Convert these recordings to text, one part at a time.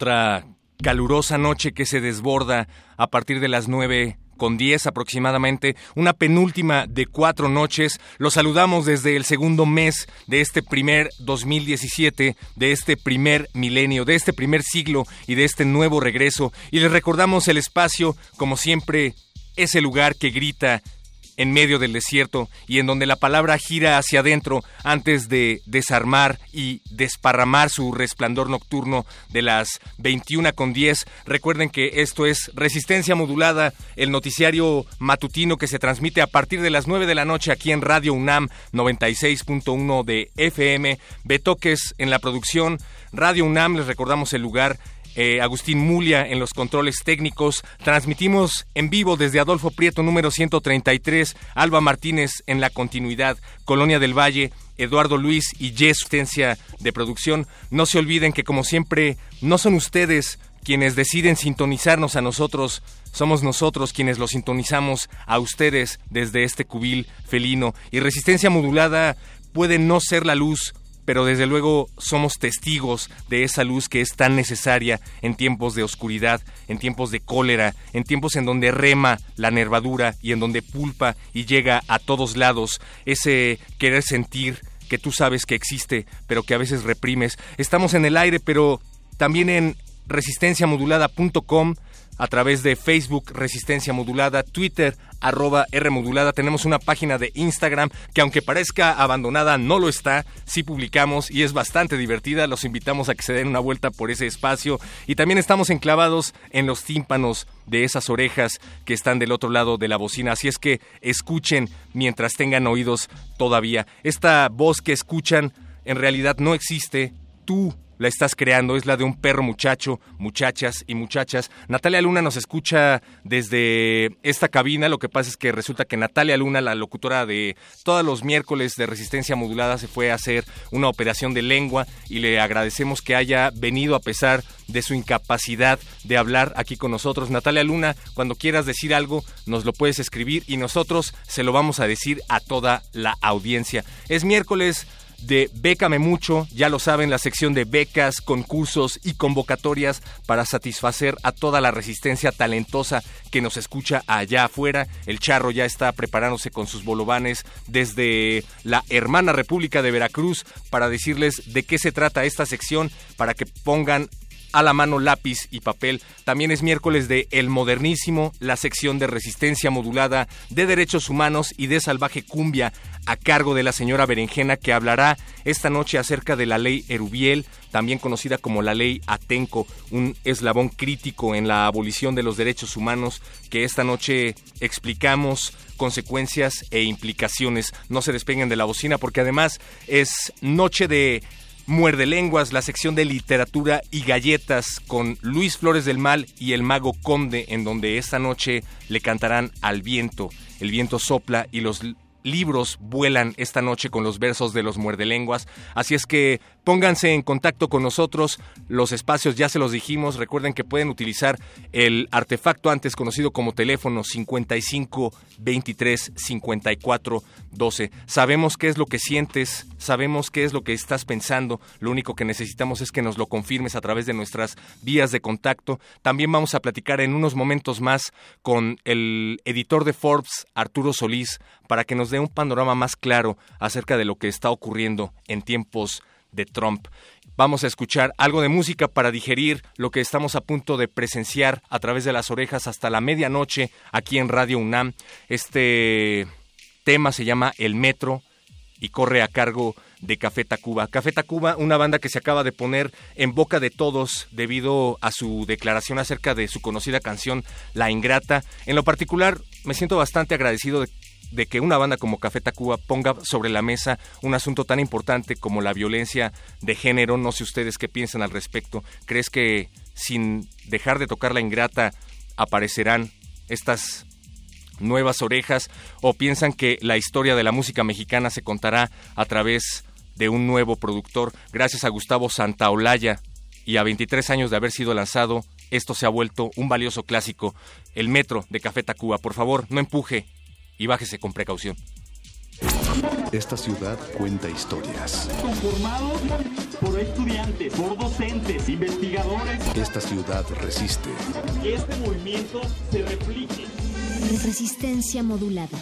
Otra calurosa noche que se desborda a partir de las nueve con diez aproximadamente, una penúltima de cuatro noches. Los saludamos desde el segundo mes de este primer 2017, de este primer milenio, de este primer siglo y de este nuevo regreso. Y les recordamos el espacio, como siempre, ese lugar que grita en medio del desierto y en donde la palabra gira hacia adentro antes de desarmar y desparramar su resplandor nocturno de las 21 con 10. Recuerden que esto es Resistencia Modulada, el noticiario matutino que se transmite a partir de las 9 de la noche aquí en Radio UNAM 96.1 de FM. Betoques en la producción. Radio UNAM, les recordamos el lugar eh, Agustín Mulia en los controles técnicos. Transmitimos en vivo desde Adolfo Prieto número 133, Alba Martínez en la continuidad, Colonia del Valle, Eduardo Luis y Jess de producción. No se olviden que como siempre no son ustedes quienes deciden sintonizarnos a nosotros, somos nosotros quienes los sintonizamos a ustedes desde este cubil felino y resistencia modulada puede no ser la luz pero desde luego somos testigos de esa luz que es tan necesaria en tiempos de oscuridad, en tiempos de cólera, en tiempos en donde rema la nervadura y en donde pulpa y llega a todos lados ese querer sentir que tú sabes que existe, pero que a veces reprimes. Estamos en el aire, pero también en resistenciamodulada.com a través de Facebook Resistencia Modulada, Twitter arroba R Modulada. Tenemos una página de Instagram que aunque parezca abandonada, no lo está. Sí publicamos y es bastante divertida. Los invitamos a que se den una vuelta por ese espacio. Y también estamos enclavados en los tímpanos de esas orejas que están del otro lado de la bocina. Así es que escuchen mientras tengan oídos todavía. Esta voz que escuchan en realidad no existe. Tú la estás creando, es la de un perro muchacho, muchachas y muchachas. Natalia Luna nos escucha desde esta cabina, lo que pasa es que resulta que Natalia Luna, la locutora de todos los miércoles de resistencia modulada, se fue a hacer una operación de lengua y le agradecemos que haya venido a pesar de su incapacidad de hablar aquí con nosotros. Natalia Luna, cuando quieras decir algo, nos lo puedes escribir y nosotros se lo vamos a decir a toda la audiencia. Es miércoles de Bécame Mucho, ya lo saben, la sección de becas, concursos y convocatorias para satisfacer a toda la resistencia talentosa que nos escucha allá afuera. El charro ya está preparándose con sus bolovanes desde la hermana República de Veracruz para decirles de qué se trata esta sección, para que pongan a la mano lápiz y papel. También es miércoles de El Modernísimo, la sección de resistencia modulada de derechos humanos y de salvaje cumbia a cargo de la señora Berenjena que hablará esta noche acerca de la ley Erubiel, también conocida como la ley Atenco, un eslabón crítico en la abolición de los derechos humanos que esta noche explicamos consecuencias e implicaciones. No se despeguen de la bocina porque además es noche de Muerde Lenguas, la sección de literatura y galletas con Luis Flores del Mal y el mago Conde, en donde esta noche le cantarán al viento. El viento sopla y los libros vuelan esta noche con los versos de los muerdelenguas. Así es que pónganse en contacto con nosotros. Los espacios ya se los dijimos. Recuerden que pueden utilizar el artefacto antes conocido como teléfono 55 23 54 12. Sabemos qué es lo que sientes, sabemos qué es lo que estás pensando. Lo único que necesitamos es que nos lo confirmes a través de nuestras vías de contacto. También vamos a platicar en unos momentos más con el editor de Forbes, Arturo Solís, para que nos dé un panorama más claro acerca de lo que está ocurriendo en tiempos de Trump. Vamos a escuchar algo de música para digerir lo que estamos a punto de presenciar a través de las orejas hasta la medianoche aquí en Radio UNAM. Este tema se llama El Metro y corre a cargo de Café Tacuba. Café Tacuba, una banda que se acaba de poner en boca de todos debido a su declaración acerca de su conocida canción La Ingrata. En lo particular, me siento bastante agradecido de, que una banda como Café Tacuba ponga sobre la mesa un asunto tan importante como la violencia de género. No sé ustedes qué piensan al respecto. ¿Crees que sin dejar de tocar La Ingrata aparecerán estas nuevas orejas o piensan que la historia de la música mexicana se contará a través de un nuevo productor. Gracias a Gustavo Santaolalla y a 23 años de haber sido lanzado, esto se ha vuelto un valioso clásico. El Metro de Café Tacuba. Por favor, no empuje y bájese con precaución. Esta ciudad cuenta historias. Conformados por estudiantes, por docentes, investigadores. Esta ciudad resiste. Que este movimiento se replique. Resistencia modulada.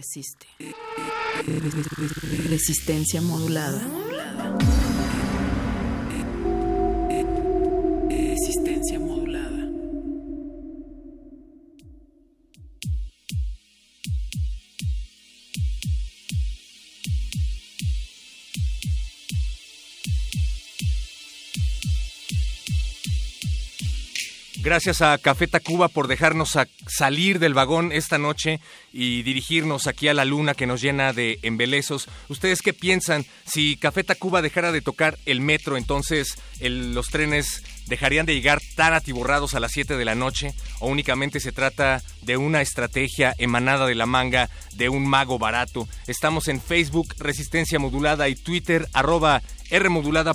Resiste. Resistencia modulada. Gracias a Café Tacuba por dejarnos salir del vagón esta noche y dirigirnos aquí a la luna que nos llena de embelezos. ¿Ustedes qué piensan? Si Café Tacuba dejara de tocar el metro, entonces los trenes dejarían de llegar tan atiborrados a las 7 de la noche o únicamente se trata de una estrategia emanada de la manga de un mago barato. Estamos en Facebook Resistencia Modulada y Twitter arroba R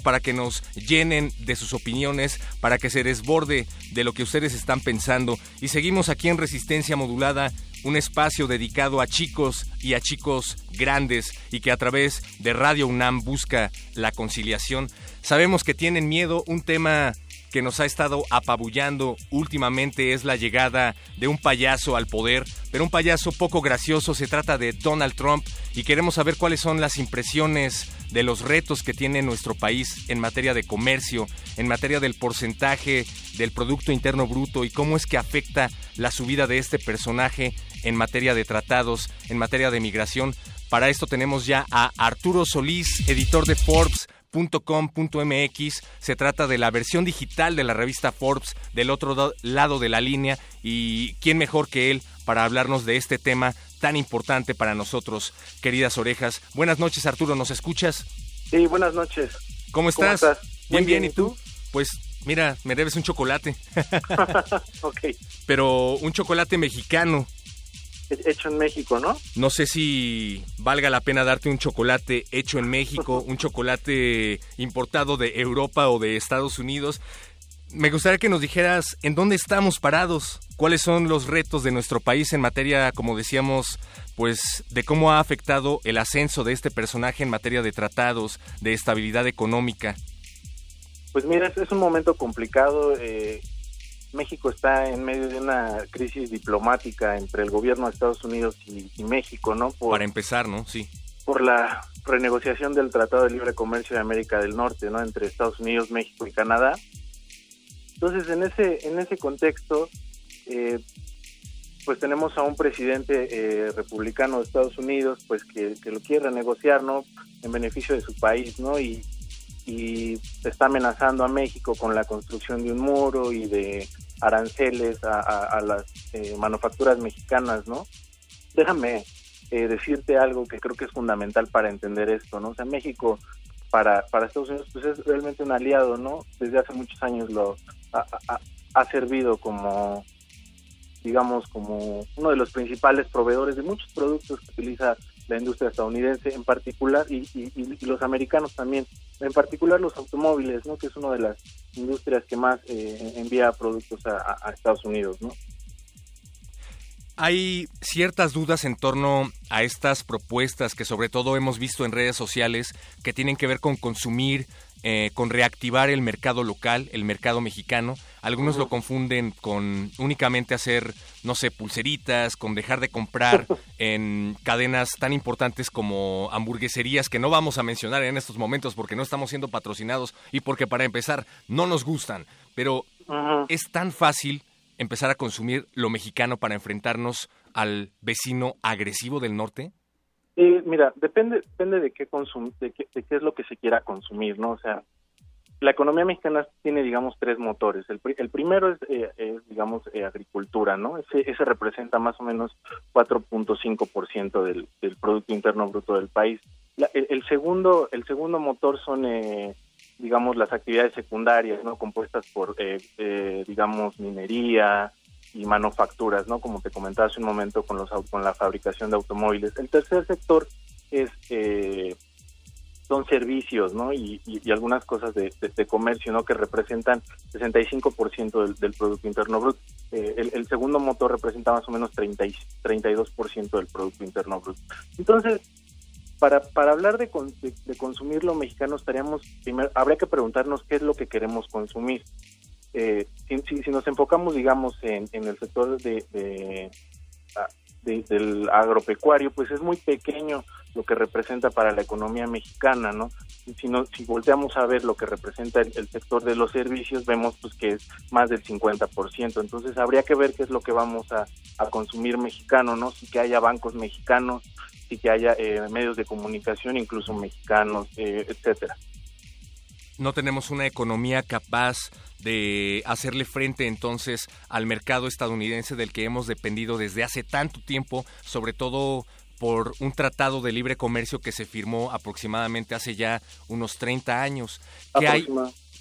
para que nos llenen de sus opiniones, para que se desborde de lo que ustedes están pensando. Y seguimos aquí en Resistencia Modulada, un espacio dedicado a chicos y a chicos grandes y que a través de Radio UNAM busca la conciliación. Sabemos que tienen miedo, un tema que nos ha estado apabullando últimamente es la llegada de un payaso al poder, pero un payaso poco gracioso, se trata de Donald Trump y queremos saber cuáles son las impresiones de los retos que tiene nuestro país en materia de comercio, en materia del porcentaje del Producto Interno Bruto y cómo es que afecta la subida de este personaje en materia de tratados, en materia de migración. Para esto tenemos ya a Arturo Solís, editor de Forbes, .com.mx. Se trata de la versión digital de la revista Forbes del otro lado de la línea y quién mejor que él para hablarnos de este tema tan importante para nosotros, queridas orejas. Buenas noches, Arturo, ¿nos escuchas? Sí, buenas noches. ¿Cómo estás? Bien, bien, ¿y tú? Pues mira, me debes un chocolate. ok. Pero un chocolate mexicano hecho en México, ¿no? No sé si valga la pena darte un chocolate hecho en México, un chocolate importado de Europa o de Estados Unidos. Me gustaría que nos dijeras en dónde estamos parados, cuáles son los retos de nuestro país en materia, como decíamos, pues de cómo ha afectado el ascenso de este personaje en materia de tratados, de estabilidad económica. Pues mira, es, un momento complicado. Eh, México está en medio de una crisis diplomática entre el gobierno de Estados Unidos y, México, ¿no? Para empezar, ¿no? Sí. Por la renegociación del Tratado de Libre Comercio de América del Norte, ¿no? Entre Estados Unidos, México y Canadá. Entonces, en ese en ese contexto, eh, pues tenemos a un presidente eh, republicano de Estados Unidos, pues que, que, lo quiere renegociar, ¿no? En beneficio de su país, ¿no? Y, y está amenazando a México con la construcción de un muro y de aranceles a, las eh, manufacturas mexicanas, ¿no? Déjame eh, decirte algo que creo que es fundamental para entender esto, ¿no? O sea, México para, para Estados Unidos pues es realmente un aliado, ¿no? Desde hace muchos años lo ha, ha servido como, digamos, como uno de los principales proveedores de muchos productos que utiliza la industria estadounidense en particular y, los americanos también, en particular los automóviles, ¿no? que es una de las industrias que más eh, envía productos a, a, Estados Unidos. ¿no? Hay ciertas dudas en torno a estas propuestas que sobre todo hemos visto en redes sociales que tienen que ver con consumir eh, con reactivar el mercado local, el mercado mexicano. Algunos lo confunden con únicamente hacer, no sé, pulseritas, con dejar de comprar en cadenas tan importantes como hamburgueserías que no vamos a mencionar en estos momentos porque no estamos siendo patrocinados y porque para empezar no nos gustan. Pero es tan fácil empezar a consumir lo mexicano para enfrentarnos al vecino agresivo del norte. Eh, mira, depende, depende de qué, consum de qué, de qué es lo que se quiera consumir, ¿no? O sea, la economía mexicana tiene, digamos, tres motores. El, el primero es, eh, digamos, eh, agricultura, ¿no? Ese, ese representa más o menos 4.5% del, del Producto Interno Bruto del país. el, el, segundo, el segundo motor son, eh, digamos, las actividades secundarias, ¿no? Compuestas por, eh, eh, digamos, minería, y manufacturas, ¿no? Como te comentaba hace un momento con los con la fabricación de automóviles. El tercer sector es eh, son servicios, ¿no? Y, y, algunas cosas de, de, comercio, ¿no? Que representan 65% del, del Producto Interno Bruto. Eh, el, segundo motor representa más o menos 30 y, 32% del Producto Interno Bruto. Entonces, para, para hablar de, de, de consumir lo mexicano, estaríamos primero, habría que preguntarnos qué es lo que queremos consumir eh, si, nos enfocamos, digamos, en, en el sector de, ah, de, del agropecuario, pues es muy pequeño lo que representa para la economía mexicana, ¿no? Si, no, si volteamos a ver lo que representa el, sector de los servicios, vemos pues que es más del 50%. Entonces habría que ver qué es lo que vamos a, a consumir mexicano, ¿no? Si que haya bancos mexicanos, si que haya eh, medios de comunicación incluso mexicanos, eh, etcétera. No tenemos una economía capaz de hacerle frente entonces al mercado estadounidense del que hemos dependido desde hace tanto tiempo, sobre todo por un tratado de libre comercio que se firmó aproximadamente hace ya unos 30 años. ¿Qué hay,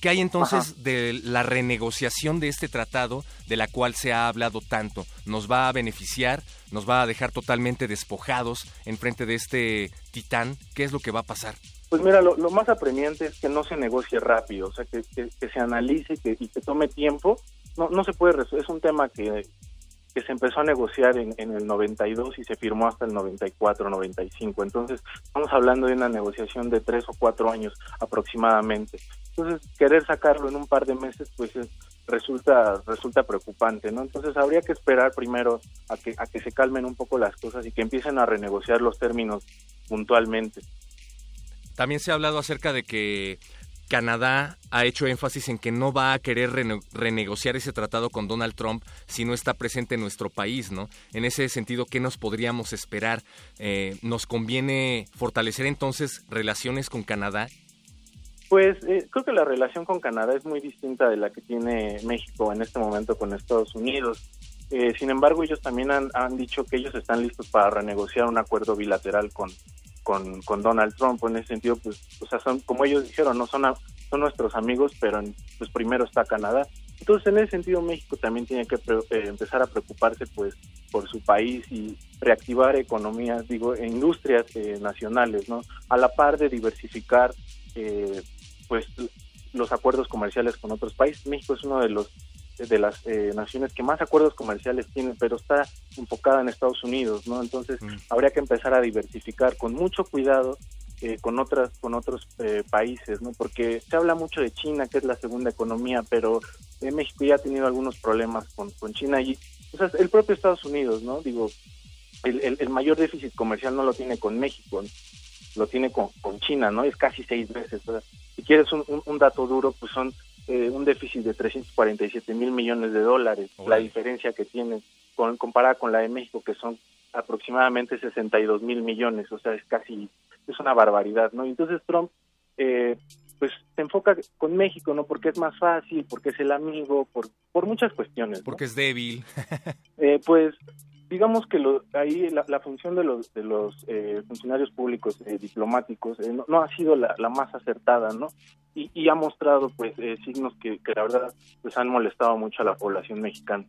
¿qué hay entonces de la renegociación de este tratado de la cual se ha hablado tanto? ¿Nos va a beneficiar? ¿Nos va a dejar totalmente despojados en frente de este titán? ¿Qué es lo que va a pasar? Pues mira, lo, más apremiante es que no se negocie rápido, o sea, que, se analice que, y que tome tiempo. No, no se puede es un tema que, que se empezó a negociar en, en, el 92 y se firmó hasta el 94, 95. Entonces, estamos hablando de una negociación de tres o cuatro años aproximadamente. Entonces, querer sacarlo en un par de meses, pues resulta resulta preocupante, ¿no? Entonces, habría que esperar primero a que a que se calmen un poco las cosas y que empiecen a renegociar los términos puntualmente. También se ha hablado acerca de que Canadá ha hecho énfasis en que no va a querer renegociar ese tratado con Donald Trump si no está presente en nuestro país, ¿no? En ese sentido, ¿qué nos podríamos esperar? Eh, ¿Nos conviene fortalecer entonces relaciones con Canadá? Pues eh, creo que la relación con Canadá es muy distinta de la que tiene México en este momento con Estados Unidos. Eh, sin embargo, ellos también han, han dicho que ellos están listos para renegociar un acuerdo bilateral con, con, con Donald Trump. En ese sentido, pues, o sea, son, como ellos dijeron, no son, son nuestros amigos, pero pues primero está Canadá. Entonces, en ese sentido, México también tiene que eh, empezar a preocuparse, pues, por su país y reactivar economías, digo, e industrias eh, nacionales, ¿no? A la par de diversificar, eh, pues, los acuerdos comerciales con otros países. México es uno de los de las eh, naciones que más acuerdos comerciales tienen, pero está enfocada en Estados Unidos, ¿no? Entonces mm. habría que empezar a diversificar con mucho cuidado eh, con otras con otros eh, países, ¿no? Porque se habla mucho de China, que es la segunda economía, pero México ya ha tenido algunos problemas con, con China y o sea, el propio Estados Unidos, ¿no? Digo, el, el, mayor déficit comercial no lo tiene con México, lo tiene con, con China, ¿no? Es casi seis veces. Si quieres un, un dato duro, pues son eh, un déficit de 347 mil millones de dólares, la diferencia que tiene con, comparada con la de México, que son aproximadamente 62 mil millones, o sea, es casi, es una barbaridad, ¿no? Entonces Trump, eh, pues se enfoca con México, ¿no? Porque es más fácil, porque es el amigo, por, por muchas cuestiones. Porque es débil. eh, pues digamos que lo, ahí la, función de los, de los eh, funcionarios públicos eh, diplomáticos eh, no, ha sido la, más acertada, ¿no? Y, ha mostrado pues signos que, que, la verdad pues han molestado mucho a la población mexicana.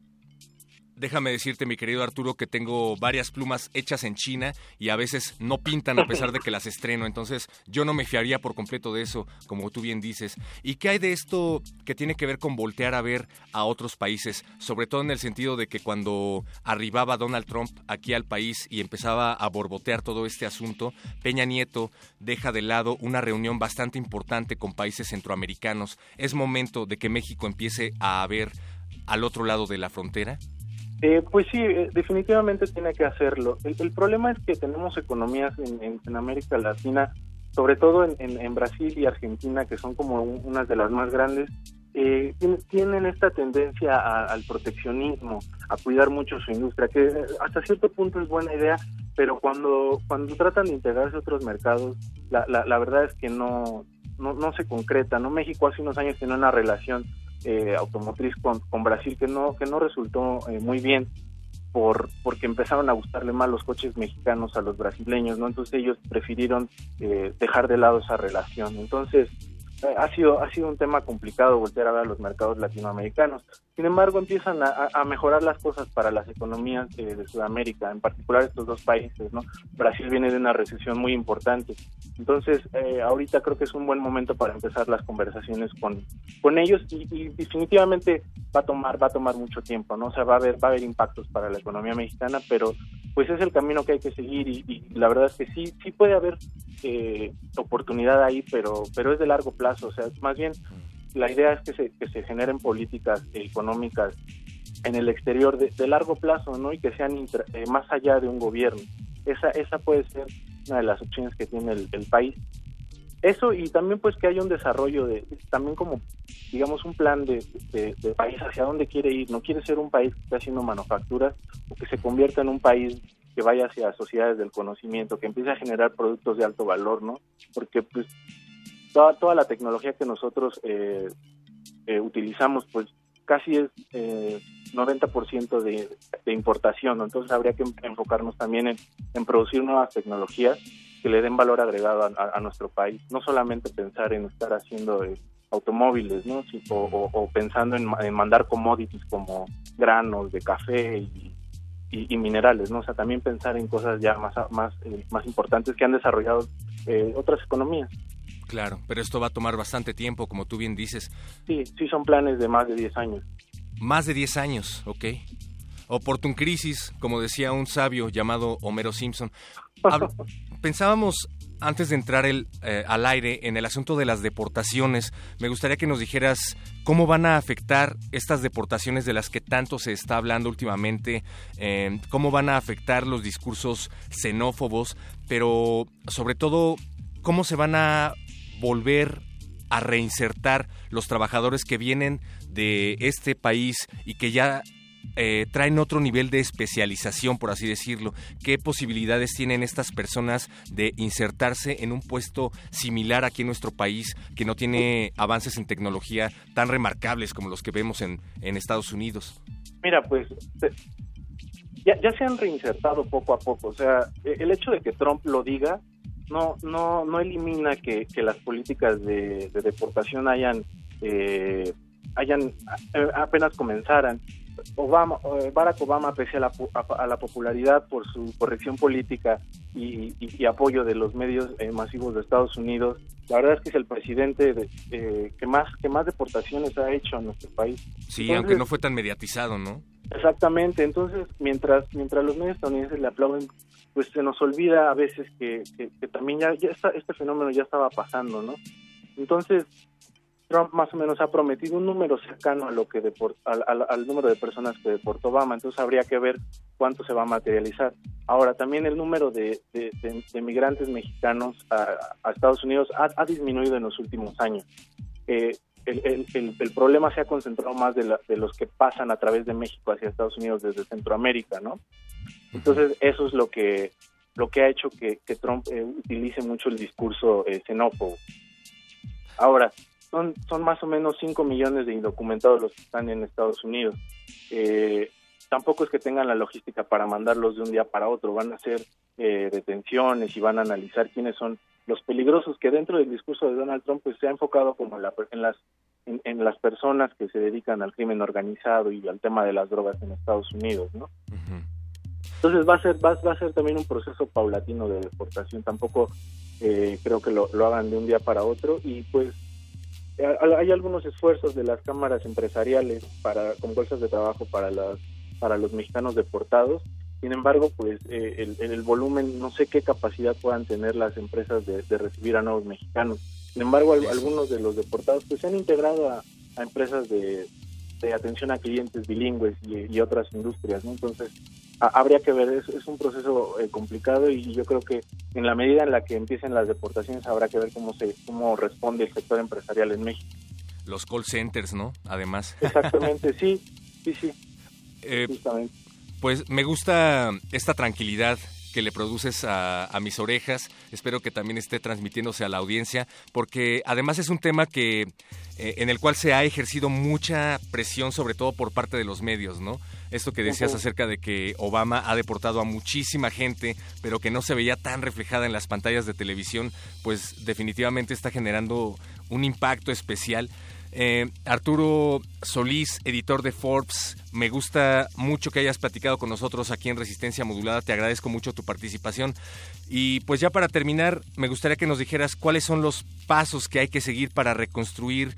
Déjame decirte, mi querido Arturo, que tengo varias plumas hechas en China y a veces no pintan a pesar de que las estreno. Entonces, yo no me fiaría por completo de eso, como tú bien dices. ¿Y qué hay de esto que tiene que ver con voltear a ver a otros países? Sobre todo en el sentido de que cuando arribaba Donald Trump aquí al país y empezaba a borbotear todo este asunto, Peña Nieto deja de lado una reunión bastante importante con países centroamericanos. ¿Es momento de que México empiece a ver al otro lado de la frontera? Eh, pues sí, eh, definitivamente tiene que hacerlo. El, problema es que tenemos economías en, América Latina, sobre todo en, Brasil y Argentina, que son como unas de las más grandes, eh, tienen esta tendencia al proteccionismo, a cuidar mucho su industria, que hasta cierto punto es buena idea, pero cuando cuando tratan de integrarse a otros mercados, la, la, verdad es que no, no, no se concreta. ¿no? México hace unos años tenía una relación eh, automotriz con, con, Brasil que no que no resultó eh, muy bien por porque empezaron a gustarle más los coches mexicanos a los brasileños no entonces ellos prefirieron eh, dejar de lado esa relación. Entonces ha sido ha sido un tema complicado voltear a ver los mercados latinoamericanos. Sin embargo, empiezan a, mejorar las cosas para las economías eh, de Sudamérica, en particular estos dos países, ¿no? Brasil viene de una recesión muy importante, entonces eh, ahorita creo que es un buen momento para empezar las conversaciones con con ellos y, definitivamente va a tomar va a tomar mucho tiempo, ¿no? O sea, va a haber va a haber impactos para la economía mexicana, pero pues es el camino que hay que seguir y, la verdad es que sí sí puede haber eh, oportunidad ahí, pero pero es de largo plazo o sea, más bien la idea es que se, que se generen políticas económicas en el exterior de, largo plazo, ¿no? Y que sean eh, más allá de un gobierno. Esa, esa puede ser una de las opciones que tiene el, país. Eso y también pues que haya un desarrollo de, también como, digamos, un plan de, de, país hacia dónde quiere ir. No quiere ser un país que esté haciendo manufacturas o que se convierta en un país que vaya hacia sociedades del conocimiento, que empiece a generar productos de alto valor, ¿no? Porque pues toda, toda la tecnología que nosotros eh, eh, utilizamos, pues casi es eh, 90% de, importación, entonces habría que enfocarnos también en, producir nuevas tecnologías que le den valor agregado a, nuestro país, no solamente pensar en estar haciendo eh, automóviles, ¿no? O, pensando en, mandar commodities como granos de café y, minerales, ¿no? O sea, también pensar en cosas ya más más eh, más importantes que han desarrollado otras economías. Claro, pero esto va a tomar bastante tiempo, como tú bien dices. Sí, sí son planes de más de 10 años. Más de 10 años, ok. Oportun crisis, como decía un sabio llamado Homero Simpson. Pensábamos antes de entrar el, eh, al aire en el asunto de las deportaciones, me gustaría que nos dijeras cómo van a afectar estas deportaciones de las que tanto se está hablando últimamente, eh, cómo van a afectar los discursos xenófobos, pero sobre todo cómo se van a volver a reinsertar los trabajadores que vienen de este país y que ya eh, traen otro nivel de especialización, por así decirlo. ¿Qué posibilidades tienen estas personas de insertarse en un puesto similar aquí en nuestro país que no tiene avances en tecnología tan remarcables como los que vemos en, en Estados Unidos? Mira, pues ya, ya se han reinsertado poco a poco. O sea, el hecho de que Trump lo diga no no no elimina que, que las políticas de, de deportación hayan eh, hayan eh, apenas comenzaran Obama, Barack Obama, pese a la, a, la popularidad por su corrección política y, y, y apoyo de los medios eh, masivos de Estados Unidos, la verdad es que es el presidente de, eh, que más que más deportaciones ha hecho en nuestro país. Sí, entonces, aunque no fue tan mediatizado, ¿no? Exactamente. Entonces, mientras mientras los medios estadounidenses le aplauden, pues se nos olvida a veces que, que, también ya, está, este fenómeno ya estaba pasando, ¿no? Entonces, Trump más o menos ha prometido un número cercano a lo que deport, al, número de personas que deportó Obama, entonces habría que ver cuánto se va a materializar. Ahora, también el número de, de, migrantes mexicanos a, a Estados Unidos ha, ha, disminuido en los últimos años. Eh, el, el, el, el, problema se ha concentrado más de, la, de los que pasan a través de México hacia Estados Unidos desde Centroamérica, ¿no? Entonces, eso es lo que lo que ha hecho que, que Trump eh, utilice mucho el discurso eh, xenófobo. Ahora, son, son más o menos 5 millones de indocumentados los que están en Estados Unidos. Eh, tampoco es que tengan la logística para mandarlos de un día para otro, van a hacer eh, detenciones y van a analizar quiénes son los peligrosos, que dentro del discurso de Donald Trump pues se ha enfocado como en, la, en las en, en, las personas que se dedican al crimen organizado y al tema de las drogas en Estados Unidos, ¿no? Uh -huh. Entonces va a ser va, va, a ser también un proceso paulatino de deportación. Tampoco eh, creo que lo, lo hagan de un día para otro y pues hay algunos esfuerzos de las cámaras empresariales para con bolsas de trabajo para las para los mexicanos deportados sin embargo pues eh, el, el, volumen no sé qué capacidad puedan tener las empresas de, de recibir a nuevos mexicanos sin embargo al, algunos de los deportados pues se han integrado a, a empresas de, de, atención a clientes bilingües y, y otras industrias ¿no? entonces a, habría que ver es, es un proceso eh, complicado y yo creo que en la medida en la que empiecen las deportaciones habrá que ver cómo se cómo responde el sector empresarial en México. Los call centers, ¿no? Además. Exactamente, sí, sí, sí. Eh, pues me gusta esta tranquilidad que le produces a, a, mis orejas. Espero que también esté transmitiéndose a la audiencia, porque además es un tema que eh, en el cual se ha ejercido mucha presión, sobre todo por parte de los medios, ¿no? Esto que decías acerca de que Obama ha deportado a muchísima gente, pero que no se veía tan reflejada en las pantallas de televisión, pues definitivamente está generando un impacto especial. Eh, Arturo Solís, editor de Forbes, me gusta mucho que hayas platicado con nosotros aquí en Resistencia Modulada, te agradezco mucho tu participación. Y pues ya para terminar, me gustaría que nos dijeras cuáles son los pasos que hay que seguir para reconstruir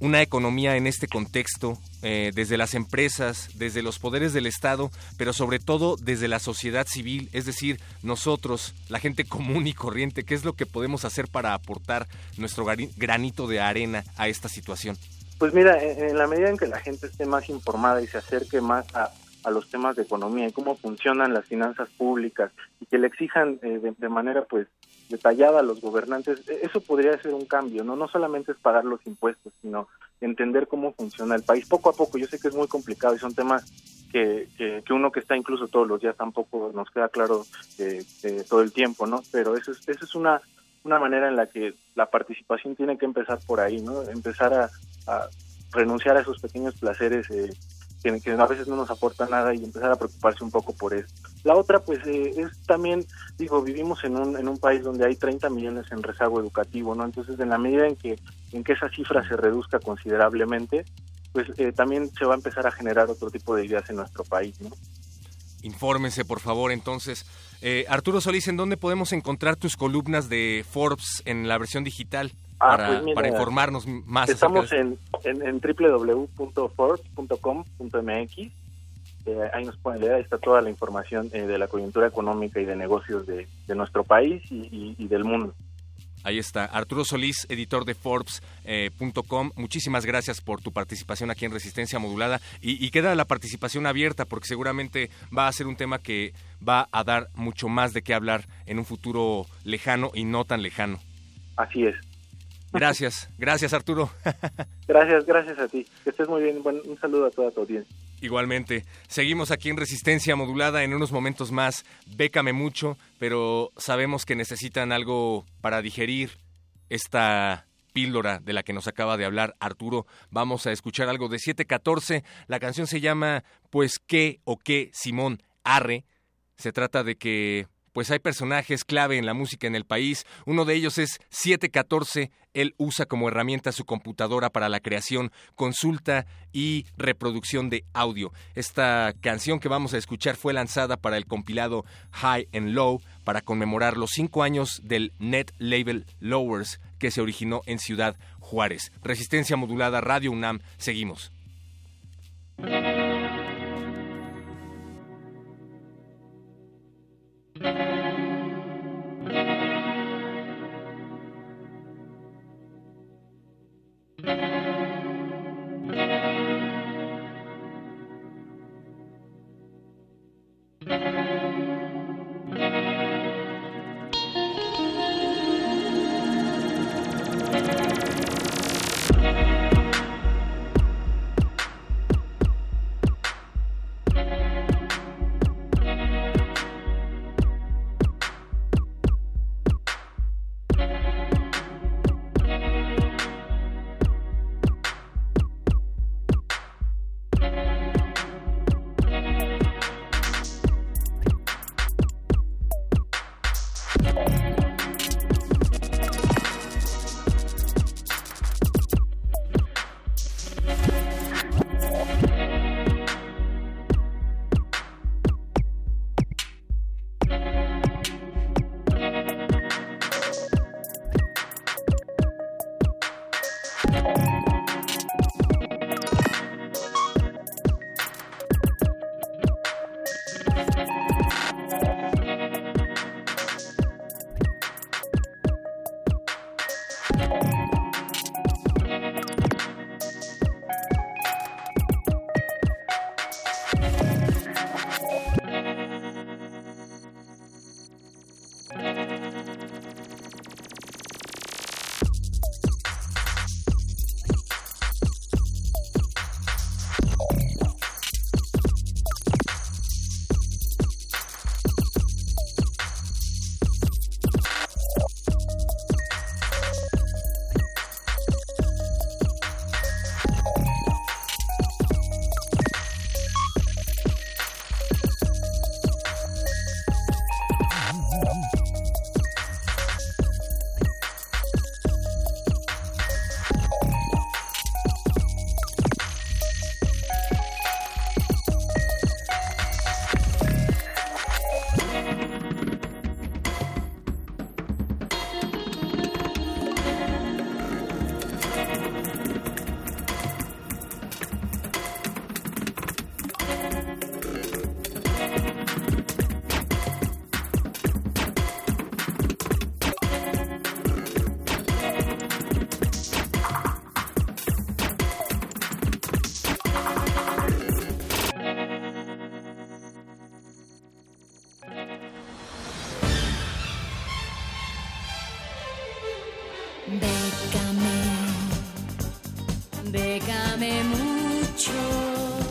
una economía en este contexto, eh, desde las empresas, desde los poderes del Estado, pero sobre todo desde la sociedad civil, es decir, nosotros, la gente común y corriente, ¿qué es lo que podemos hacer para aportar nuestro granito de arena a esta situación? Pues mira, en la medida en que la gente esté más informada y se acerque más a, a los temas de economía y cómo funcionan las finanzas públicas y que le exijan eh, de, manera pues detallada a los gobernantes, e, eso podría ser un cambio, ¿no? No solamente es pagar los impuestos, sino entender cómo funciona el país poco a poco. Yo sé que es muy complicado y son temas que, que, que uno que está incluso todos los días tampoco nos queda claro eh, eh, todo el tiempo, ¿no? Pero eso es, eso es una una manera en la que la participación tiene que empezar por ahí, ¿no? Empezar a, a renunciar a esos pequeños placeres eh, que, a veces no nos aportan nada y empezar a preocuparse un poco por eso. La otra, pues, eh, es también, digo, vivimos en un, en un país donde hay 30 millones en rezago educativo, ¿no? Entonces, en la medida en que, en que esa cifra se reduzca considerablemente, pues eh, también se va a empezar a generar otro tipo de ideas en nuestro país, ¿no? Infórmense, por favor, entonces. Eh, Arturo Solís, ¿en dónde podemos encontrar tus columnas de Forbes en la versión digital? Ah, para, pues mira, para informarnos más. Estamos en, en, en www.forbes.com.mx. Eh, ahí nos pueden leer, ahí está toda la información eh, de la coyuntura económica y de negocios de, de nuestro país y, y, y, del mundo. Ahí está, Arturo Solís, editor de Forbes.com. Muchísimas gracias por tu participación aquí en Resistencia Modulada y, y, queda la participación abierta porque seguramente va a ser un tema que va a dar mucho más de qué hablar en un futuro lejano y no tan lejano. Así es. Gracias, gracias Arturo. gracias, gracias a ti. Que estés muy bien. Bueno, un saludo a toda tu audiencia. Igualmente. Seguimos aquí en Resistencia Modulada en unos momentos más. Bécame mucho, pero sabemos que necesitan algo para digerir esta píldora de la que nos acaba de hablar Arturo. Vamos a escuchar algo de 714. La canción se llama Pues qué o qué Simón Arre. Se trata de que pues hay personajes clave en la música en el país. Uno de ellos es 714. Él usa como herramienta su computadora para la creación, consulta y reproducción de audio. Esta canción que vamos a escuchar fue lanzada para el compilado High and Low para conmemorar los cinco años del Net Label Lowers que se originó en Ciudad Juárez. Resistencia modulada Radio UNAM. Seguimos.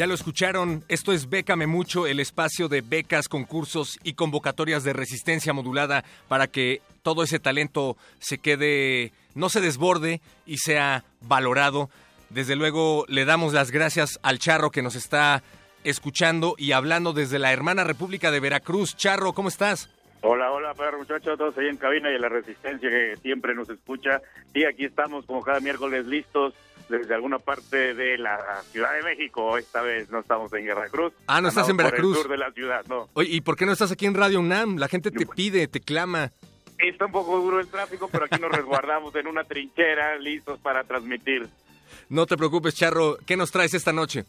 Ya lo escucharon, esto es Bécame Mucho, el espacio de becas, concursos y convocatorias de resistencia modulada para que todo ese talento se quede, no se desborde y sea valorado. Desde luego le damos las gracias al Charro que nos está escuchando y hablando desde la hermana República de Veracruz. Charro, ¿cómo estás? Hola, hola, muchachos, todos ahí en cabina y en la resistencia que siempre nos escucha. Y aquí estamos como cada miércoles listos desde alguna parte de la Ciudad de México. Esta vez no estamos en Veracruz. Ah, no estás en Veracruz. Por el sur de la ciudad, no. Oye, ¿y por qué no estás aquí en Radio UNAM? La gente te pide, te clama. Está un poco duro el tráfico, pero aquí nos resguardamos en una trinchera, listos para transmitir. No te preocupes, Charro. ¿Qué nos traes esta noche?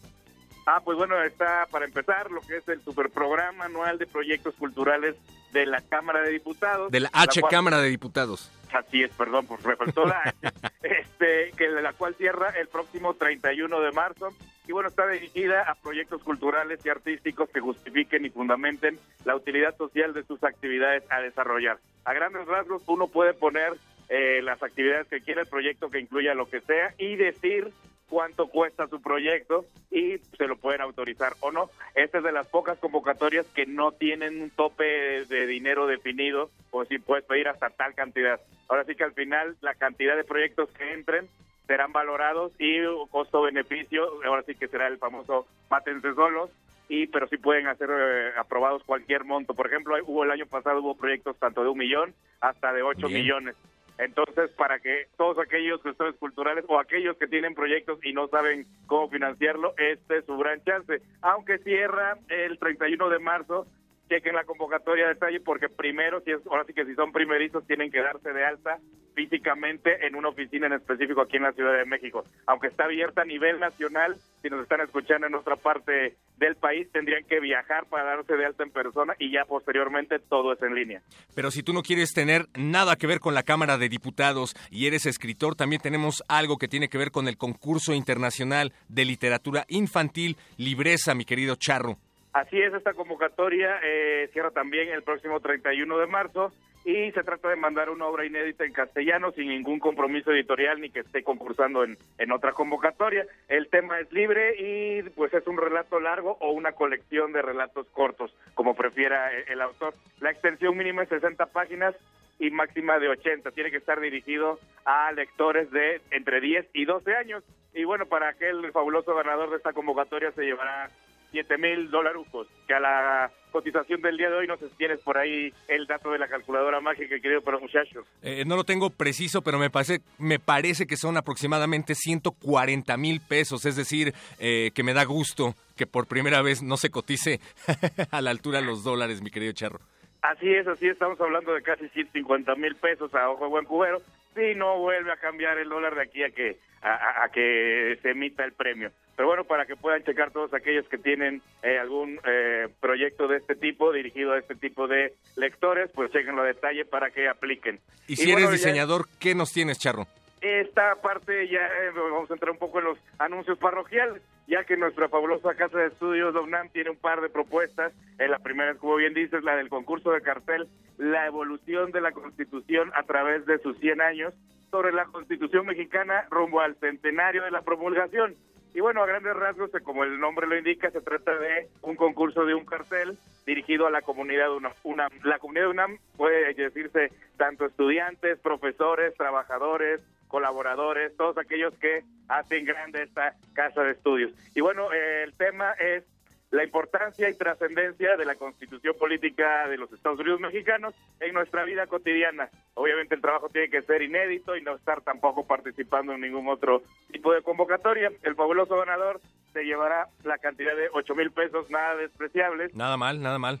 Ah, pues bueno, está para empezar lo que es el superprograma anual de proyectos culturales de la Cámara de Diputados. De la la H cual- Cámara de Diputados. Así es, perdón, pues me faltó la este, que la cual cierra el próximo 31 de marzo. Y bueno, está dirigida a proyectos culturales y artísticos que justifiquen y fundamenten la utilidad social de sus actividades a desarrollar. A grandes rasgos, uno puede poner eh, las actividades que quiera, el proyecto que incluya lo que sea, y decir cuánto cuesta su proyecto y se lo pueden autorizar o no. Esta es de las pocas convocatorias que no tienen un tope de, dinero definido o si puedes pedir hasta tal cantidad. Ahora sí que al final la cantidad de proyectos que entren serán valorados y costo-beneficio, ahora sí que será el famoso mátense solos, y pero sí pueden hacer eh, aprobados cualquier monto. Por ejemplo, hubo el año pasado hubo proyectos tanto de un millón hasta de ocho Bien. millones. Entonces, para que todos aquellos gestores culturales o aquellos que tienen proyectos y no saben cómo financiarlo, este es su gran chance. Aunque cierra el 31 de marzo, chequen la convocatoria de detalle porque primero, si es, ahora sí que si son primerizos, tienen que darse de alta físicamente en una oficina en específico aquí en la Ciudad de México. Aunque está abierta a nivel nacional, si nos están escuchando en otra parte del país, tendrían que viajar para darse de alta en persona y ya posteriormente todo es en línea. Pero si tú no quieres tener nada que ver con la Cámara de Diputados y eres escritor, también tenemos algo que tiene que ver con el concurso internacional de literatura infantil Libreza, mi querido Charro. Así es, esta convocatoria eh, cierra también el próximo 31 de marzo y se trata de mandar una obra inédita en castellano sin ningún compromiso editorial ni que esté concursando en, en otra convocatoria. El tema es libre y pues es un relato largo o una colección de relatos cortos, como prefiera el, el autor. La extensión mínima es 60 páginas y máxima de 80. Tiene que estar dirigido a lectores de entre 10 y 12 años. Y bueno, para aquel fabuloso ganador de esta convocatoria se llevará 7 mil dolarucos, que a la cotización del día de hoy no sé si tienes por ahí el dato de la calculadora mágica, querido para muchachos. Eh, no lo tengo preciso, pero me parece, me parece que son aproximadamente 140 mil pesos, es decir, eh, que me da gusto que por primera vez no se cotice a la altura de los dólares, mi querido Charro. Así es, así es, estamos hablando de casi 150 mil pesos a ojo de buen cubero, si no vuelve a cambiar el dólar de aquí a que, a, a- a que se emita el premio. Pero bueno, para que puedan checar todos aquellos que tienen eh, algún eh, proyecto de este tipo, dirigido a este tipo de lectores, pues chequenlo a detalle para que apliquen. Y si bueno, eres ya- diseñador, ¿qué nos tienes, Charro? esta parte ya eh, vamos a entrar un poco en los anuncios parroquiales, ya que nuestra fabulosa casa de estudios, la UNAM, tiene un par de propuestas. La primera, como bien dices, la del concurso de cartel, la evolución de la Constitución a través de sus 100 años sobre la Constitución mexicana rumbo al centenario de la promulgación. Y bueno, a grandes rasgos, eh, como el nombre lo indica, se trata de un concurso de un cartel dirigido a la comunidad de UNAM. La comunidad de UNAM puede decirse tanto estudiantes, profesores, trabajadores, colaboradores, todos aquellos que hacen grande esta casa de estudios. Y bueno, eh, el tema es la importancia y trascendencia de la constitución política de los Estados Unidos mexicanos en nuestra vida cotidiana. Obviamente el trabajo tiene que ser inédito y no estar tampoco participando en ningún otro tipo de convocatoria. El fabuloso ganador se llevará la cantidad de 8 mil pesos, nada despreciables, Nada mal, nada mal.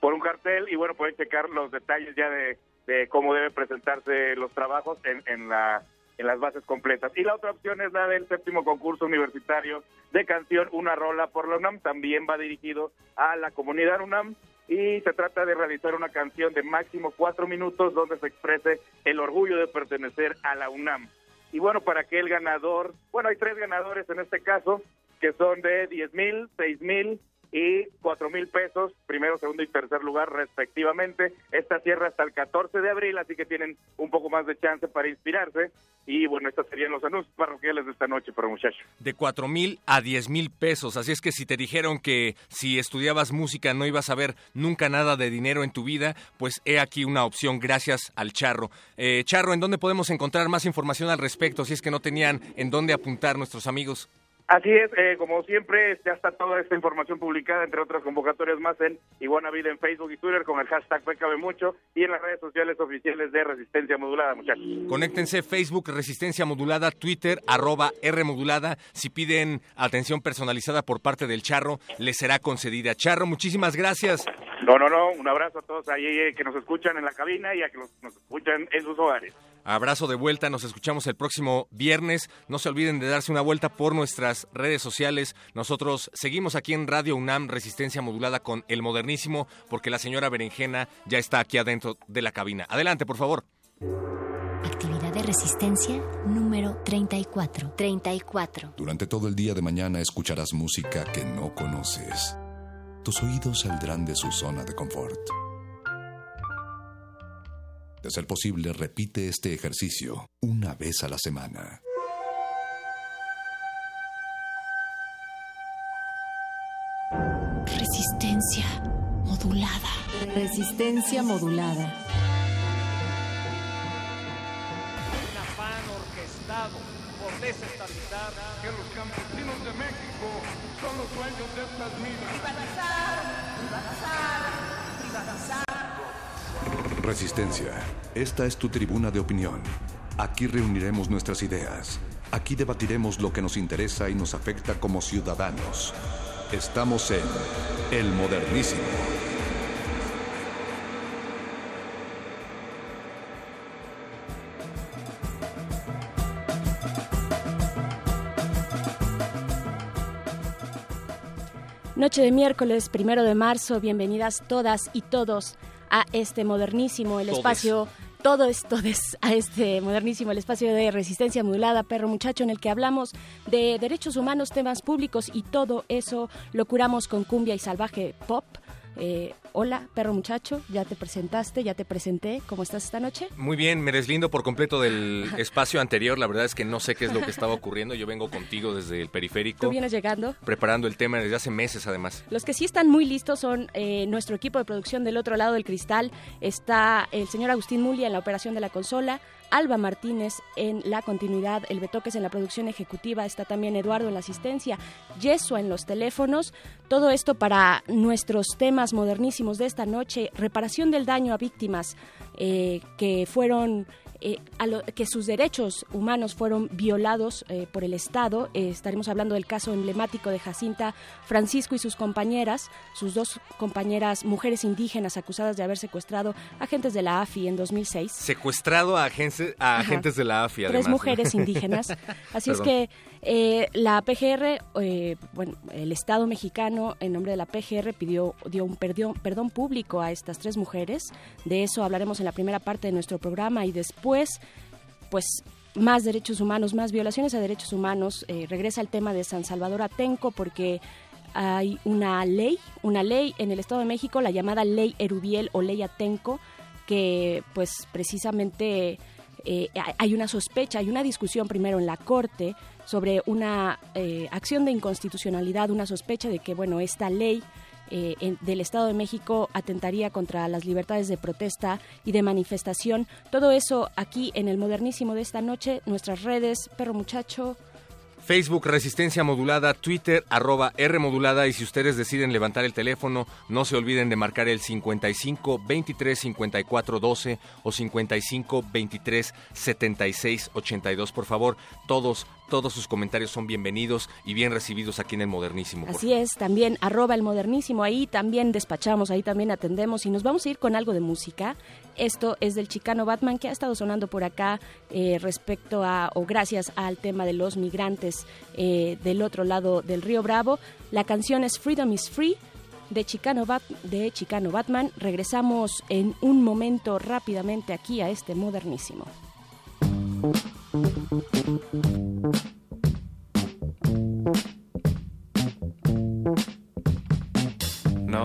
por un cartel y bueno, pueden checar los detalles ya de, de cómo deben presentarse los trabajos en, en la en las bases completas. Y la otra opción es la del séptimo concurso universitario de canción Una Rola por la UNAM. También va dirigido a la comunidad UNAM y se trata de realizar una canción de máximo cuatro minutos donde se exprese el orgullo de pertenecer a la UNAM. Y bueno, para que el ganador, bueno, hay tres ganadores en este caso, que son de 10 mil, 6 mil y cuatro mil pesos, primero, segundo y tercer lugar respectivamente. Esta cierra hasta el 14 de abril, así que tienen un poco más de chance para inspirarse. Y bueno, estos serían los anuncios parroquiales de esta noche para muchachos. De cuatro mil a diez mil pesos, así es que si te dijeron que si estudiabas música no ibas a ver nunca nada de dinero en tu vida, pues he aquí una opción gracias al Charro. Eh, Charro, ¿en dónde podemos encontrar más información al respecto si es que no tenían en dónde apuntar nuestros amigos? Así es, eh, como siempre, ya está toda esta información publicada, entre otras convocatorias más, en Iguana Vida en Facebook y Twitter con el hashtag PKB Mucho y en las redes sociales oficiales de Resistencia Modulada, muchachos. Conéctense Facebook Resistencia Modulada, Twitter arroba R Modulada. Si piden atención personalizada por parte del Charro, les será concedida. Charro, muchísimas gracias. No, no, no, un abrazo a todos ahí eh, que nos escuchan en la cabina y a que nos escuchan en sus hogares. Abrazo de vuelta, nos escuchamos el próximo viernes. No se olviden de darse una vuelta por nuestras redes sociales. Nosotros seguimos aquí en Radio UNAM Resistencia Modulada con El Modernísimo porque la señora Berenjena ya está aquí adentro de la cabina. Adelante, por favor. Actividad de resistencia número 34. 34. Durante todo el día de mañana escucharás música que no conoces. Tus oídos saldrán de su zona de confort. De ser posible, repite este ejercicio una vez a la semana. Resistencia modulada. Resistencia modulada. Un afán orquestado por desestabilizar que los campesinos de México son los dueños de estas minas. Privatizar, privatizar, privatizar. Resistencia. Esta es tu tribuna de opinión. Aquí reuniremos nuestras ideas. Aquí debatiremos lo que nos interesa y nos afecta como ciudadanos. Estamos en El Modernísimo. Noche de miércoles, primero de marzo, bienvenidas todas y todos a este modernísimo, el Todes. espacio, todo es todes, a este modernísimo, el espacio de resistencia modulada, perro muchacho, en el que hablamos de derechos humanos, temas públicos y todo eso lo curamos con cumbia y salvaje pop. Eh, hola, perro muchacho, ya te presentaste, ya te presenté, ¿cómo estás esta noche? Muy bien, me deslindo por completo del espacio anterior. La verdad es que no sé qué es lo que estaba ocurriendo. Yo vengo contigo desde el periférico. ¿Tú vienes llegando? Preparando el tema desde hace meses, además. Los que sí están muy listos son eh, nuestro equipo de producción del otro lado del cristal. Está el señor Agustín Mulia en la operación de la consola, Alba Martínez en la continuidad, el Betoques en la producción ejecutiva, está también Eduardo en la asistencia, Yesua en los teléfonos. Todo esto para nuestros temas modernísimos de esta noche, reparación del daño a víctimas eh, que fueron eh, a lo- que sus derechos humanos fueron violados eh, por el Estado. Eh, estaremos hablando del caso emblemático de Jacinta Francisco y sus compañeras, sus dos compañeras mujeres indígenas acusadas de haber secuestrado agentes de la AFI en 2006. Secuestrado a, agenci- a agentes de la AFI, Tres además. mujeres indígenas. Así es que eh, la PGR, eh, bueno, el Estado mexicano, en nombre de la PGR, pidió dio un perdón, perdón público a estas tres mujeres. De eso hablaremos en la primera parte de nuestro programa y después, pues más derechos humanos, más violaciones a derechos humanos. Eh, regresa el tema de San Salvador Atenco porque hay una ley, una ley en el Estado de México, la llamada Ley Erubiel o Ley Atenco, que pues precisamente eh, hay- una sospecha, hay una discusión primero en la Corte sobre una eh, acción de inconstitucionalidad, una sospecha de que, bueno, esta ley eh, en- del Estado de México atentaría contra las libertades de protesta y de manifestación. Todo eso aquí en el modernísimo de esta noche, nuestras redes, perro muchacho. Facebook Resistencia Modulada, Twitter arroba R Modulada y si ustedes deciden levantar el teléfono, no se olviden de marcar el 55 23 54 12 o 55 23 76 82. Por favor, todos, todos sus comentarios son bienvenidos y bien recibidos aquí en el Modernísimo. Así es, también arroba el modernísimo, ahí también despachamos, ahí también atendemos y nos vamos a ir con algo de música. Esto es del chicano Batman que ha estado sonando por acá eh, respecto a, o gracias al tema de los migrantes eh, del otro lado del río Bravo. La canción es Freedom is Free de Chicano, de Chicano Batman. Regresamos en un momento rápidamente aquí a este modernísimo.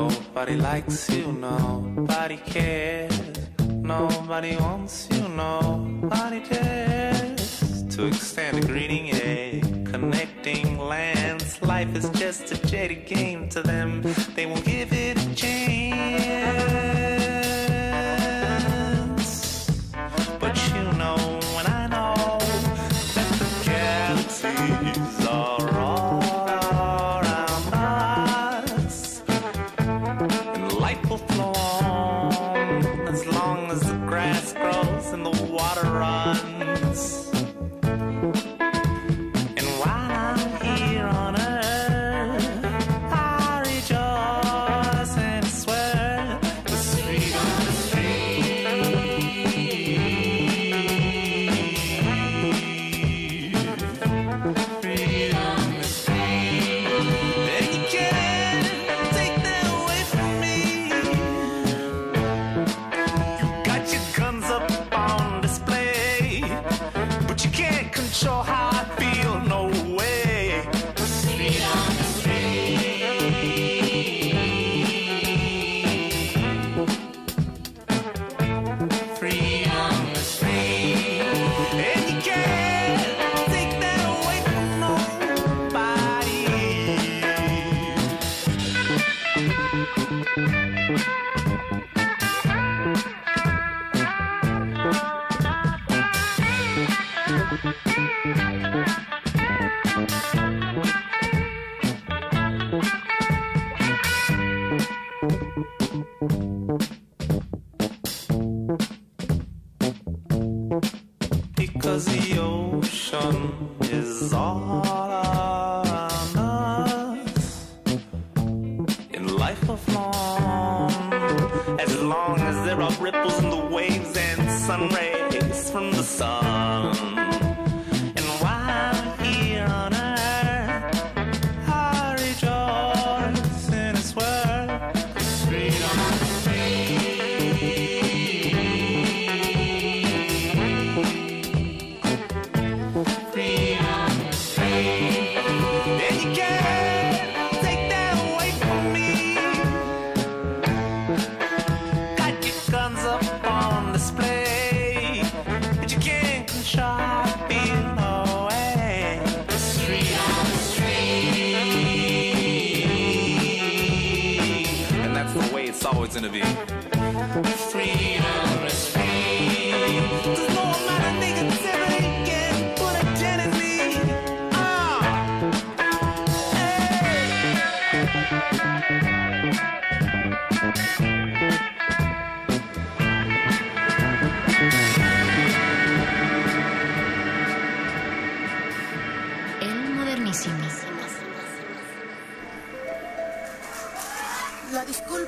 Nobody likes you, nobody cares. Nobody wants you, nobody dares to extend a greeting, a connecting lands. Life is just a jaded game to them. They won't give it a chance.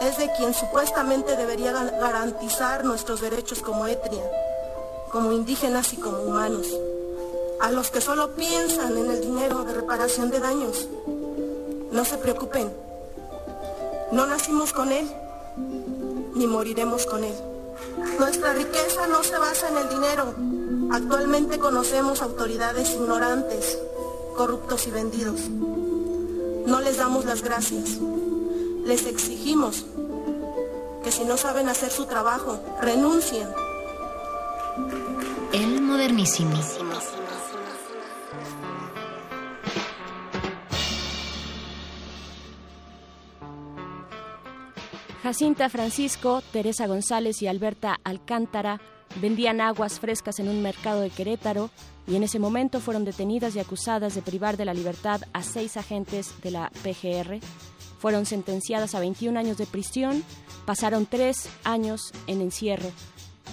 es de quien supuestamente debería garantizar nuestros derechos como etnia, como indígenas y como humanos. A los que solo piensan en el dinero de reparación de daños, no se preocupen. No nacimos con él, ni moriremos con él. Nuestra riqueza no se basa en el dinero. Actualmente conocemos autoridades ignorantes, corruptos y vendidos. No les damos las gracias. Les exigimos que si no saben hacer su trabajo, renuncien. El modernísimo. Jacinta Francisco, Teresa González y Alberta Alcántara vendían aguas frescas en un mercado de Querétaro y en ese momento fueron detenidas y acusadas de privar de la libertad a seis agentes de la PGR. Fueron sentenciadas a 21 años de prisión, pasaron tres años en encierro.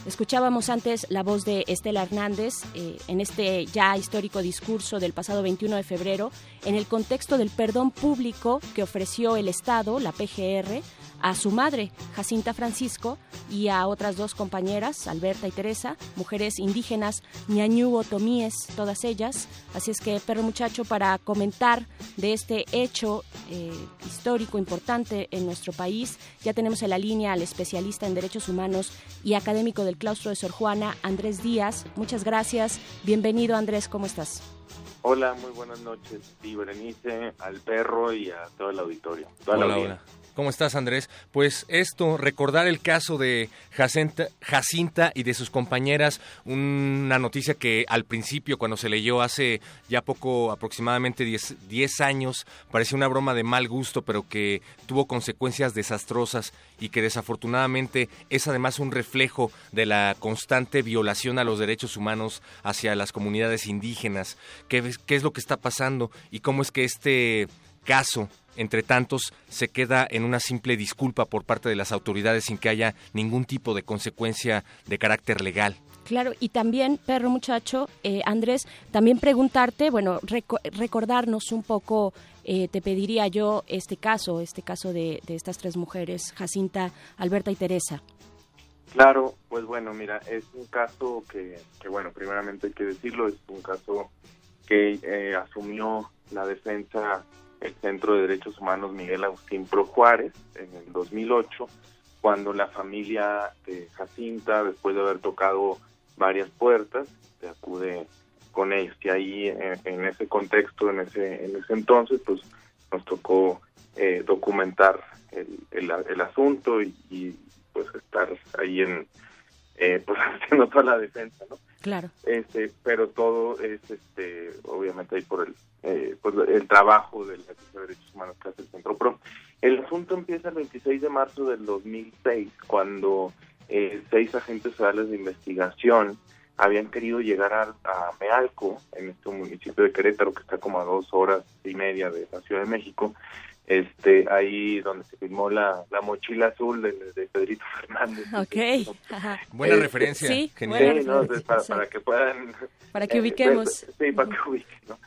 Escuchábamos antes la voz de Estela Hernández eh, en este ya histórico discurso del pasado 21 de febrero, en el contexto del perdón público que ofreció el Estado, la PGR, a su madre, Jacinta Francisco, y a otras dos compañeras, Alberta y Teresa, mujeres indígenas, ñañú otomíes, todas ellas. Así es que, perro muchacho, para comentar de este hecho eh, histórico importante en nuestro país, ya tenemos en la línea al especialista en derechos humanos y académico del claustro de Sor Juana, Andrés Díaz. Muchas gracias. Bienvenido, Andrés, ¿cómo estás? Hola, muy buenas noches, sí, Berenice, al perro y a todo el auditorio. Toda hola, la hola. ¿Cómo estás, Andrés? Pues esto, recordar el caso de Jacinta, y de sus compañeras, una noticia que al principio, cuando se leyó hace ya poco, aproximadamente 10 años, parecía una broma de mal gusto, pero que tuvo consecuencias desastrosas y que desafortunadamente es además un reflejo de la constante violación a los derechos humanos hacia las comunidades indígenas. ¿Qué, qué es lo que está pasando y cómo es que este caso entre tantos, se queda en una simple disculpa por parte de las autoridades sin que haya ningún tipo de consecuencia de carácter legal. Claro, y también, perro muchacho, eh, Andrés, también preguntarte, bueno, reco recordarnos un poco, eh, te pediría yo este caso, este caso de, de, estas tres mujeres, Jacinta, Alberta y Teresa. Claro, pues bueno, mira, es un caso que, que bueno, primeramente hay que decirlo, es un caso que eh, asumió la defensa el Centro de Derechos Humanos Miguel Agustín Pro Juárez en el 2008, cuando la familia de Jacinta, después de haber tocado varias puertas, se acude con ellos. Y ahí, en, en ese contexto, en ese, en ese entonces, pues nos tocó eh, documentar el, el, el asunto y, y, pues estar ahí en, eh, pues haciendo toda la defensa, ¿no? Claro. Este, pero todo es, este, obviamente ahí por el, eh, pues el trabajo del de Derechos Humanos que hace el Centro Pro. El asunto empieza el 26 de marzo del 2006, cuando eh, seis agentes federales de investigación habían querido llegar a, a, Mealco, en este municipio de Querétaro, que está como a dos horas y media de la Ciudad de México, este ahí donde se filmó la, la mochila azul de, de Pedrito Fernández. Ok. Buena Eh, referencia. Sí, Genial. buena Sí, ¿no? Entonces, para, que puedan... Para que eh, ubiquemos. ver- sí, para que ubiquen, ¿no?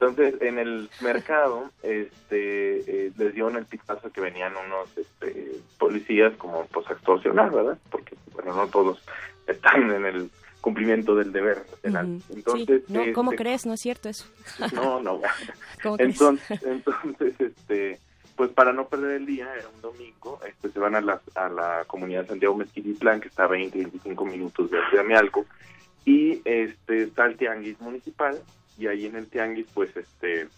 Entonces, en el mercado, este, eh, les dieron el pitazo que venían unos este, policías como pues a extorsionar, ¿verdad? Porque, bueno, no todos están en el cumplimiento del deber. Entonces, sí. no, ¿cómo este, crees? No es cierto eso. no, no. ¿Cómo entonces, entonces, este, pues para no perder el día, era un domingo, este, se van a la, a la comunidad de Santiago Mezquititlán, que está a 20, 25 minutos de Amialco, y este, está el tianguis municipal, y ahí en el tianguis, pues, este,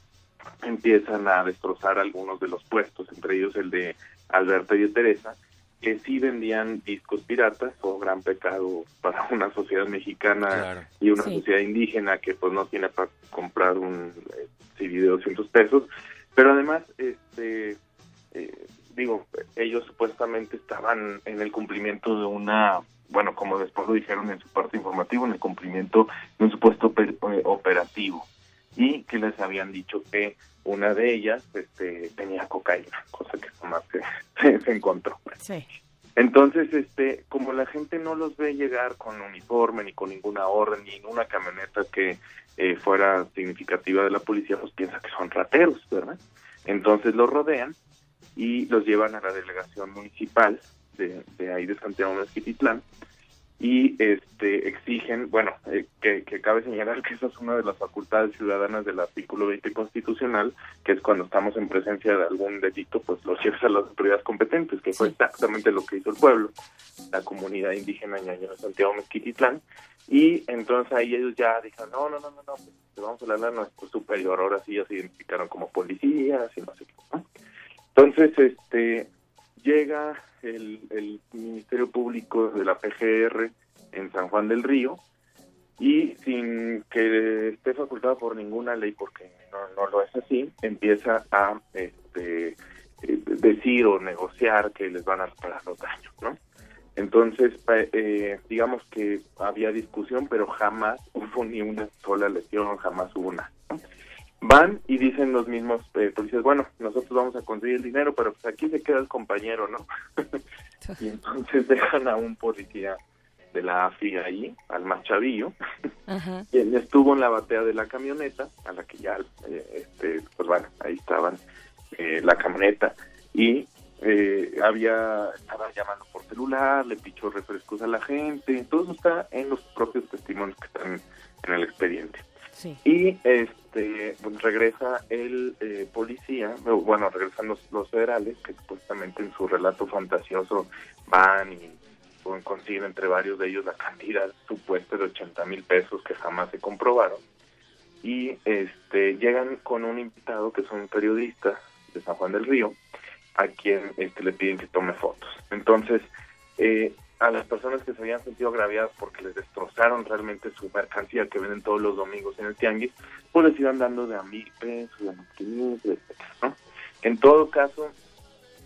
empiezan a destrozar algunos de los puestos, entre ellos el de Alberta y de Teresa, que sí vendían discos piratas, o gran pecado para una sociedad mexicana Claro. y una Sí. sociedad indígena que pues no tiene para comprar un eh, CD de 200 pesos, pero además, este, eh, digo, ellos supuestamente estaban en el cumplimiento de una, bueno, como después lo dijeron en su parte informativa, en el cumplimiento de un supuesto eh, operativo y que les habían dicho que una de ellas este, tenía cocaína, cosa que jamás se, se encontró. Sí. Entonces, este, como la gente no los ve llegar con uniforme, ni con ninguna orden, ni en una camioneta que eh, fuera significativa de la policía, pues piensa que son rateros, ¿verdad? Entonces los rodean y los llevan a la delegación municipal de, de ahí de Santiago Mezquititlán y este exigen, bueno, eh, que, que cabe señalar que esa es una de las facultades ciudadanas del artículo 20 constitucional, que es cuando estamos en presencia de algún delito, pues los llevas a las autoridades competentes, que fue exactamente lo que hizo el pueblo, la comunidad indígena ñaño de Santiago Mezquititlán, y entonces ahí ellos ya dijeron, no, no, no, no, no, pues, vamos a hablar a nuestro superior, ahora sí ya se identificaron como policías y no sé qué, ¿no? Entonces, este, llega el, Ministerio Público de la PGR en San Juan del Río y sin que esté facultado por ninguna ley, porque no, no lo es así, empieza a este, eh, decir o negociar que les van a reparar los daños, ¿no? Entonces, eh, digamos que había discusión, pero jamás hubo ni una sola lesión, jamás hubo una. Van y dicen los mismos eh, policías, bueno, nosotros vamos a conseguir el dinero, pero pues aquí se queda el compañero, ¿no? y entonces dejan a un policía de la AFI ahí, al más chavillo, quien estuvo en la batea de la camioneta, a la que ya, eh, este, pues bueno, ahí estaban eh, la camioneta, y eh, había, estaba llamando por celular, le pichó refrescos a la gente, todo eso está en los propios testimonios que están en el expediente. Y este pues, regresa el eh, policía, bueno, regresan los, los federales, que supuestamente en su relato fantasioso van y consiguen entre varios de ellos la cantidad supuesta de 80 mil pesos que jamás se comprobaron. Y este llegan con un invitado que es un periodista de San Juan del Río, a quien este, le piden que tome fotos. Entonces, eh, a las personas que se habían sentido agraviadas porque les destrozaron realmente su mercancía que venden todos los domingos en el tianguis, pues les iban dando de a mil pesos, de a mil ¿no? En todo caso,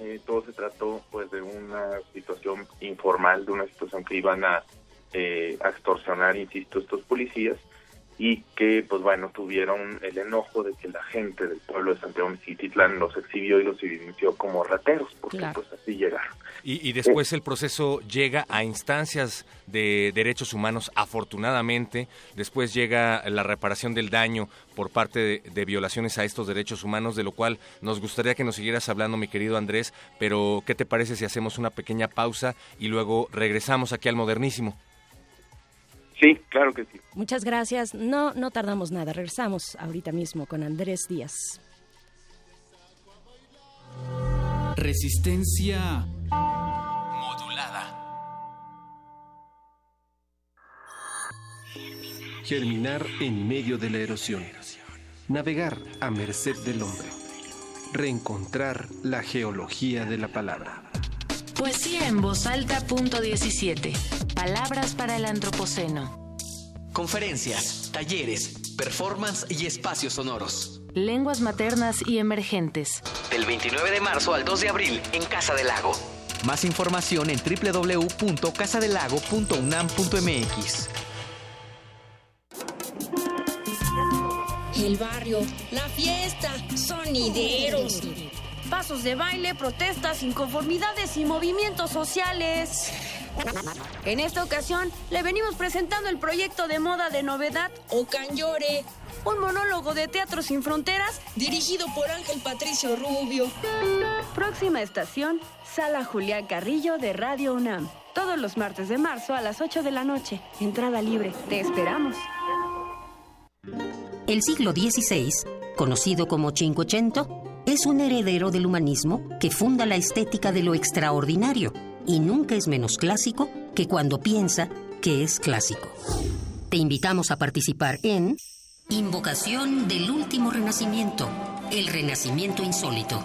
eh, todo se trató pues de una situación informal, de una situación que iban a, eh, a extorsionar, insisto, estos policías, y que pues bueno tuvieron el enojo de que la gente del pueblo de Santiago Mexititlán los exhibió y los evidenció como rateros porque pues así llegaron. Y, después el proceso llega a instancias de derechos humanos afortunadamente. Después llega la reparación del daño por parte de, de violaciones a estos derechos humanos de lo cual nos gustaría que nos siguieras hablando mi querido Andrés pero qué te parece si hacemos una pequeña pausa y luego regresamos aquí al modernísimo Sí, claro que sí. Muchas gracias. No, no tardamos nada. Regresamos ahorita mismo con Andrés Díaz. Resistencia modulada. Germinar en medio de la erosión. Navegar a merced del hombre. Reencontrar la geología de la palabra. Poesía en voz alta, punto 17. Palabras para el Antropoceno. Conferencias, talleres, performance y espacios sonoros. Lenguas maternas y emergentes. Del 29 de marzo al 2 de abril en Casa del Lago. Más información en www.casadelago.unam.mx. El barrio, la fiesta, sonideros pasos de baile, protestas, inconformidades y movimientos sociales. En esta ocasión le venimos presentando el proyecto de moda de novedad Ocanyore, un monólogo de Teatro Sin Fronteras dirigido por Ángel Patricio Rubio. Próxima estación, Sala Julián Carrillo de Radio UNAM. Todos los martes de marzo a las 8 de la noche. Entrada libre. Te esperamos. El siglo XVI, conocido como Cinquecento, es un heredero del humanismo que funda la estética de lo extraordinario y nunca es menos clásico que cuando piensa que es clásico. Te invitamos a participar en Invocación del Último Renacimiento, el Renacimiento Insólito.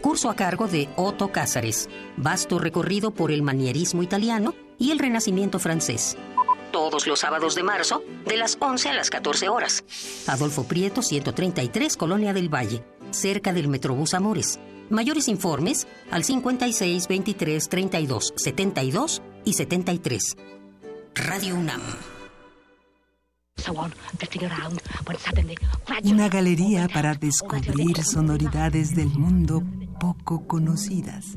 Curso a cargo de Otto Cázares, vasto recorrido por el manierismo italiano y el Renacimiento francés. Todos los sábados de marzo, de las 11 a las 14 horas. Adolfo Prieto, 133, Colonia del Valle cerca del Metrobús Amores. Mayores informes al 56 23 32 72 y 73. Radio UNAM. Una galería para descubrir sonoridades del mundo poco conocidas.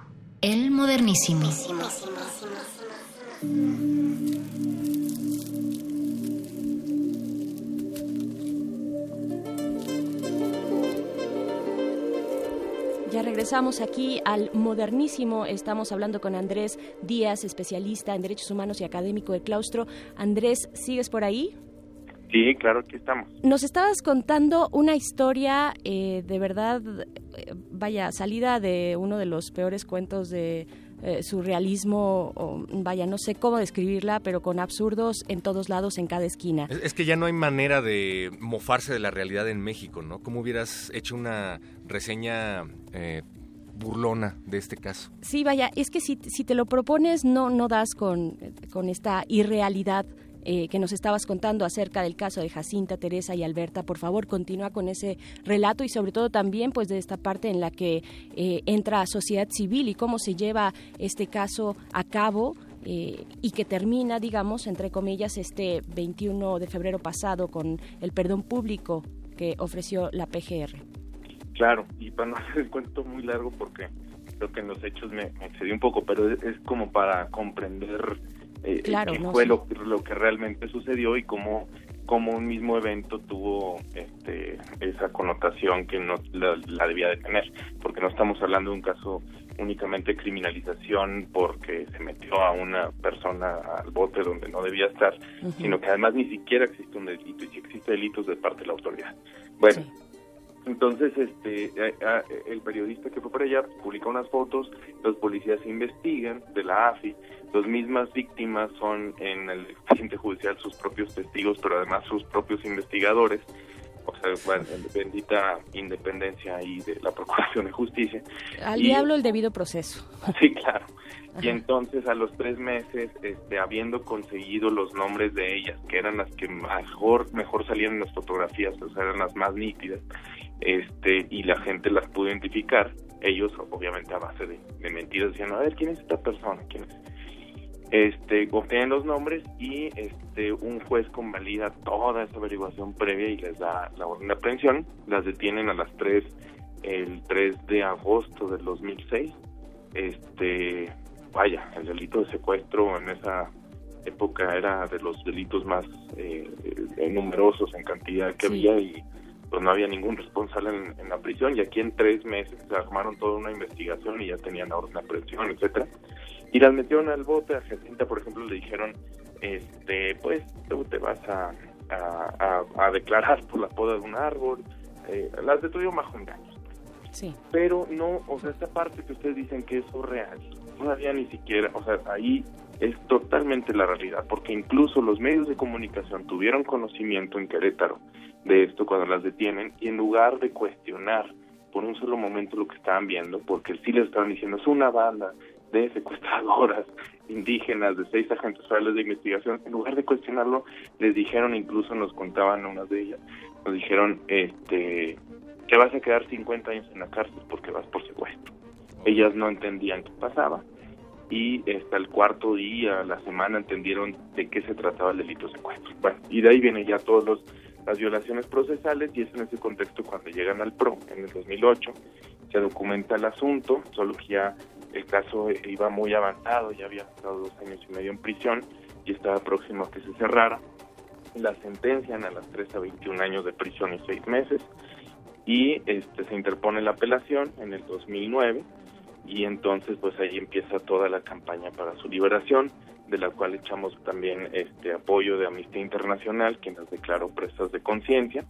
El modernísimo. Ya regresamos aquí al modernísimo. Estamos hablando con Andrés Díaz, especialista en derechos humanos y académico de claustro. Andrés, ¿sigues por ahí? Sí, claro, aquí estamos. Nos estabas contando una historia eh, de verdad, vaya, salida de uno de los peores cuentos de eh, surrealismo, o, vaya, no sé cómo describirla, pero con absurdos en todos lados, en cada esquina. Es, que ya no hay manera de mofarse de la realidad en México, ¿no? ¿Cómo hubieras hecho una reseña eh, burlona de este caso. Sí, vaya, es que si, si te lo propones no, no das con, con esta irrealidad eh, que nos estabas contando acerca del caso de Jacinta, Teresa y Alberta. Por favor, continúa con ese relato y sobre todo también pues de esta parte en la que eh, entra sociedad civil y cómo se lleva este caso a cabo. Eh, y que termina, digamos, entre comillas, este 21 de febrero pasado con el perdón público que ofreció la PGR. Claro, y para no hacer el cuento muy largo, porque creo que en los hechos me, excedí un poco, pero es como para comprender eh, claro, qué fue lo, lo que realmente sucedió y cómo, cómo un mismo evento tuvo este, esa connotación que no la, debía de tener, porque no estamos hablando de un caso únicamente criminalización porque se metió a una persona al bote donde no debía estar, sino que además ni siquiera existe un delito y si existe delitos de parte de la autoridad. Bueno, entonces, este, eh, eh, el periodista que fue para allá publica unas fotos, los policías investigan de la AFI, las mismas víctimas son en el expediente judicial sus propios testigos, pero además sus propios investigadores, o sea, bueno, bendita independencia ahí de la Procuración de Justicia. Al diablo el debido proceso. Sí, claro. Y entonces a los tres meses, este, habiendo conseguido los nombres de ellas, que eran las que mejor, mejor salían en las fotografías, o sea, eran las más nítidas, este y la gente las pudo identificar ellos obviamente a base de, mentiras decían a ver quién es esta persona quién es este obtienen los nombres y este un juez convalida toda esa averiguación previa y les da la orden de aprehensión. Las detienen a las 3 el 3 de agosto del 2006 este vaya el delito de secuestro en esa época era de los delitos más eh, eh numerosos en cantidad que había y pues no había ningún responsable en, la prisión y aquí en tres meses se armaron toda una investigación y ya tenían orden de aprehensión, etcétera. Y las metieron al bote a Jacinta por ejemplo le dijeron este pues tú te vas a, a, declarar por la poda de un árbol. Eh, las detuvieron bajo engaños sí. Pero no o sea esta parte que ustedes dicen que es surreal no había ni siquiera o sea ahí es totalmente la realidad porque incluso los medios de comunicación tuvieron conocimiento en Querétaro de esto cuando las detienen y en lugar de cuestionar por un solo momento lo que estaban viendo, porque sí les estaban diciendo es una banda de secuestradoras indígenas de seis agentes federales de investigación, en lugar de cuestionarlo, les dijeron, incluso nos contaban unas de ellas, nos dijeron, este, que vas a quedar 50 años en la cárcel porque vas por secuestro. Ellas no entendían qué pasaba y hasta el cuarto día, la semana, entendieron de qué se trataba el delito de secuestro. Bueno, y de ahí vienen ya todos los las violaciones procesales y es en ese contexto cuando llegan al PRO en el 2008 se documenta el asunto, solo que ya el caso iba muy avanzado, ya había estado dos años y medio en prisión y estaba próximo a que se cerrara. La sentencian a las 3 a 21 años de prisión y 6 meses y este se interpone la apelación en el 2009 y entonces pues ahí empieza toda la campaña para su liberación de la cual echamos también este apoyo de Amnistía Internacional, que nos declaró presas de conciencia,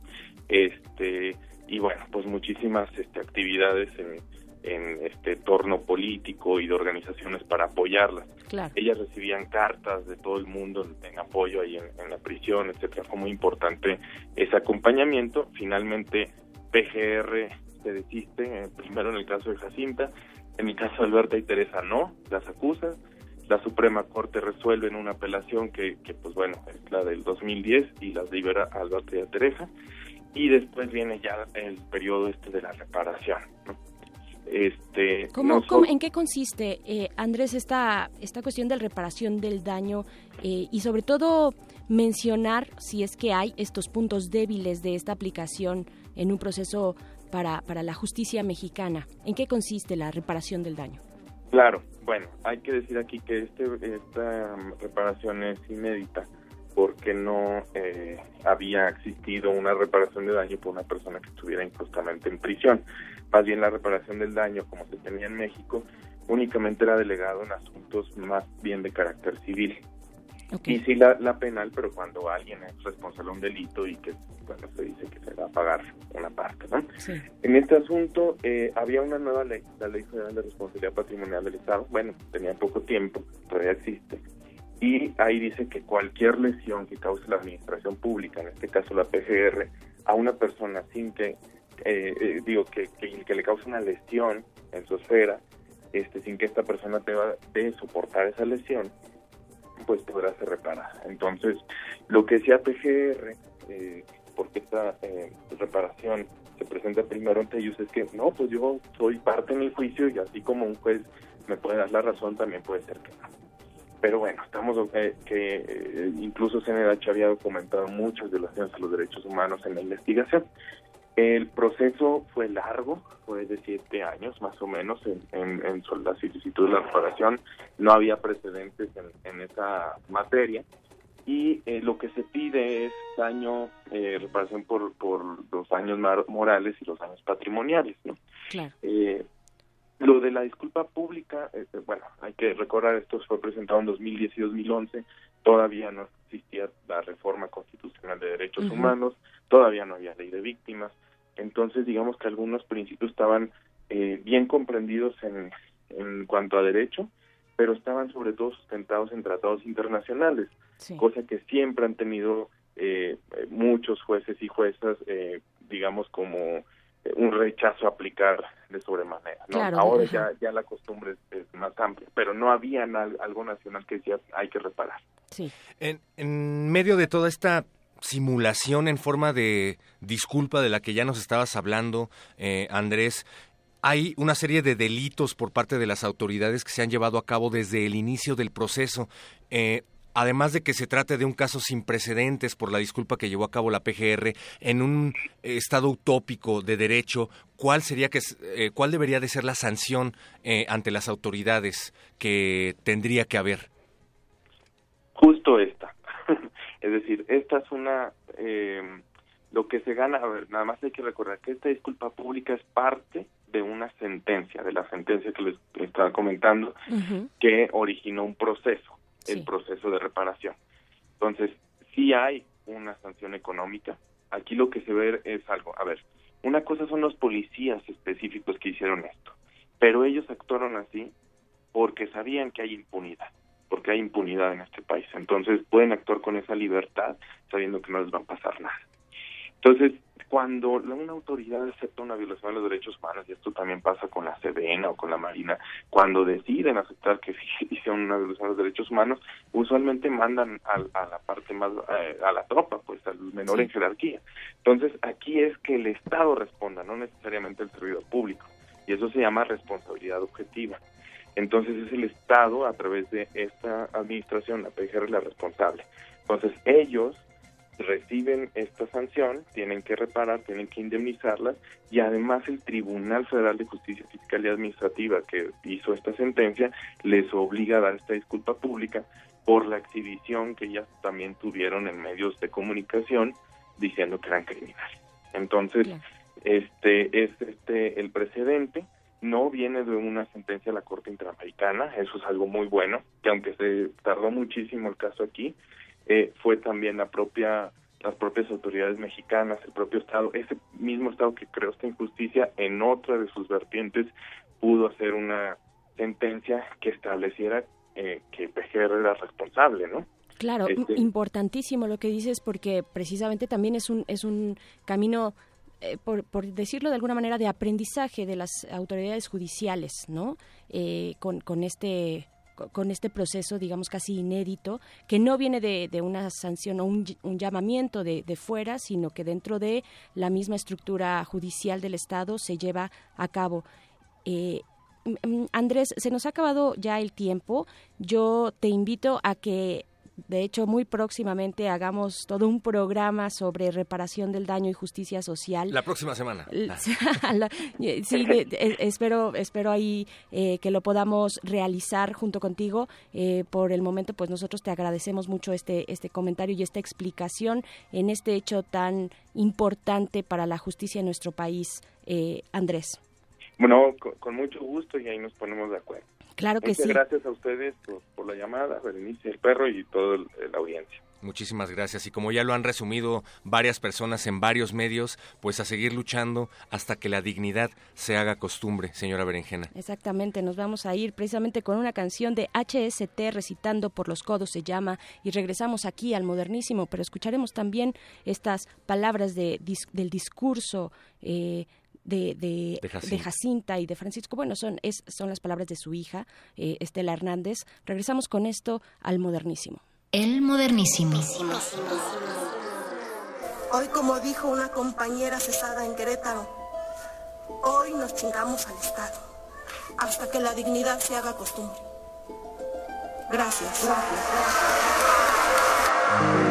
este y bueno, pues muchísimas este, actividades en, este torno político y de organizaciones para apoyarlas. Ellas recibían cartas de todo el mundo en, apoyo ahí en, la prisión, etcétera. Fue muy importante ese acompañamiento. Finalmente, PGR se desiste, eh, primero en el caso de Jacinta, en el caso de Alberta y Teresa no, las acusa, la Suprema Corte resuelve en una apelación que, que pues bueno, es la del 2010 y las libera a Alberto y a Teresa. Y después viene ya el periodo este de la reparación. Este, ¿Cómo, ¿En qué consiste, eh, Andrés, esta, esta cuestión de reparación del daño eh, y sobre todo mencionar si es que hay estos puntos débiles de esta aplicación en un proceso para, para la justicia mexicana? ¿En qué consiste la reparación del daño? Claro, bueno, hay que decir aquí que este, esta reparación es inédita porque no eh, había existido una reparación de daño por una persona que estuviera injustamente en prisión. Más bien la reparación del daño, como se tenía en México, únicamente era delegado en asuntos más bien de carácter civil. Y sí la, la penal, pero cuando alguien es responsable de un delito y que, bueno, se dice que se va a pagar una parte, ¿no? En este asunto eh, había una nueva ley, la Ley Federal de Responsabilidad Patrimonial del Estado, bueno, tenía poco tiempo, todavía existe, y ahí dice que cualquier lesión que cause la administración pública, en este caso la PGR, a una persona sin que eh, eh, digo, que, que, le causa una lesión en su esfera, este, sin que esta persona deba de soportar esa lesión, pues podrá ser reparada. Entonces, lo que decía PGR, eh, porque esta eh, reparación se presenta primero ante ellos, es que no, pues yo soy parte en el juicio y así como un juez me puede dar la razón, también puede ser que no. Pero bueno, estamos eh, que incluso CNH había documentado muchas violaciones a los derechos humanos en la investigación. El proceso fue largo, fue de siete años más o menos en, en, la solicitud de la reparación. No había precedentes en, esa materia y eh, lo que se pide es daño, eh, reparación por, por los daños morales y los daños patrimoniales. ¿no? Claro. Eh, lo de la disculpa pública, eh, bueno, hay que recordar, esto fue presentado en 2010 y 2011, todavía no existía la reforma constitucional de derechos humanos, todavía no había ley de víctimas, entonces digamos que algunos principios estaban eh, bien comprendidos en, en cuanto a derecho, pero estaban sobre todo sustentados en tratados internacionales, cosa que siempre han tenido eh, muchos jueces y juezas, eh, digamos, como un rechazo a aplicar de sobremanera. ¿no? Ahora ya, ya la costumbre es, más amplia, pero no había algo nacional que decía hay que reparar. Sí. En, en medio de toda esta simulación en forma de disculpa de la que ya nos estabas hablando, eh, Andrés, hay una serie de delitos por parte de las autoridades que se han llevado a cabo desde el inicio del proceso. Eh, además de que se trate de un caso sin precedentes por la disculpa que llevó a cabo la PGR en un estado utópico de derecho, ¿cuál sería que eh, cuál debería de ser la sanción eh, ante las autoridades que tendría que haber? Justo esta. es decir, esta es una eh, lo que se gana, a ver, nada más hay que recordar que esta disculpa pública es parte de una sentencia, de la sentencia que les estaba comentando, que originó un proceso el proceso de reparación. Entonces, si hay una sanción económica. Aquí lo que se ve es algo, a ver, una cosa son los policías específicos que hicieron esto, pero ellos actuaron así porque sabían que hay impunidad, porque hay impunidad en este país. Entonces pueden actuar con esa libertad sabiendo que no les va a pasar nada. Entonces, cuando una autoridad acepta una violación de los derechos humanos, y esto también pasa con la CBN o con la Marina, cuando deciden aceptar que hicieron una violación de los derechos humanos, usualmente mandan a, la parte más, eh, a la tropa, pues al menor en jerarquía. Entonces, aquí es que el Estado responda, no necesariamente el servidor público, y eso se llama responsabilidad objetiva. Entonces es el Estado, a través de esta administración, la PGR, la responsable. Entonces ellos reciben esta sanción, tienen que reparar, tienen que indemnizarlas y además el Tribunal Federal de Justicia Fiscal y Administrativa que hizo esta sentencia les obliga a dar esta disculpa pública por la exhibición que ellas también tuvieron en medios de comunicación diciendo que eran criminales. Entonces, este es este el precedente no viene de una sentencia de la Corte Interamericana, eso es algo muy bueno, que aunque se tardó muchísimo el caso aquí, eh, fue también la propia las propias autoridades mexicanas, el propio Estado, ese mismo Estado que creó esta injusticia en otra de sus vertientes pudo hacer una sentencia que estableciera eh, que PGR era responsable, ¿no? Claro, este importantísimo lo que dices porque precisamente también es un es un camino eh, por, por, decirlo de alguna manera de aprendizaje de las autoridades judiciales, ¿no? con, con este con este proceso, digamos, casi inédito, que no viene de, una sanción o un, llamamiento de, fuera, sino que dentro de la misma estructura judicial del Estado se lleva a cabo. Eh, Andrés, se nos ha acabado ya el tiempo. Yo te invito a que de hecho, muy próximamente hagamos todo un programa sobre reparación del daño y justicia social. La próxima semana. sí, e, espero, espero ahí eh, que lo podamos realizar junto contigo. Eh, por el momento, pues nosotros te agradecemos mucho este, este comentario y esta explicación en este hecho tan importante para la justicia en nuestro país, eh, Andrés. Bueno, con mucho gusto y ahí nos ponemos de acuerdo. Claro que Muchas sí. gracias a ustedes por, por la llamada, Berenice, el perro y toda la audiencia. Muchísimas gracias. Y como ya lo han resumido varias personas en varios medios, pues a seguir luchando hasta que la dignidad se haga costumbre, señora Berenjena. Exactamente, nos vamos a ir precisamente con una canción de HST recitando por los codos se llama y regresamos aquí al modernísimo, pero escucharemos también estas palabras de, dis- del discurso. eh, de, de, De Jacinta. de Jacinta y de Francisco, bueno, son, es, son las palabras de su hija, eh, Estela Hernández. Regresamos con esto al modernísimo. El modernísimo. Hoy, como dijo una compañera cesada en Querétaro, hoy nos chingamos al Estado hasta que la dignidad se haga costumbre. Gracias. Doy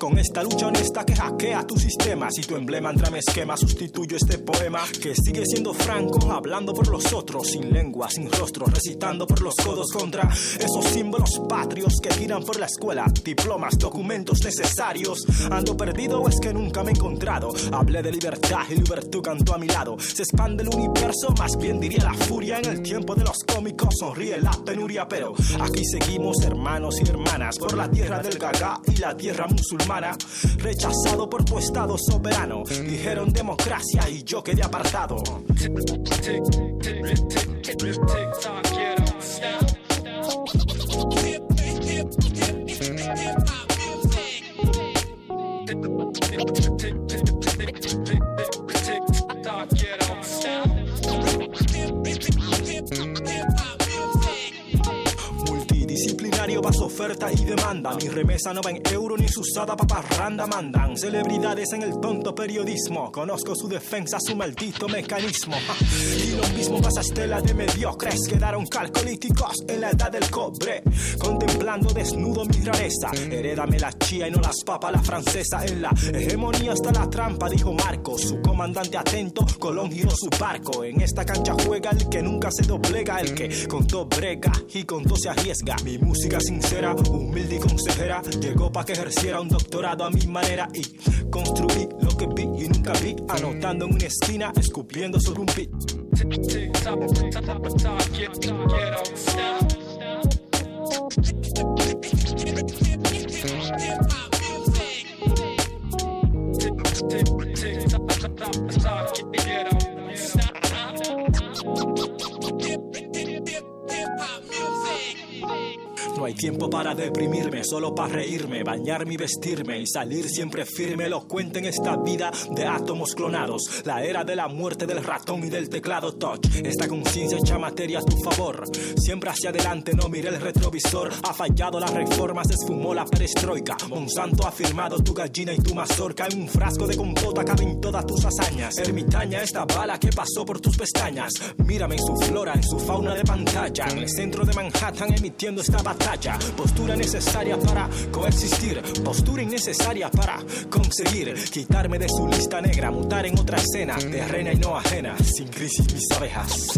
Con esta lucha honesta que hackea tu sistema. Si tu emblema entra mi esquema Sustituyo este poema. Que sigue siendo franco Hablando por los otros. Sin lengua, sin rostro Recitando por los codos contra Esos símbolos patrios Que tiran por la escuela. Diplomas, documentos necesarios. Ando perdido o es que nunca me he encontrado. Hablé de libertad y libertad cantó a mi lado. Se expande el universo Más bien diría la furia. En el tiempo de los cómicos Sonríe la penuria. Pero aquí seguimos hermanos y hermanas Por la tierra del gaga y la tierra Rechazado por tu estado soberano Dijeron democracia y yo quedé apartado oferta y demanda. Mi remesa no va en euro ni su usada paparranda mandan. Celebridades en el tonto periodismo. Conozco su defensa, su maldito mecanismo. Y lo mismo pasa estela de mediocres. Quedaron calcolíticos en la edad del cobre. Contemplando desnudo mi rareza. Herédame la chía y no las papas la francesa En la hegemonía está la trampa, dijo Marco. Su comandante atento, Colón giró su barco. En esta cancha juega el que nunca se doblega El que con todo brega y con todo se arriesga. Mi música sincera, humilde y consejera. Llegó pa' que ejerciera un doctorado a mi manera Y construí lo que vi y nunca vi Anotando en una esquina, escupiendo sobre un beat hay tiempo para deprimirme, solo para reírme, bañarme y vestirme y salir siempre firme, elocuente en esta vida de átomos clonados. La era de la muerte del ratón y del teclado touch. Esta conciencia echa materia a tu favor. Siempre hacia adelante, no mire el retrovisor. Ha fallado la reforma, se esfumó la perestroika. Monsanto ha firmado tu gallina y tu mazorca. En un frasco de compota caben todas tus hazañas. Ermitaña, esta bala que pasó por tus pestañas. Mírame en su flora, en su fauna de pantalla. En el centro de Manhattan emitiendo esta batalla. Postura necesaria para coexistir. Postura innecesaria para conseguir quitarme de su lista negra. Mutar en otra escena, terrena y no ajena. Sin crisis mis abejas.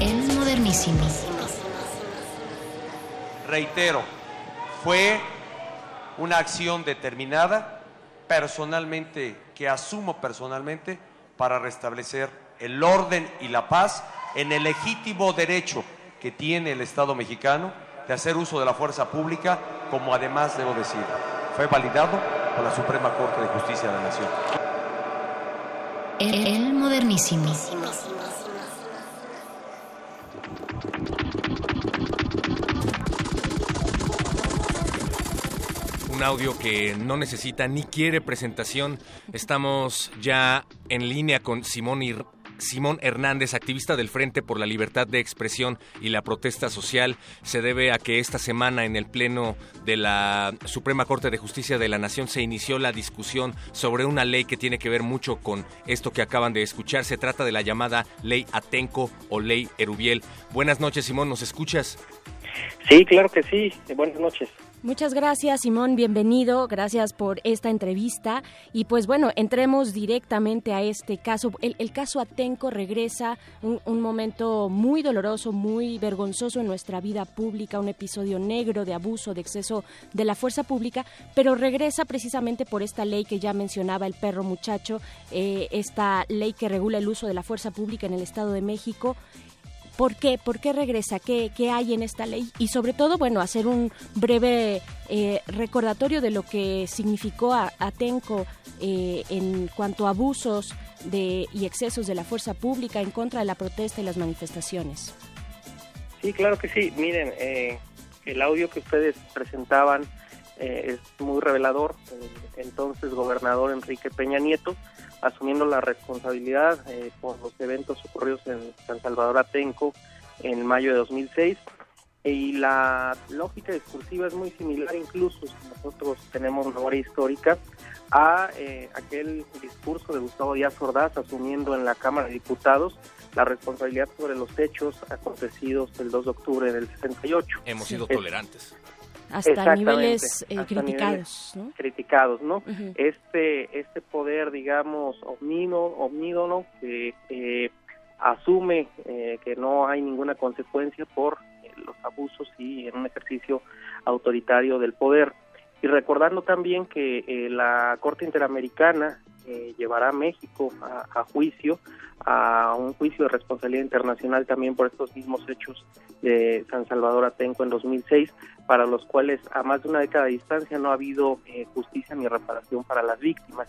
El modernísimo. Reitero, fue una acción determinada, personalmente, que asumo personalmente, para restablecer el orden y la paz en el legítimo derecho que tiene el Estado mexicano de hacer uso de la fuerza pública, como además debo decir, fue validado por la Suprema Corte de Justicia de la Nación. El, modernísimo. Un audio que no necesita ni quiere presentación. Estamos ya en línea con Simón Simón Hernández, activista del Frente por la Libertad de Expresión y la Protesta Social, se debe a que esta semana en el Pleno de la Suprema Corte de Justicia de la Nación se inició la discusión sobre una ley que tiene que ver mucho con esto que acaban de escuchar. Se trata de la llamada Ley Atenco o Ley Erubiel. Buenas noches, Simón, ¿nos escuchas? Sí, claro que sí. Buenas noches. Muchas gracias, Simón. Bienvenido. Gracias por esta entrevista. Y pues bueno, entremos directamente a este caso. El, caso Atenco regresa un, un, momento muy doloroso, muy vergonzoso en nuestra vida pública, un episodio negro de abuso, de exceso de la fuerza pública, pero regresa precisamente por esta ley que ya mencionaba el perro muchacho, eh, esta ley que regula el uso de la fuerza pública en el Estado de México ¿Por qué? ¿Por qué regresa? ¿Qué, qué hay en esta ley? Y sobre todo, bueno, hacer un breve eh, recordatorio de lo que significó Atenco eh, en cuanto a abusos de, y excesos de la fuerza pública en contra de la protesta y las manifestaciones. Sí, claro que sí. Miren, eh, el audio que ustedes presentaban es muy revelador. entonces, gobernador Enrique Peña Nieto asumiendo la responsabilidad eh, por los eventos ocurridos en San Salvador Atenco en mayo de 2006 y la lógica discursiva es muy similar incluso si nosotros tenemos memoria histórica a eh, aquel discurso de Gustavo Díaz Ordaz asumiendo en la Cámara de Diputados la responsabilidad sobre los hechos acontecidos el 2 de octubre del 68. Hemos sido tolerantes hasta niveles eh, criticados, ¿no? criticados, ¿no? Este este poder, digamos, omnímodo, que eh, asume eh, que no hay ninguna consecuencia por los abusos y en un ejercicio autoritario del poder. Y recordando también que la Corte Interamericana llevará a México a, juicio, a un juicio de responsabilidad internacional también por estos mismos hechos de San Salvador Atenco en 2006, para los cuales a más de una década de distancia no ha habido eh, justicia ni reparación para las víctimas.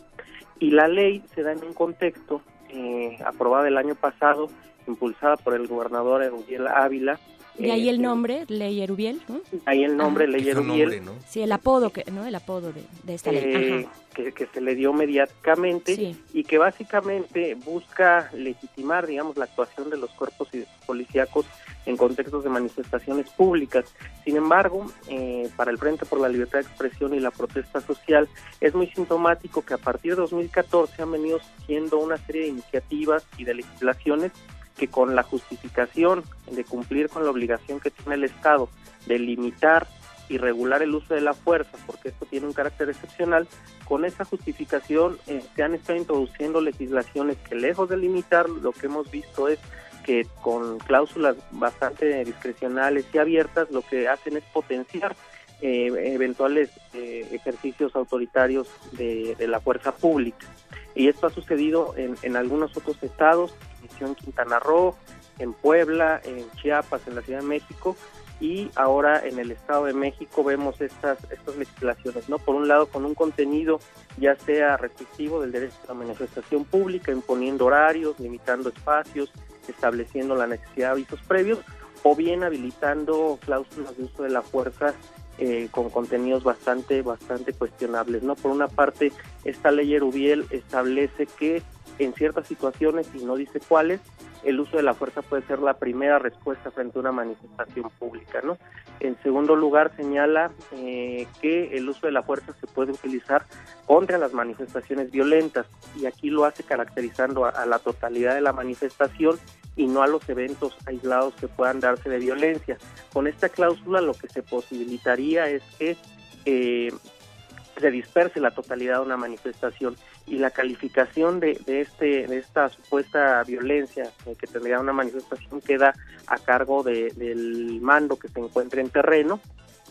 Y la ley se da en un contexto eh, aprobada el año pasado, impulsada por el gobernador Erubiel Ávila, y ahí el nombre, Ley Erubiel, ¿no? Ahí el nombre, Ley Erubiel. Sí, el apodo, que, ¿no? El apodo de, esta ley. Eh, que, se le dio mediáticamente y que básicamente busca legitimar, digamos, la actuación de los cuerpos policíacos en contextos de manifestaciones públicas. Sin embargo, eh, para el Frente por la Libertad de Expresión y la protesta social, es muy sintomático que a partir de 2014 han venido siendo una serie de iniciativas y de legislaciones que con la justificación de cumplir con la obligación que tiene el Estado de limitar y regular el uso de la fuerza, porque esto tiene un carácter excepcional, con esa justificación eh, se han estado introduciendo legislaciones que lejos de limitar, lo que hemos visto es que con cláusulas bastante discrecionales y abiertas, lo que hacen es potenciar eh, eventuales eh, ejercicios autoritarios de, la fuerza pública. Y esto ha sucedido en, en algunos otros estados, en Quintana Roo, en Puebla, en Chiapas, en la Ciudad de México, y ahora en el Estado de México vemos estas, estas legislaciones, ¿no? Por un lado, con un contenido ya sea restrictivo del derecho a la manifestación pública, imponiendo horarios, limitando espacios, estableciendo la necesidad de avisos previos, o bien habilitando cláusulas de uso de la fuerza eh, con contenidos bastante, bastante cuestionables, ¿no? Por una parte, esta ley Erubiel establece que en ciertas situaciones, y no dice cuáles, el uso de la fuerza puede ser la primera respuesta frente a una manifestación pública, ¿no? En segundo lugar, señala eh, que el uso de la fuerza se puede utilizar contra las manifestaciones violentas y aquí lo hace caracterizando a, la totalidad de la manifestación y no a los eventos aislados que puedan darse de violencia. Con esta cláusula lo que se posibilitaría es que eh, se disperse la totalidad de una manifestación y la calificación de, de este de esta supuesta violencia que tendría una manifestación queda a cargo de, del mando que se encuentre en terreno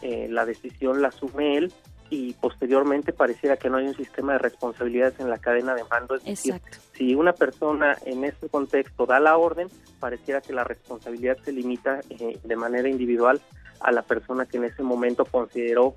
eh, la decisión la asume él y posteriormente pareciera que no hay un sistema de responsabilidades en la cadena de mando. Es decir, si una persona en ese contexto da la orden, pareciera que la responsabilidad se limita eh, de manera individual a la persona que en ese momento consideró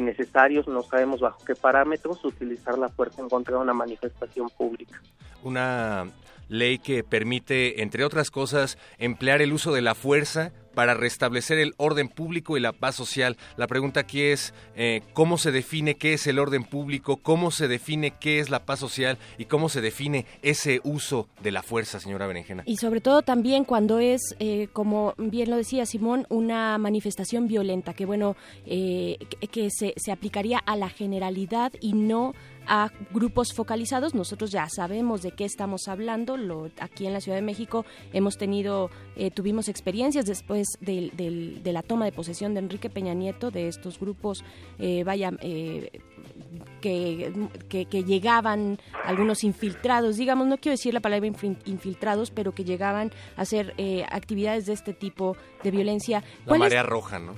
necesarios, no sabemos bajo qué parámetros, utilizar la fuerza en contra de una manifestación pública. Una ley que permite, entre otras cosas, emplear el uso de la fuerza para restablecer el orden público y la paz social. La pregunta aquí es eh, cómo se define qué es el orden público, cómo se define qué es la paz social y cómo se define ese uso de la fuerza, señora Berenjena. Y sobre todo también cuando es, eh, como bien lo decía Simón, una manifestación violenta, que bueno, eh, que, se, se aplicaría a la generalidad y no a grupos focalizados. Nosotros ya sabemos de qué estamos hablando. Lo, aquí en la Ciudad de México hemos tenido, eh, tuvimos experiencias después de la toma de posesión de Enrique Peña Nieto de estos grupos, eh, vaya, eh, que, que, llegaban algunos infiltrados, digamos, no quiero decir la palabra infiltrados, pero que llegaban a hacer eh, actividades de este tipo de violencia. La marea roja, ¿no?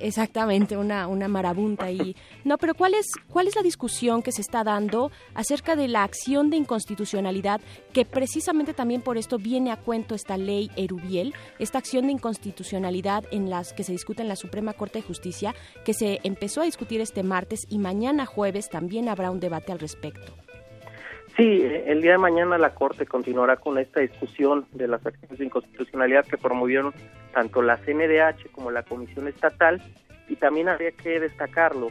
Exactamente, una, una marabunta. Y, no, pero ¿cuál es, ¿cuál es la discusión que se está dando acerca de la acción de inconstitucionalidad que precisamente también por esto viene a cuento esta ley Erubiel, esta acción de inconstitucionalidad en las que se discute en la Suprema Corte de Justicia, que se empezó a discutir este martes y mañana jueves también habrá un debate al respecto. Sí, el día de mañana la Corte continuará con esta discusión de las acciones de inconstitucionalidad que promovieron tanto la CNDH como la Comisión Estatal y también habría que destacarlo,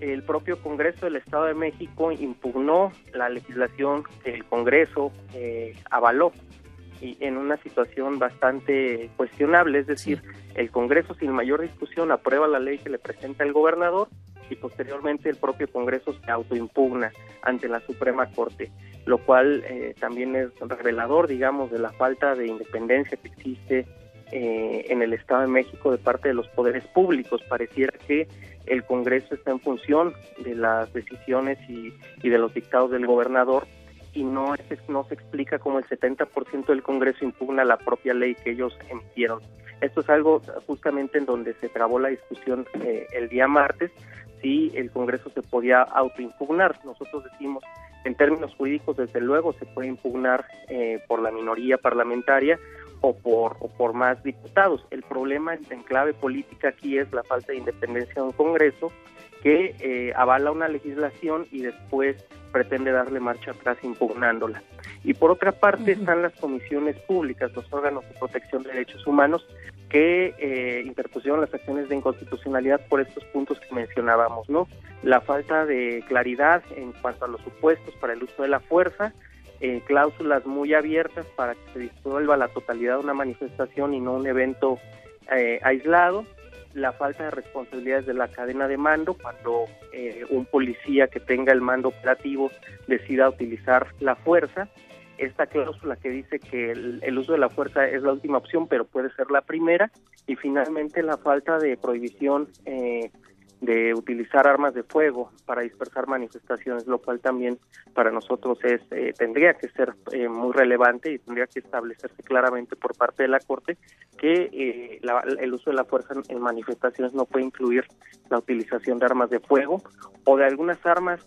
el propio Congreso del Estado de México impugnó la legislación que el Congreso eh, avaló y en una situación bastante cuestionable, es decir, el Congreso sin mayor discusión aprueba la ley que le presenta el gobernador y posteriormente el propio Congreso se autoimpugna ante la Suprema Corte, lo cual eh, también es revelador, digamos, de la falta de independencia que existe eh, en el Estado de México de parte de los poderes públicos. Pareciera que el Congreso está en función de las decisiones y, y de los dictados del gobernador y no, no se explica cómo el 70% del Congreso impugna la propia ley que ellos emitieron. Esto es algo justamente en donde se trabó la discusión eh, el día martes, si el Congreso se podía autoimpugnar. Nosotros decimos, en términos jurídicos, desde luego se puede impugnar eh, por la minoría parlamentaria o por, o por más diputados. El problema en clave política aquí es la falta de independencia de un Congreso que eh, avala una legislación y después pretende darle marcha atrás impugnándola. Y por otra parte están las comisiones públicas, los órganos de protección de derechos humanos que eh, interpusieron las acciones de inconstitucionalidad por estos puntos que mencionábamos, ¿no? La falta de claridad en cuanto a los supuestos para el uso de la fuerza, eh, cláusulas muy abiertas para que se disuelva la totalidad de una manifestación y no un evento eh, aislado, la falta de responsabilidades de la cadena de mando cuando eh, un policía que tenga el mando operativo decida utilizar la fuerza. Esta cláusula que dice que el, uso de la fuerza es la última opción, pero puede ser la primera. Y finalmente la falta de prohibición eh, de utilizar armas de fuego para dispersar manifestaciones, lo cual también para nosotros es eh, tendría que ser eh, muy relevante y tendría que establecerse claramente por parte de la Corte que eh, el uso de la fuerza en manifestaciones no puede incluir la utilización de armas de fuego o de algunas armas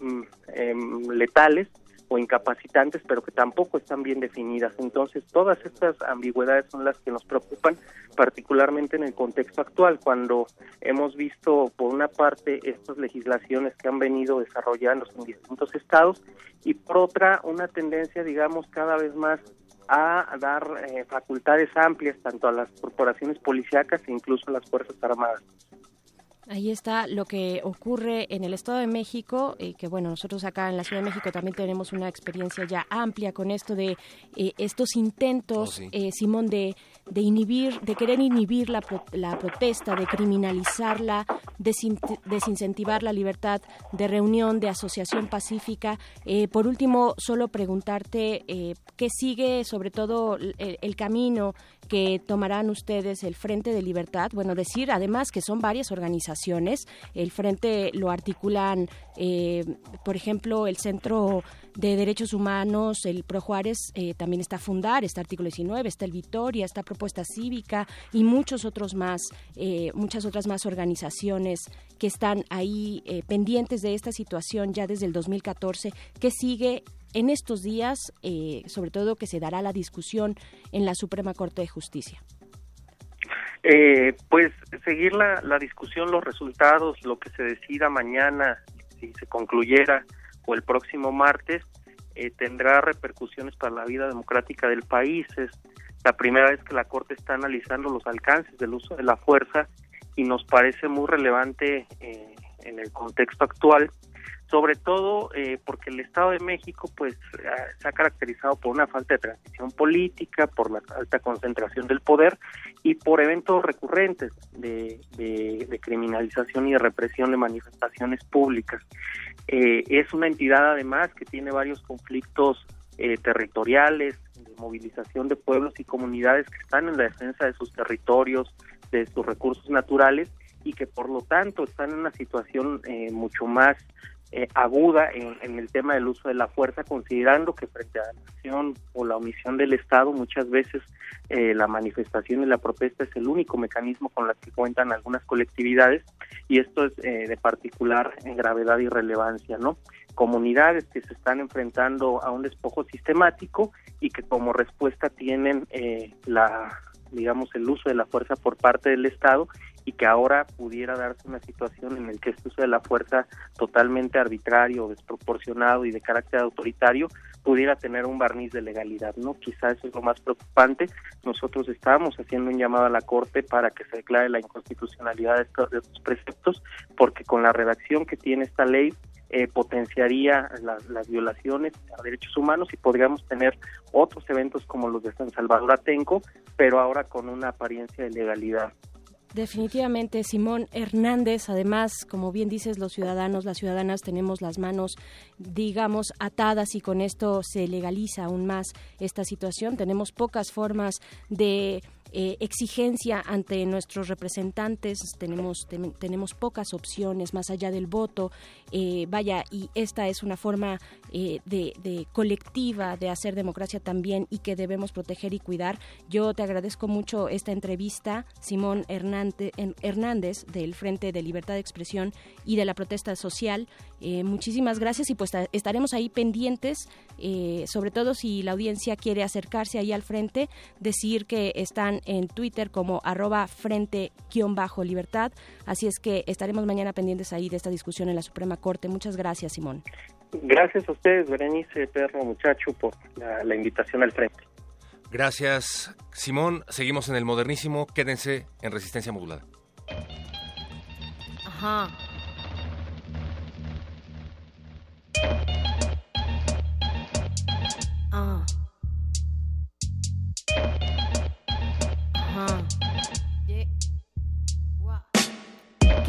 mm, em, letales o incapacitantes, pero que tampoco están bien definidas. Entonces, todas estas ambigüedades son las que nos preocupan, particularmente en el contexto actual, cuando hemos visto, por una parte, estas legislaciones que han venido desarrollándose en distintos estados y, por otra, una tendencia, digamos, cada vez más a dar eh, facultades amplias tanto a las corporaciones policíacas e incluso a las Fuerzas Armadas. Ahí está lo que ocurre en el Estado de México, y eh, que bueno, nosotros acá en la Ciudad de México también tenemos una experiencia ya amplia con esto de eh, estos intentos, oh, eh, Simón, de, de inhibir, de querer inhibir la, la protesta, de criminalizarla, desincentivar la libertad de reunión, de asociación pacífica. por último, solo preguntarte qué sigue, sobre todo el camino que tomarán ustedes el Frente de Libertad. Bueno, decir además que son varias organizaciones. El Frente lo articulan, eh, por ejemplo, el Centro de Derechos Humanos, el Pro Juárez, eh, también está Fundar, está Artículo 19, está el Vitoria, está Propuesta Cívica y muchos otros más, eh, muchas otras más organizaciones que están ahí pendientes de esta situación ya desde el 2014. ¿Qué sigue en estos días, eh, sobre todo que se dará la discusión en la Suprema Corte de Justicia? Eh, pues seguir la, la discusión, los resultados, lo que se decida mañana, si se concluyera, o el próximo martes, eh, tendrá repercusiones para la vida democrática del país. Es la primera vez que la Corte está analizando los alcances del uso de la fuerza y nos parece muy relevante eh, en el contexto actual sobre todo eh, porque el Estado de México pues se ha caracterizado por una falta de transición política, por la alta concentración del poder y por eventos recurrentes de, criminalización y de represión de manifestaciones públicas. Eh, es una entidad además que tiene varios conflictos eh, territoriales, de movilización de pueblos y comunidades que están en la defensa de sus territorios, de sus recursos naturales y que por lo tanto están en una situación mucho más eh, aguda en, el tema del uso de la fuerza, considerando que frente a la acción o la omisión del Estado, muchas veces eh, la manifestación y la protesta es el único mecanismo con el que cuentan algunas colectividades y esto es eh, de particular en gravedad y relevancia, ¿no? Comunidades que se están enfrentando a un despojo sistemático y que como respuesta tienen la digamos el uso de la fuerza por parte del Estado y que ahora pudiera darse una situación en la que este uso de la fuerza totalmente arbitrario, desproporcionado y de carácter autoritario pudiera tener un barniz de legalidad, ¿no? Quizás eso es lo más preocupante. Nosotros estábamos haciendo un llamado a la Corte para que se declare la inconstitucionalidad de estos, de estos preceptos, porque con la redacción que tiene esta ley eh, potenciaría las, las, violaciones a derechos humanos y podríamos tener otros eventos como los de San Salvador Atenco, pero ahora con una apariencia de legalidad. Definitivamente, Simón Hernández, además, como bien dices, los ciudadanos, las ciudadanas tenemos las manos, digamos, atadas y con esto se legaliza aún más esta situación. Tenemos pocas formas de eh, exigencia ante nuestros representantes, tenemos, tenemos pocas opciones más allá del voto, eh, vaya, y esta es una forma eh, de, colectiva de hacer democracia también y que debemos proteger y cuidar. Yo te agradezco mucho esta entrevista, Simón Hernández, Hernández del Frente de Libertad de Expresión y de la Protesta Social. Muchísimas gracias y pues estaremos ahí pendientes, sobre todo si la audiencia quiere acercarse ahí al frente, decir que están en Twitter como arroba frente-libertad. Así es que estaremos mañana pendientes ahí de esta discusión en la Suprema Corte. Muchas gracias, Simón. Gracias a ustedes, Berenice, Perro, muchacho, por la, invitación al frente. Gracias, Simón. Seguimos en el modernísimo. Quédense en Resistencia Modulada. Ajá. Thank you.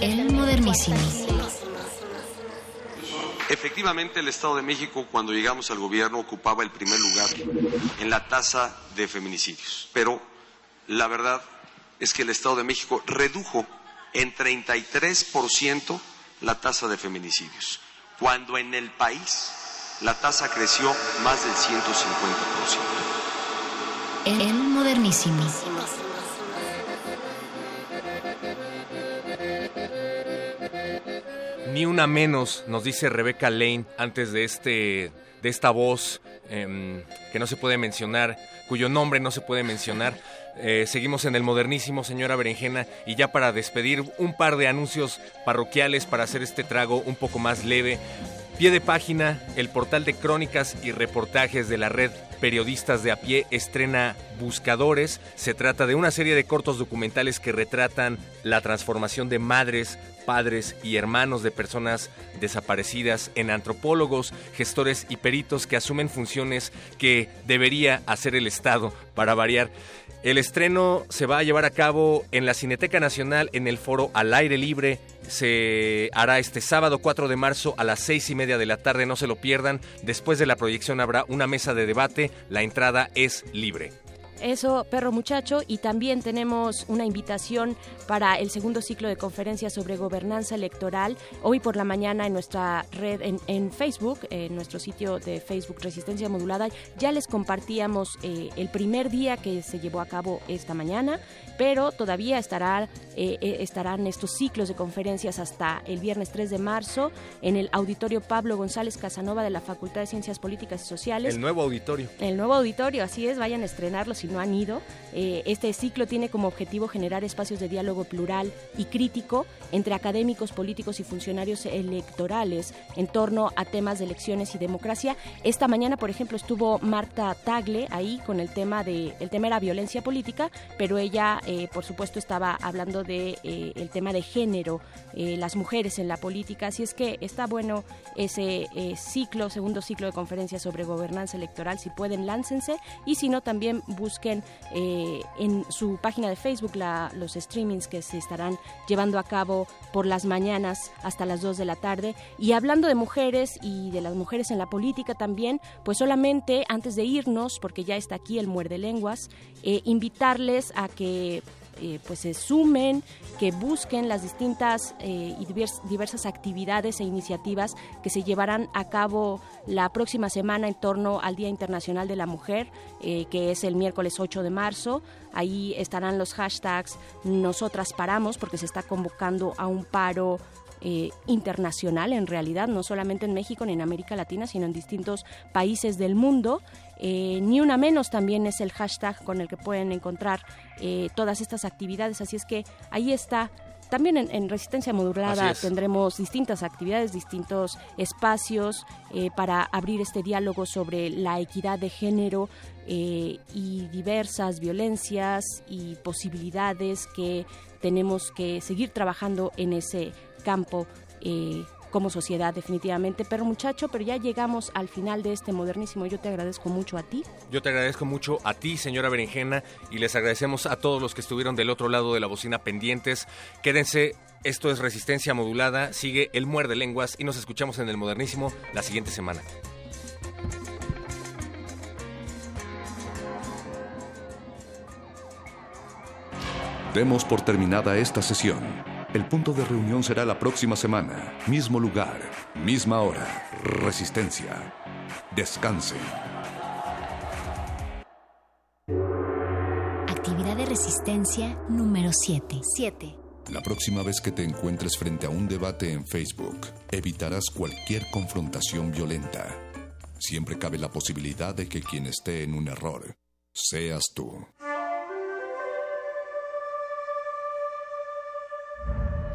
El modernísimo. Efectivamente, el Estado de México, cuando llegamos al gobierno, ocupaba el primer lugar en la tasa de feminicidios. Pero la verdad es que el Estado de México redujo en 33% la tasa de feminicidios, cuando en el país la tasa creció más del 150%. El modernísimo. Ni una menos, nos dice Rebecca Lane antes de este de esta voz em, que no se puede mencionar, cuyo nombre no se puede mencionar. Eh, seguimos en el modernísimo, señora Berenjena, y ya para despedir un par de anuncios parroquiales para hacer este trago un poco más leve. Pie de página, el portal de crónicas y reportajes de la red Periodistas de a pie estrena Buscadores. Se trata de una serie de cortos documentales que retratan la transformación de madres, padres y hermanos de personas desaparecidas en antropólogos, gestores y peritos que asumen funciones que debería hacer el Estado para variar. El estreno se va a llevar a cabo en la Cineteca Nacional en el foro Al Aire Libre. Se hará este sábado 4 de marzo a las seis y media de la tarde, no se lo pierdan. Después de la proyección habrá una mesa de debate, la entrada es libre. Eso, perro muchacho, y también tenemos una invitación para el segundo ciclo de conferencias sobre gobernanza electoral. Hoy por la mañana en nuestra red, en, Facebook, en nuestro sitio de Facebook Resistencia Modulada, ya les compartíamos eh, el primer día que se llevó a cabo esta mañana, pero todavía estará, eh, eh, estarán estos ciclos de conferencias hasta el viernes 3 de marzo en el auditorio Pablo González Casanova de la Facultad de Ciencias Políticas y Sociales. El nuevo auditorio. El nuevo auditorio, así es, vayan a estrenarlo si no han ido. Eh, este ciclo tiene como objetivo generar espacios de diálogo plural y crítico entre académicos, políticos y funcionarios electorales en torno a temas de elecciones y democracia. Esta mañana, por ejemplo, estuvo Marta Tagle ahí con el tema de el tema era violencia política, pero ella, eh, por supuesto, estaba hablando de eh, el tema de género, las mujeres en la política. Así es que está bueno ese ciclo, segundo ciclo de conferencias sobre gobernanza electoral. Si pueden, láncense y si no, también busquen eh, en su página de Facebook los streamings que se estarán llevando a cabo por las mañanas hasta las 2 de la tarde. Y hablando de mujeres y de las mujeres en la política también, pues solamente antes de irnos, porque ya está aquí el muerde lenguas, eh, invitarles a que eh, pues se sumen, que busquen las distintas eh, y diversas actividades e iniciativas que se llevarán a cabo la próxima semana en torno al Día Internacional de la Mujer, eh, que es el miércoles 8 de marzo. Ahí estarán los hashtags Nosotras Paramos, porque se está convocando a un paro internacional en realidad, no solamente en México ni en América Latina, sino en distintos países del mundo. Eh, ni una menos también es el hashtag con el que pueden encontrar eh, todas estas actividades. Así es que ahí está también en, Resistencia Modulada tendremos distintas actividades, distintos espacios eh, para abrir este diálogo sobre la equidad de género y diversas violencias y posibilidades que tenemos que seguir trabajando en ese campo como sociedad definitivamente. Pero muchacho, pero ya llegamos al final de este modernísimo. Yo te agradezco mucho a ti. Yo te agradezco mucho a ti, señora Berenjena, y les agradecemos a todos los que estuvieron del otro lado de la bocina pendientes. Quédense. Esto es Resistencia Modulada, sigue el Muerde Lenguas y nos escuchamos en el Modernísimo la siguiente semana. Demos por terminada esta sesión. El punto de reunión será la próxima semana. Mismo lugar, misma hora. Resistencia. Descanse. Actividad de resistencia número 7. 7. La próxima vez que te encuentres frente a un debate en Facebook, evitarás cualquier confrontación violenta. Siempre cabe la posibilidad de que quien esté en un error seas tú.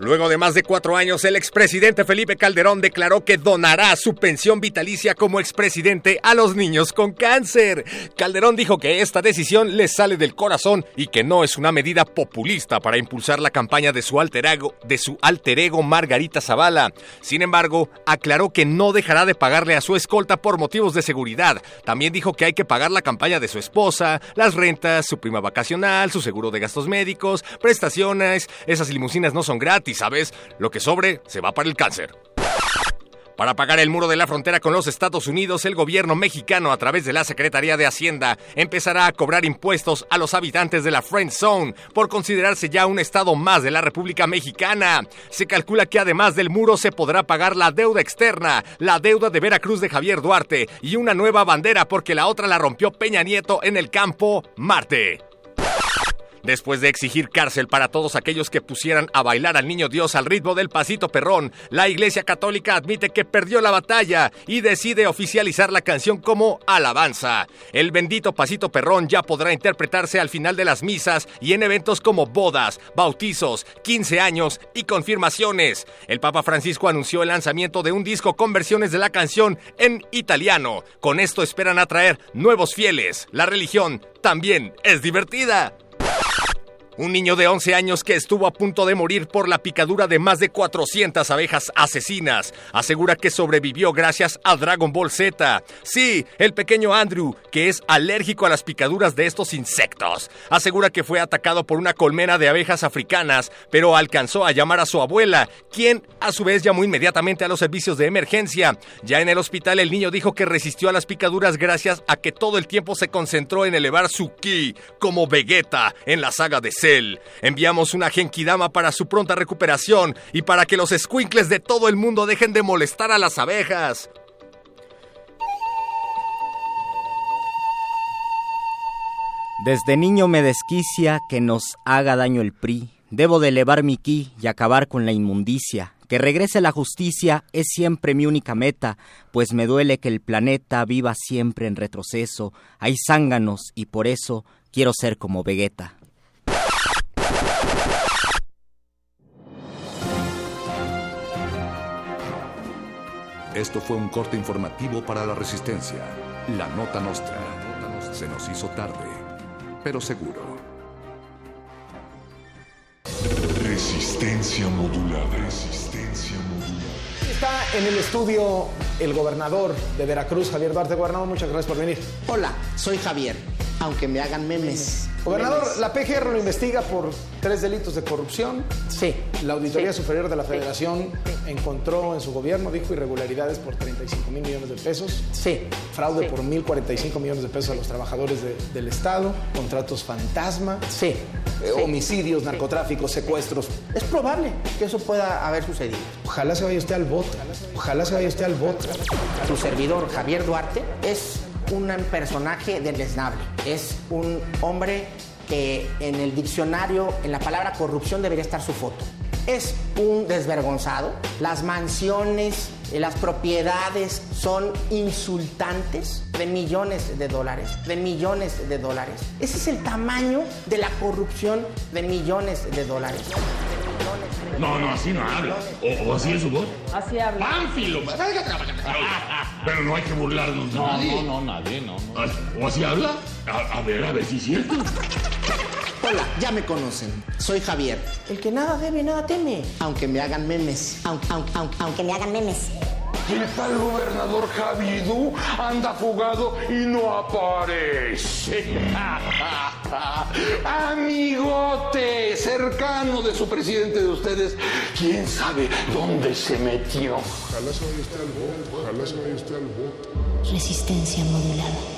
Luego de más de cuatro años, el expresidente Felipe Calderón declaró que donará su pensión vitalicia como expresidente a los niños con cáncer. Calderón dijo que esta decisión le sale del corazón y que no es una medida populista para impulsar la campaña de su alter ego, de su alter ego Margarita Zavala. Sin embargo, aclaró que no dejará de pagarle a su escolta por motivos de seguridad. También dijo que hay que pagar la campaña de su esposa, las rentas, su prima vacacional, su seguro de gastos médicos, prestaciones. Esas limusinas no son gratis ¿sabes? Lo que sobre se va para el cáncer. Para pagar el muro de la frontera con los Estados Unidos, el gobierno mexicano, a través de la Secretaría de Hacienda, empezará a cobrar impuestos a los habitantes de la Friend Zone por considerarse ya un estado más de la República Mexicana. Se calcula que además del muro se podrá pagar la deuda externa, la deuda de Veracruz de Javier Duarte y una nueva bandera porque la otra la rompió Peña Nieto en el campo Marte. Después de exigir cárcel para todos aquellos que pusieran a bailar al niño Dios al ritmo del pasito perrón, la Iglesia Católica admite que perdió la batalla y decide oficializar la canción como alabanza. El bendito pasito perrón ya podrá interpretarse al final de las misas y en eventos como bodas, bautizos, 15 años y confirmaciones. El Papa Francisco anunció el lanzamiento de un disco con versiones de la canción en italiano. Con esto esperan atraer nuevos fieles. La religión también es divertida. Un niño de 11 años que estuvo a punto de morir por la picadura de más de 400 abejas asesinas asegura que sobrevivió gracias a Dragon Ball Z. Sí, el pequeño Andrew, que es alérgico a las picaduras de estos insectos, asegura que fue atacado por una colmena de abejas africanas, pero alcanzó a llamar a su abuela, quien a su vez llamó inmediatamente a los servicios de emergencia. Ya en el hospital el niño dijo que resistió a las picaduras gracias a que todo el tiempo se concentró en elevar su ki como Vegeta en la saga de Z. Enviamos una genkidama para su pronta recuperación y para que los squinkles de todo el mundo dejen de molestar a las abejas. Desde niño me desquicia que nos haga daño el PRI. Debo de elevar mi ki y acabar con la inmundicia. Que regrese la justicia es siempre mi única meta, pues me duele que el planeta viva siempre en retroceso. Hay zánganos y por eso quiero ser como Vegeta. Esto fue un corte informativo para la Resistencia. La Nota Nostra. Se nos hizo tarde, pero seguro. Resistencia modulada. Está en el estudio el gobernador de Veracruz, Javier Duarte. Gobernador, muchas gracias por venir. Hola, soy Javier, aunque me hagan memes. Gobernador, Memes. la PGR lo investiga por tres delitos de corrupción. Sí. La Auditoría Sí. Superior de la Federación encontró en su gobierno, dijo, irregularidades por 35 mil millones de pesos. Sí. Fraude Sí. por 1.045 millones de pesos a los trabajadores de- del Estado. Contratos fantasma. Sí. eh, Homicidios, narcotráficos, secuestros. Es probable que eso pueda haber sucedido. Ojalá se vaya usted al Ojalá se vaya usted al voto. Tu servidor, Javier Duarte, es un personaje deleznable. Es un hombre que en el diccionario, en la palabra corrupción, debería estar su foto. Es un desvergonzado. Las mansiones, eh, las propiedades son insultantes de millones de dólares, de millones de dólares. Ese es el tamaño de la corrupción de millones de dólares. No, no, así no habla. O, o así es su voz. Así habla. ¡Pánfilo! Pero no hay que burlarnos de No, nadie. no, no, nadie, no. no. ¿O así habla? A, a ver, a ver si es cierto. Hola, ya me conocen. Soy Javier. El que nada debe, nada teme. Aunque me hagan memes. Aunque, aunque, aunque, aunque me hagan memes. ¿Qué tal gobernador Javidú? Anda fugado y no aparece. Amigote, cercano de su presidente de ustedes, quién sabe dónde se metió. Ojalá se vaya usted al voto, ojalá se vaya usted al voto. Resistencia modulada.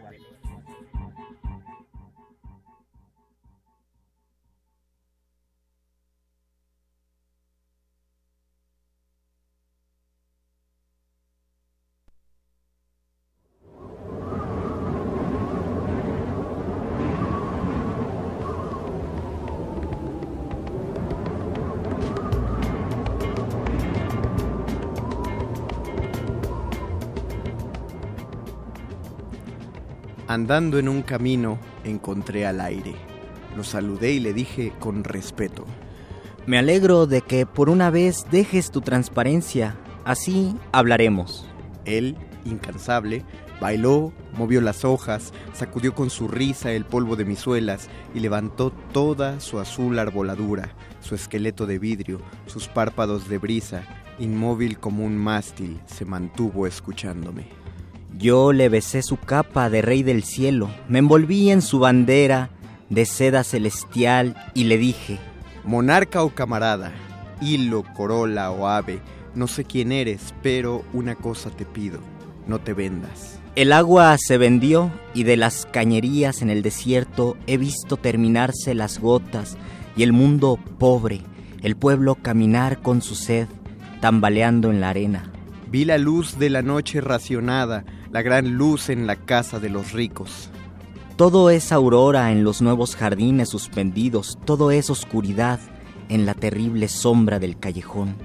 Andando en un camino, encontré al aire. Lo saludé y le dije con respeto. Me alegro de que por una vez dejes tu transparencia. Así hablaremos. Él, incansable, Bailó, movió las hojas, sacudió con su risa el polvo de mis suelas y levantó toda su azul arboladura, su esqueleto de vidrio, sus párpados de brisa, inmóvil como un mástil, se mantuvo escuchándome. Yo le besé su capa de rey del cielo, me envolví en su bandera de seda celestial y le dije, Monarca o camarada, hilo, corola o ave, no sé quién eres, pero una cosa te pido, no te vendas. El agua se vendió y de las cañerías en el desierto he visto terminarse las gotas y el mundo pobre, el pueblo caminar con su sed, tambaleando en la arena. Vi la luz de la noche racionada, la gran luz en la casa de los ricos. Todo es aurora en los nuevos jardines suspendidos, todo es oscuridad en la terrible sombra del callejón.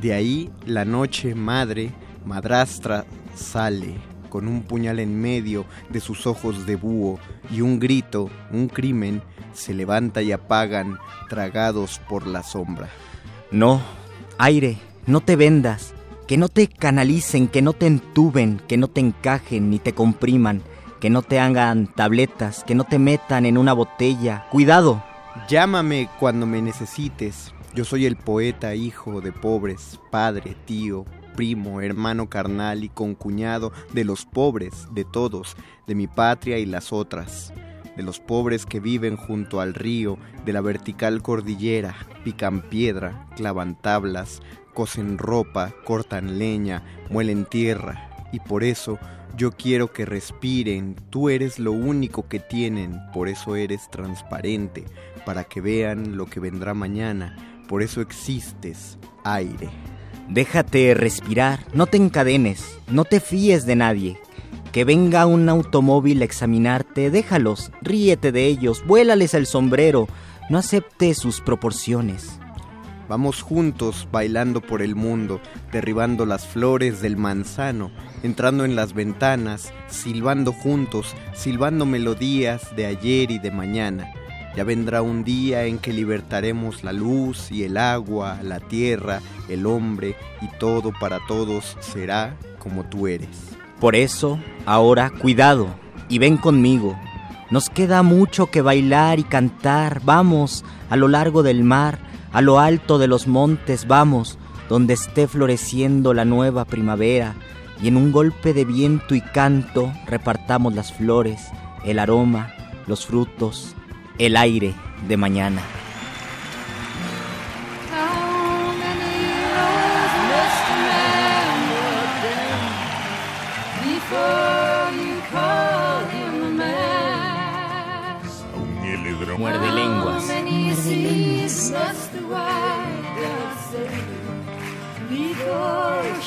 De ahí la noche madre, madrastra, sale con un puñal en medio de sus ojos de búho y un grito, un crimen, se levanta y apagan, tragados por la sombra. No, aire, no te vendas, que no te canalicen, que no te entuben, que no te encajen ni te compriman, que no te hagan tabletas, que no te metan en una botella. Cuidado. Llámame cuando me necesites. Yo soy el poeta hijo de pobres, padre, tío, primo, hermano carnal y concuñado de los pobres, de todos, de mi patria y las otras, de los pobres que viven junto al río, de la vertical cordillera, pican piedra, clavan tablas, cosen ropa, cortan leña, muelen tierra, y por eso yo quiero que respiren, tú eres lo único que tienen, por eso eres transparente, para que vean lo que vendrá mañana, por eso existes, aire. Déjate respirar, no te encadenes, no te fíes de nadie. Que venga un automóvil a examinarte, déjalos, ríete de ellos, vuélales el sombrero, no acepte sus proporciones. Vamos juntos bailando por el mundo, derribando las flores del manzano, entrando en las ventanas, silbando juntos, silbando melodías de ayer y de mañana. Ya vendrá un día en que libertaremos la luz y el agua, la tierra, el hombre y todo para todos será como tú eres. Por eso, ahora, cuidado y ven conmigo. Nos queda mucho que bailar y cantar. Vamos a lo largo del mar a lo alto de los montes vamos, donde esté floreciendo la nueva primavera, y en un golpe de viento y canto repartamos las flores, el aroma, los frutos, el aire de mañana.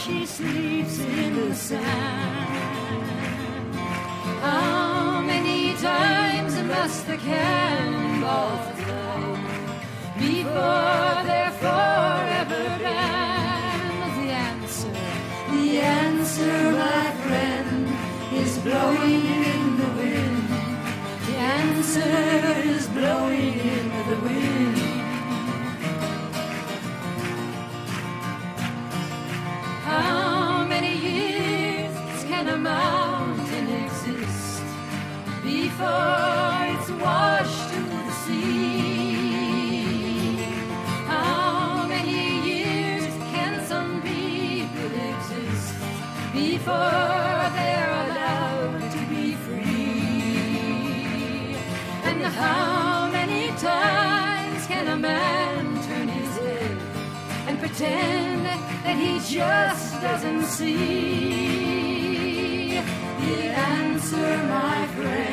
She sleeps in the sand. How many times must the cannonballs fly before they're forever banned? The answer, the answer, my friend, is blowing in the wind. The answer is blowing in the wind. That he just doesn't see. The answer, my friend,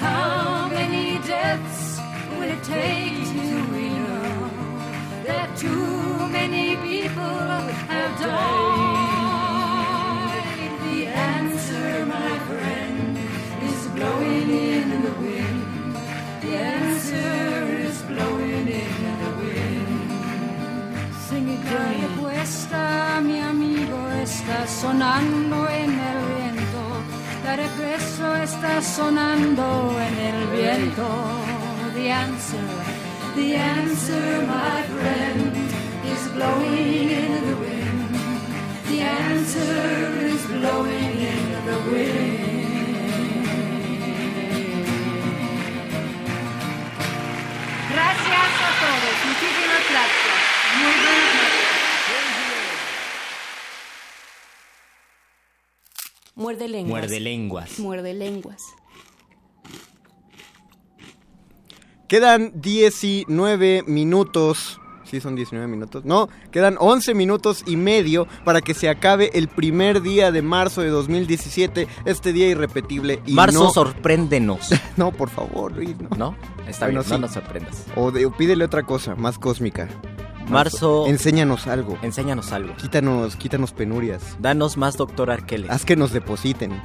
how many deaths will it take to know that too many people have died? The answer, my friend, is blowing in the wind. The answer is blowing in the wind. Sing it, Johnny. Esta, mi amigo, está sonando. Regreso está sonando en el viento. The answer, the answer, my friend, is blowing in the wind. The answer is blowing in the wind. Gracias a todos, muchísimas gracias. Muy buenas noches. Muerde lenguas. Muerde lenguas. Muerde lenguas. Quedan 19 minutos. Sí, son 19 minutos. No, quedan 11 minutos y medio para que se acabe el primer día de marzo de 2017. Este día irrepetible. Y Marzo, no... sorpréndenos. no, por favor, Luis. No, ¿No? Está Bueno, bien, no sí. nos sorprendas. O, de- o pídele otra cosa, más cósmica. Marzo. Enséñanos algo. Enséñanos algo. Quítanos, quítanos penurias. Danos más, doctor Arqueles. Haz que nos depositen.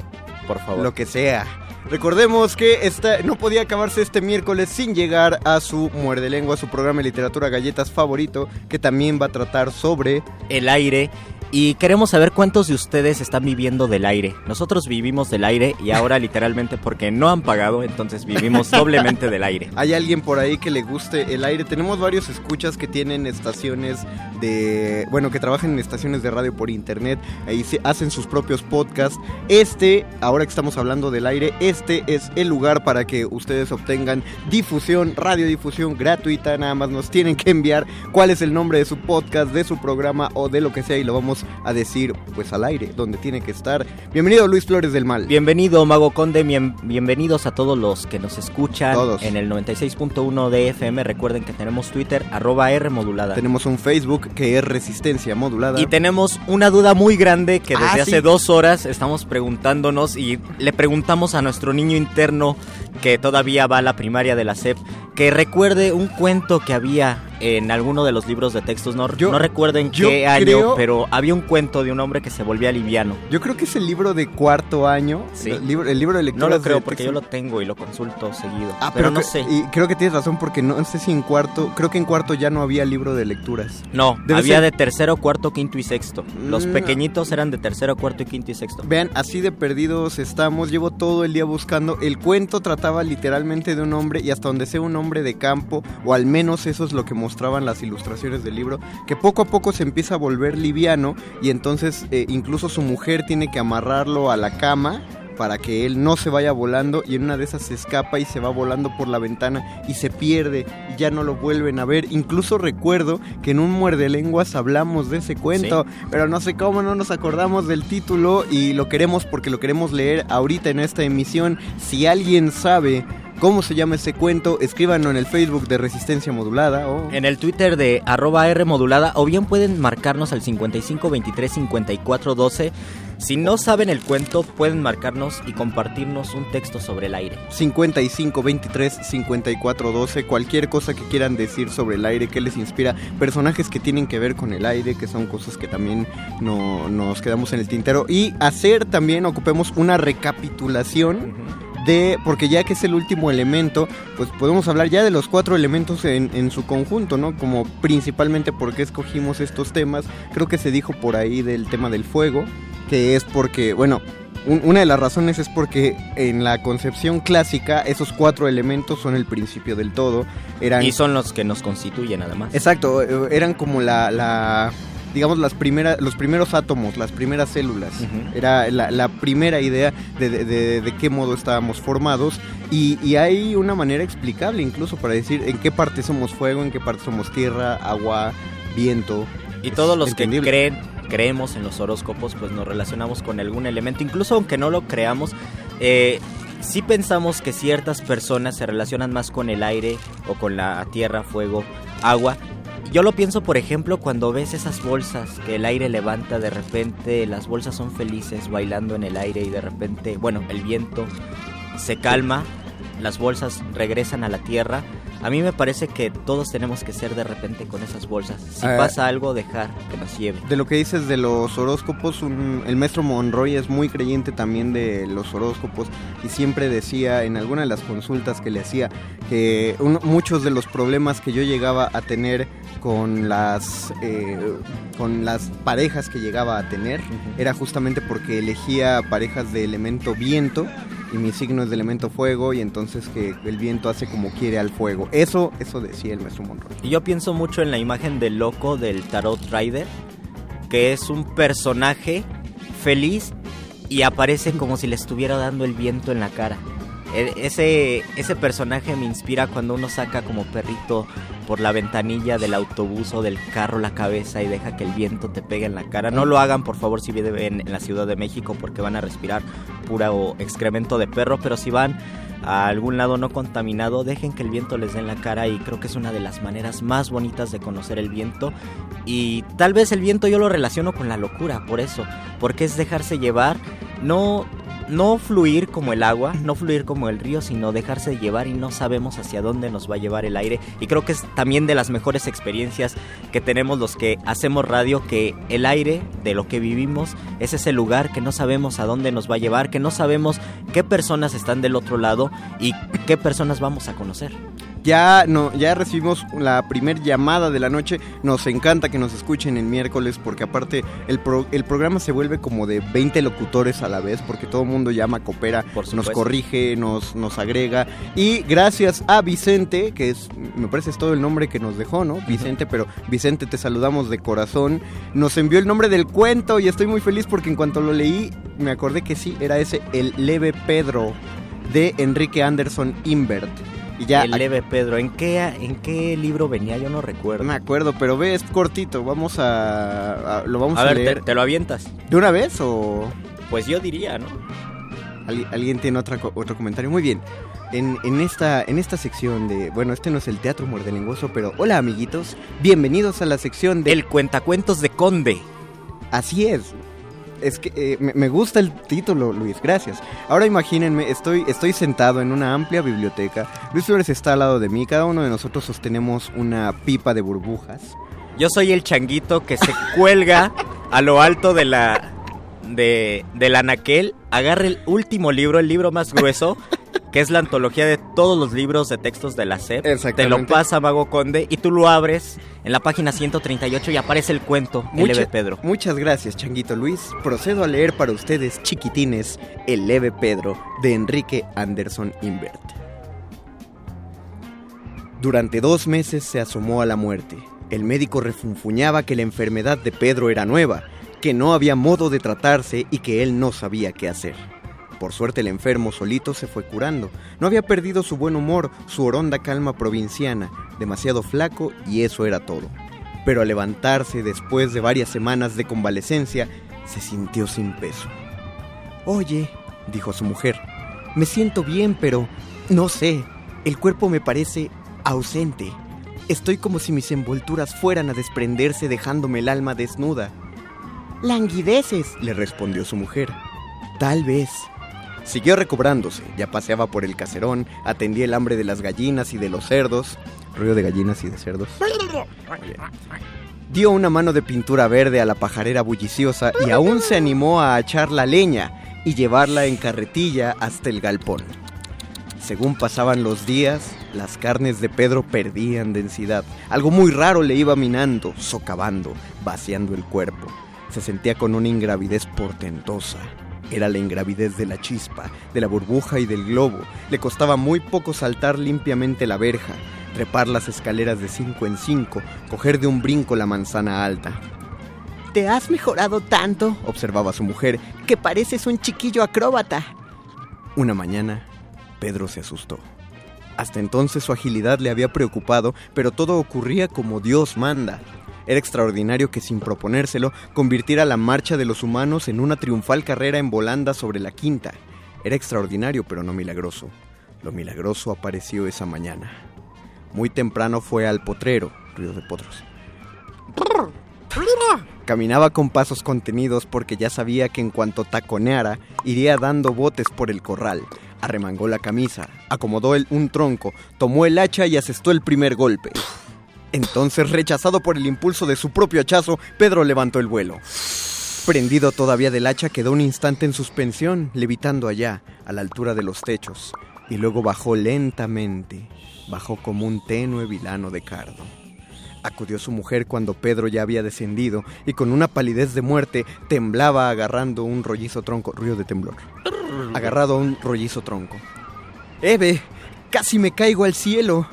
Por favor. Lo que sea. Recordemos que esta, no podía acabarse este miércoles sin llegar a su muerde lengua, su programa de literatura galletas favorito, que también va a tratar sobre el aire. Y queremos saber cuántos de ustedes están viviendo del aire. Nosotros vivimos del aire y ahora literalmente porque no han pagado, entonces vivimos doblemente del aire. ¿Hay alguien por ahí que le guste el aire? Tenemos varios escuchas que tienen estaciones de... Bueno, que trabajan en estaciones de radio por internet. Ahí se hacen sus propios podcasts. Este, ahora que estamos hablando del aire, este es el lugar para que ustedes obtengan difusión, radiodifusión gratuita. Nada más nos tienen que enviar cuál es el nombre de su podcast, de su programa o de lo que sea y lo vamos a decir pues al aire, donde tiene que estar. Bienvenido Luis Flores del Mal. Bienvenido Mago Conde, bien- bienvenidos a todos los que nos escuchan Todos. en el 96.1 de FM. Recuerden que tenemos Twitter, arroba R modulada. Tenemos un Facebook que es Resistencia Modulada. Y tenemos una duda muy grande que desde Ah, hace sí. dos horas estamos preguntándonos y le preguntamos a nuestro niño interno que todavía va a la primaria de la SEP que recuerde un cuento que había en alguno de los libros de textos. No, no recuerdo en yo qué año, creo- pero había un cuento de un hombre que se volvía liviano. Yo creo que es el libro de cuarto año. Sí. El libro, el libro de No lectura. lo creo porque yo lo tengo y lo consulto seguido. Ah, pero, pero, no sé. Y creo que tienes razón porque no sé si en cuarto. Creo que en cuarto ya no había libro de lecturas. No, Debe había ser- de tercero, cuarto, quinto y sexto. Los Mm. pequeñitos eran de tercero, cuarto y quinto y sexto. Vean, así de perdidos estamos. Llevo todo el día buscando. El cuento trataba literalmente de un hombre y hasta donde sea un hombre de campo, o al menos eso es lo que mostraban las ilustraciones del libro, que poco a poco se empieza a volver liviano y entonces eh, incluso su mujer tiene que amarrarlo a la cama para que él no se vaya volando y en una de esas se escapa y se va volando por la ventana y se pierde y ya no lo vuelven a ver. Incluso recuerdo que en un muerde lenguas hablamos de ese cuento, pero no sé cómo no nos acordamos del título y lo queremos porque lo queremos leer ahorita en esta emisión. Si alguien sabe cómo se llama ese cuento, escríbanlo en el Facebook de Resistencia Modulada o En el Twitter de arroba R modulada o bien pueden marcarnos al 55 23 54 12. Si no saben el cuento, pueden marcarnos y compartirnos un texto sobre el aire. 55 23 54 12 cualquier cosa que quieran decir sobre el aire que les inspira personajes que tienen que ver con el aire que son cosas que también no, nos quedamos en el tintero y hacer también ocupemos una recapitulación de porque ya que es el último elemento pues podemos hablar ya de los cuatro elementos en, en su conjunto no como principalmente por qué escogimos estos temas creo que se dijo por ahí del tema del fuego que es porque bueno un- una de las razones es porque en la concepción clásica esos cuatro elementos son el principio del todo. Eran, Y son los que nos constituyen además. Exacto, eh, eran como la, la digamos las primeras, los primeros átomos, las primeras células. Era la, la primera idea de, de- de- de qué modo estábamos formados y, y hay una manera explicable incluso para decir en qué parte somos fuego, en qué parte somos tierra, agua, viento. Y Es todos los que creen, creemos en los horóscopos, pues nos relacionamos con algún elemento, incluso aunque no lo creamos, eh, sí pensamos que ciertas personas se relacionan más con el aire o con la tierra, fuego, agua. Yo lo pienso, por ejemplo, cuando ves esas bolsas que el aire levanta, de repente las bolsas son felices bailando en el aire y de repente, bueno, el viento se calma, las bolsas regresan a la tierra. A mí me parece que todos tenemos que ser de repente con esas bolsas. Si Ah. pasa algo, dejar que nos lleve. De lo que dices de los horóscopos, un- el maestro Monroy es muy creyente también de los horóscopos y siempre decía en alguna de las consultas que le hacía que muchos de los problemas que yo llegaba a tener con las eh, con las parejas que llegaba a tener era justamente porque elegía parejas de elemento viento y mi signo es de elemento fuego y entonces que el viento hace como quiere al fuego. Eso eso decía el maestro Monroy. Y yo pienso mucho en la imagen del loco del Tarot Rider, que es un personaje feliz y aparece como si le estuviera dando el viento en la cara. E- Ese, ese personaje me inspira cuando uno saca como perrito por la ventanilla del autobús o del carro la cabeza y deja que el viento te pegue en la cara. No lo hagan, por favor, si viven en la Ciudad de México porque van a respirar pura o excremento de perro, pero si van a algún lado no contaminado, dejen que el viento les dé en la cara y creo que es una de las maneras más bonitas de conocer el viento. Y tal vez el viento yo lo relaciono con la locura, por eso, porque es dejarse llevar, no no fluir como el agua, no fluir como el río, sino dejarse llevar y no sabemos hacia dónde nos va a llevar el aire. Y creo que es también de las mejores experiencias que tenemos los que hacemos radio, que el aire de lo que vivimos es ese lugar que no sabemos a dónde nos va a llevar, que no sabemos qué personas están del otro lado y qué personas vamos a conocer. Ya, no, ya recibimos la primer llamada de la noche. Nos encanta que nos escuchen el miércoles porque aparte el, pro- el programa se vuelve como de 20 locutores a la vez porque todo el mundo llama, coopera, nos corrige, nos, nos agrega. Y gracias a Vicente, que es, me parece es todo el nombre que nos dejó, ¿no? Vicente, pero Vicente te saludamos de corazón. Nos envió el nombre del cuento y estoy muy feliz porque en cuanto lo leí me acordé que sí, era ese El Leve Pedro de Enrique Anderson Imbert. Y ya el leve Pedro, ¿en qué, ¿en qué libro venía? Yo no recuerdo. No me acuerdo, pero ve, es cortito. Vamos a, a- lo vamos A a, ver, leer. ¿te, te lo avientas? ¿De una vez o...? Pues yo diría, ¿no? ¿Al- ¿Alguien tiene otra, otro comentario? Muy bien. En, en esta, en esta sección de... Bueno, este no es el teatro muerdelenguoso, pero... Hola, amiguitos. Bienvenidos a la sección de... El cuentacuentos de Conde. Así es. Es que eh, me, gusta el título, Luis, gracias. Ahora imagínense, estoy, estoy sentado en una amplia biblioteca. Luis Flores está al lado de mí, cada uno de nosotros sostenemos una pipa de burbujas. Yo soy el changuito que se cuelga a lo alto de la de del anaquel, agarra el último libro, el libro más grueso, que es la antología de todos los libros de textos de la SEP. Te lo pasa Mago Conde y tú lo abres en la página 138 y aparece el cuento, el leve Pedro. Muchas gracias, Changuito Luis. Procedo a leer para ustedes, chiquitines, El leve Pedro, de Enrique Anderson Imbert. Durante dos meses se asomó a la muerte. El médico refunfuñaba que la enfermedad de Pedro era nueva, que no había modo de tratarse y que él no sabía qué hacer. Por suerte el enfermo solito se fue curando. No había perdido su buen humor, su oronda calma provinciana, demasiado flaco y eso era todo. Pero al levantarse después de varias semanas de convalecencia, se sintió sin peso. Oye, dijo su mujer, me siento bien, pero no sé, el cuerpo me parece ausente. Estoy como si mis envolturas fueran a desprenderse dejándome el alma desnuda. Languideces, le respondió su mujer. Tal vez. Siguió recobrándose, ya paseaba por el caserón, atendía el hambre de las gallinas y de los cerdos. Ruido de gallinas y de cerdos. Dio una mano de pintura verde a la pajarera bulliciosa y aún se animó a echar la leña y llevarla en carretilla hasta el galpón. Según pasaban los días, las carnes de Pedro perdían densidad. Algo muy raro le iba minando, socavando, vaciando el cuerpo. Se sentía con una ingravidez portentosa. Era la ingravidez de la chispa, de la burbuja y del globo. Le costaba muy poco saltar limpiamente la verja, trepar las escaleras de cinco en cinco, coger de un brinco la manzana alta. Te has mejorado tanto, observaba su mujer, que pareces un chiquillo acróbata. Una mañana, Pedro se asustó. Hasta entonces su agilidad le había preocupado, pero todo ocurría como Dios manda. Era extraordinario que sin proponérselo convirtiera la marcha de los humanos en una triunfal carrera en volanda sobre la quinta. Era extraordinario, pero no milagroso. Lo milagroso apareció esa mañana. Muy temprano fue al potrero, ruido de potros. Caminaba con pasos contenidos porque ya sabía que en cuanto taconeara, iría dando botes por el corral. Arremangó la camisa, acomodó un tronco, tomó el hacha y asestó el primer golpe. Entonces, rechazado por el impulso de su propio hachazo, Pedro levantó el vuelo. Prendido todavía del hacha, quedó un instante en suspensión, levitando allá, a la altura de los techos, y luego bajó lentamente, bajó como un tenue vilano de cardo. Acudió su mujer cuando Pedro ya había descendido y con una palidez de muerte temblaba agarrando un rollizo tronco. Ruido de temblor. Agarrado a un rollizo tronco. Eve, casi me caigo al cielo.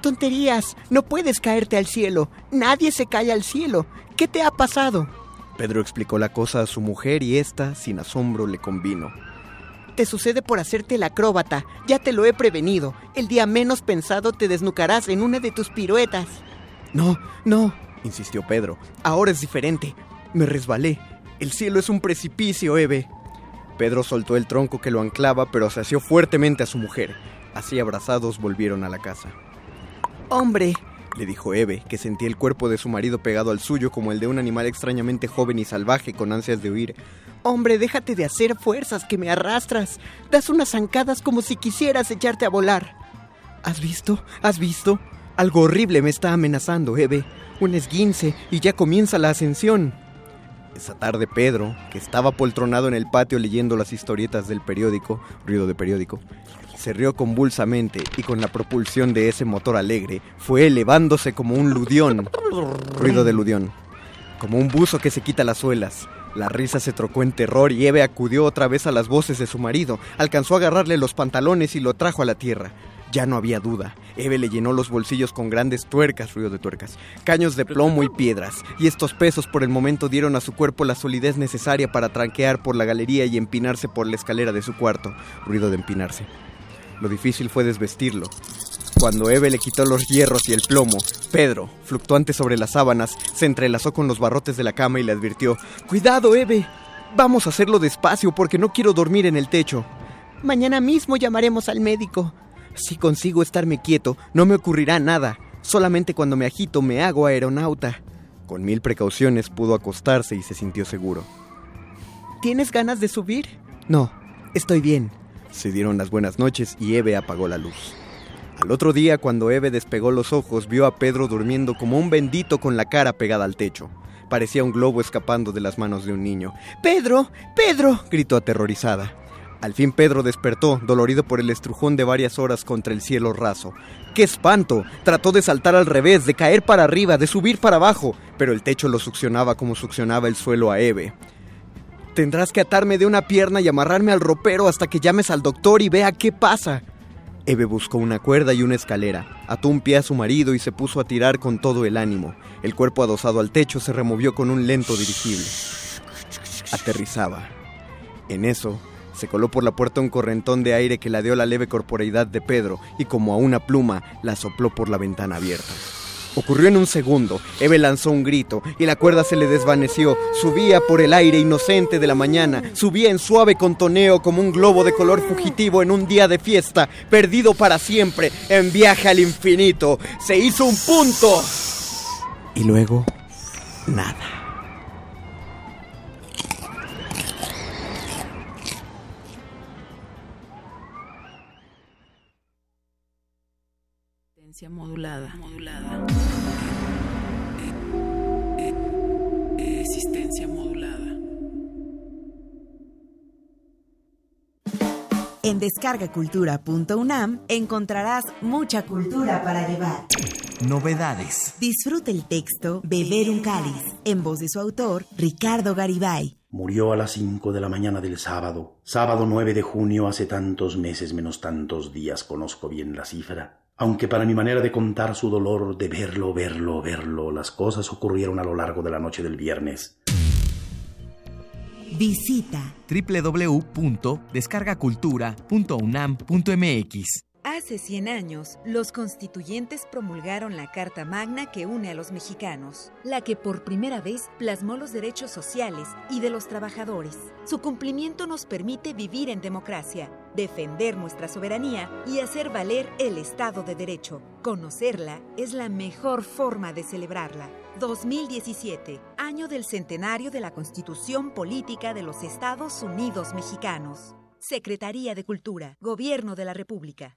Tonterías, no puedes caerte al cielo. Nadie se cae al cielo. ¿Qué te ha pasado? Pedro explicó la cosa a su mujer y ésta, sin asombro, le convino. Te sucede por hacerte el acróbata. Ya te lo he prevenido. El día menos pensado te desnucarás en una de tus piruetas. No, no, insistió Pedro. Ahora es diferente. Me resbalé. El cielo es un precipicio, Eve. Pedro soltó el tronco que lo anclaba, pero se asió fuertemente a su mujer. Así abrazados volvieron a la casa. Hombre, le dijo Eve, que sentía el cuerpo de su marido pegado al suyo como el de un animal extrañamente joven y salvaje con ansias de huir. Hombre, déjate de hacer fuerzas que me arrastras. Das unas zancadas como si quisieras echarte a volar. ¿Has visto? ¿Has visto? Algo horrible me está amenazando, Eve. Un esguince y ya comienza la ascensión. Esa tarde Pedro, que estaba poltronado en el patio leyendo las historietas del periódico, ruido de periódico, se rió convulsamente y con la propulsión de ese motor alegre fue elevándose como un ludión, ruido de ludión, como un buzo que se quita las suelas. La risa se trocó en terror y Eve acudió otra vez a las voces de su marido, alcanzó a agarrarle los pantalones y lo trajo a la tierra. Ya no había duda. Eve le llenó los bolsillos con grandes tuercas, ruido de tuercas, caños de plomo y piedras, y estos pesos por el momento dieron a su cuerpo la solidez necesaria para tranquear por la galería y empinarse por la escalera de su cuarto, ruido de empinarse. Lo difícil fue desvestirlo. Cuando Eve le quitó los hierros y el plomo, Pedro, fluctuante sobre las sábanas, se entrelazó con los barrotes de la cama y le advirtió, Cuidado, Eve. Vamos a hacerlo despacio porque no quiero dormir en el techo. Mañana mismo llamaremos al médico. Si consigo estarme quieto, no me ocurrirá nada. Solamente cuando me agito me hago aeronauta. Con mil precauciones pudo acostarse y se sintió seguro. ¿Tienes ganas de subir? No, estoy bien. Se dieron las buenas noches y Eve apagó la luz. Al otro día, cuando Eve despegó los ojos, vio a Pedro durmiendo como un bendito con la cara pegada al techo. Parecía un globo escapando de las manos de un niño. ¡Pedro! ¡Pedro! gritó aterrorizada. Al fin Pedro despertó, dolorido por el estrujón de varias horas contra el cielo raso. ¡Qué espanto! Trató de saltar al revés, de caer para arriba, de subir para abajo, pero el techo lo succionaba como succionaba el suelo a Eve. Tendrás que atarme de una pierna y amarrarme al ropero hasta que llames al doctor y vea qué pasa. Eve buscó una cuerda y una escalera, ató un pie a su marido y se puso a tirar con todo el ánimo. El cuerpo adosado al techo se removió con un lento dirigible. Aterrizaba. En eso, se coló por la puerta un correntón de aire que ladeó la leve corporeidad de Pedro y como a una pluma la sopló por la ventana abierta. Ocurrió en un segundo. Eve lanzó un grito y la cuerda se le desvaneció. Subía por el aire inocente de la mañana. Subía en suave contoneo como un globo de color fugitivo en un día de fiesta, perdido para siempre, en viaje al infinito. Se hizo un punto. Y luego, nada. modulada. En descargacultura.unam encontrarás mucha cultura para llevar. Novedades. Disfruta el texto Beber un cáliz, en voz de su autor, Ricardo Garibay. Murió a las 5 de la mañana del sábado. Sábado 9 de junio, hace tantos meses menos tantos días, conozco bien la cifra aunque para mi manera de contar su dolor de verlo, verlo, verlo, las cosas ocurrieron a lo largo de la noche del viernes. Visita. www.descargacultura.unam.mx Hace 100 años, los constituyentes promulgaron la Carta Magna que une a los mexicanos, la que por primera vez plasmó los derechos sociales y de los trabajadores. Su cumplimiento nos permite vivir en democracia, defender nuestra soberanía y hacer valer el Estado de Derecho. Conocerla es la mejor forma de celebrarla. 2017, año del centenario de la Constitución Política de los Estados Unidos Mexicanos. Secretaría de Cultura, Gobierno de la República.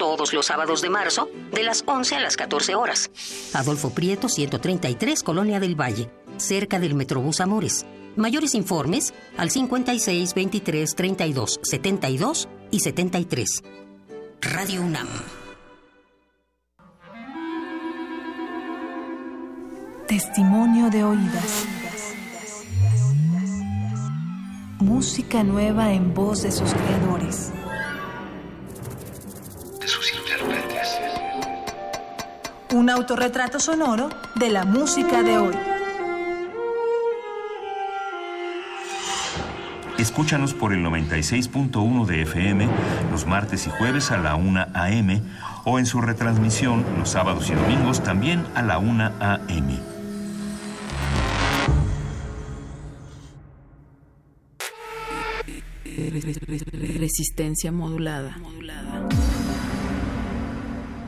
Todos los sábados de marzo, de las 11 a las 14 horas. Adolfo Prieto, 133, Colonia del Valle, cerca del Metrobús Amores. Mayores informes al 56 23 32 72 y 73. Radio UNAM. Testimonio de oídas. Música nueva en voz de sus creadores. De sus intérpretes. Un autorretrato sonoro de la música de hoy. Escúchanos por el 96.1 de FM los martes y jueves a la 1 a.m. o en su retransmisión los sábados y domingos también a la 1 a.m. Resistencia modulada.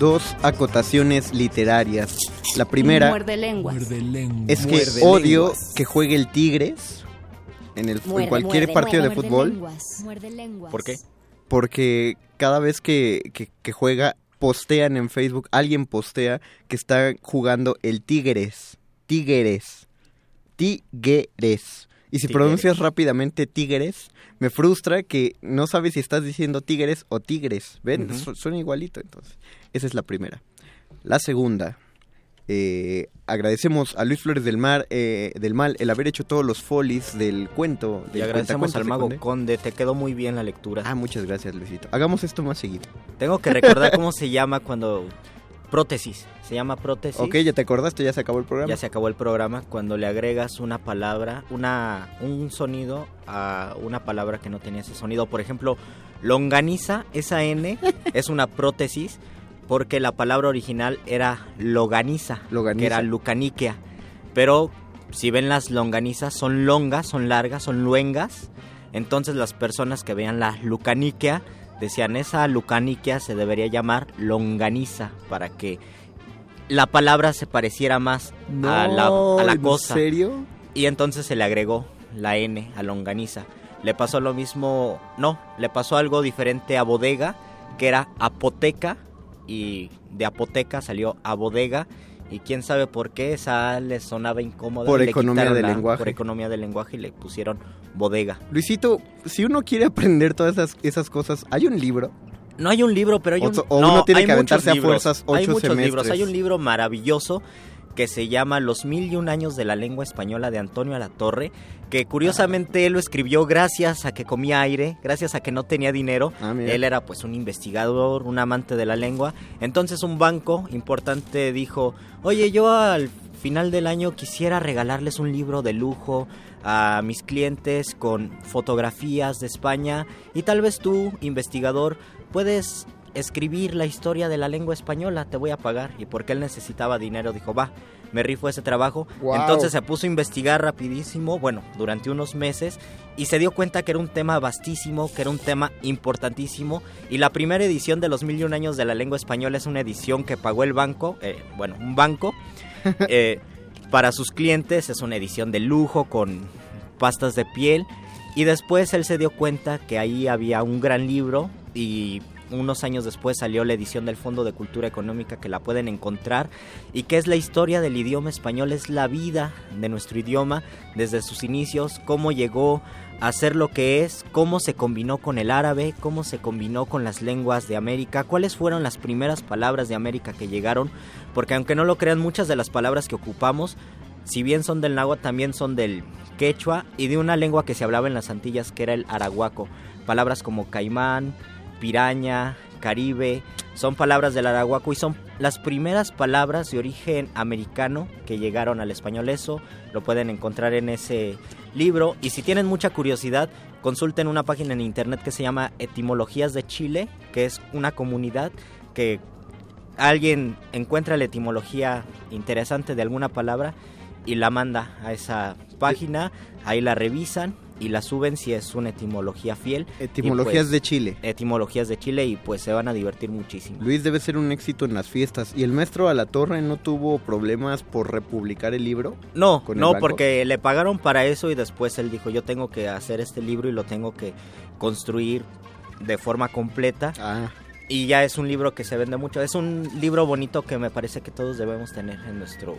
Dos acotaciones literarias. La primera Muerde lenguas. es que Muerde odio lenguas. que juegue el Tigres en, el, en cualquier muerde, partido de fútbol. lenguas. Muerde lenguas. ¿Por qué? porque cada vez que, que- que juega postean en Facebook, alguien postea que está jugando el Tigres. Tigres. Tigres. Y si Tigres. pronuncias rápidamente Tigres, me frustra que no sabes si estás diciendo Tigres o Tigres. ¿Ven? Suena igualito entonces. Esa es la primera. La segunda. eh, agradecemos a Luis Flores del Mar eh, del Mal el haber hecho todos los folies del cuento Y del agradecemos cuentacuentos al mago Conde. Conde, te quedó muy bien la lectura. Ah, muchas gracias, Luisito. Hagamos esto más seguido. Tengo que recordar cómo se llama cuando... Prótesis. Se llama prótesis. Ok, ya te acordaste, ya se acabó el programa. Ya se acabó el programa cuando le agregas una palabra, una un sonido a una palabra que no tenía ese sonido. Por ejemplo, longaniza, esa N es una prótesis porque la palabra original era loganiza, Loganiza. que era lucaniquea. Pero si ven las longanizas, son longas, son largas, son luengas. Entonces las personas que vean la lucaniquea decían esa lucaniquea se debería llamar longaniza para que la palabra se pareciera más a la, a la ¿en cosa. serio? Y entonces se le agregó la N a longaniza. Le pasó lo mismo, no, le pasó algo diferente a bodega, que era apoteca, y de apoteca salió a bodega, y quién sabe por qué esa le sonaba incómoda. Por le economía del lenguaje. Por economía del lenguaje y le pusieron bodega. Luisito, si uno quiere aprender todas esas, esas cosas, ¿hay un libro? No hay un libro, pero hay O un... o no, uno tiene que aventarse a fuerzas Hay muchos libros. Hay un libro maravilloso que se llama Los mil y un años de la lengua española de Antonio Alatorre, que curiosamente él lo escribió gracias a que comía aire, gracias a que no tenía dinero. Ah, él era pues un investigador, un amante de la lengua. Entonces un banco importante dijo, oye, yo al final del año quisiera regalarles un libro de lujo a mis clientes con fotografías de España y tal vez tú, investigador, puedes escribir la historia de la lengua española, te voy a pagar. Y porque él necesitaba dinero, dijo, va, me rifo ese trabajo. Entonces se puso a investigar rapidísimo, bueno, durante unos meses, y se dio cuenta que era un tema vastísimo, que era un tema importantísimo. Y la primera edición de los mil y un años de la lengua española es una edición que pagó el banco, eh, bueno, un banco, eh, para sus clientes, es una edición de lujo con pastas de piel. Y después él se dio cuenta que ahí había un gran libro y unos años después salió la edición del Fondo de Cultura Económica que la pueden encontrar y que es la historia del idioma español, es la vida de nuestro idioma desde sus inicios, cómo llegó a ser lo que es, cómo se combinó con el árabe, cómo se combinó con las lenguas de América, cuáles fueron las primeras palabras de América que llegaron, porque aunque no lo crean muchas de las palabras que ocupamos si bien son del náhuatl, también son del quechua y de una lengua que se hablaba en las Antillas que era el arahuaco. Palabras como caimán, piraña, caribe, son palabras del arahuaco y son las primeras palabras de origen americano que llegaron al español. Eso lo pueden encontrar en ese libro y si tienen mucha curiosidad, consulten una página en internet que se llama Etimologías de Chile, que es una comunidad que alguien encuentra la etimología interesante de alguna palabra y la manda a esa página, ahí la revisan y la suben si es una etimología fiel. Etimologías pues, de Chile. Etimologías de Chile y pues se van a divertir muchísimo. Luis debe ser un éxito en las fiestas. ¿Y el maestro a la torre no tuvo problemas por republicar el libro? No, no, porque le pagaron para eso y después él dijo yo tengo que hacer este libro y lo tengo que construir de forma completa. Ah. Y ya es un libro que se vende mucho. Es un libro bonito que me parece que todos debemos tener en nuestro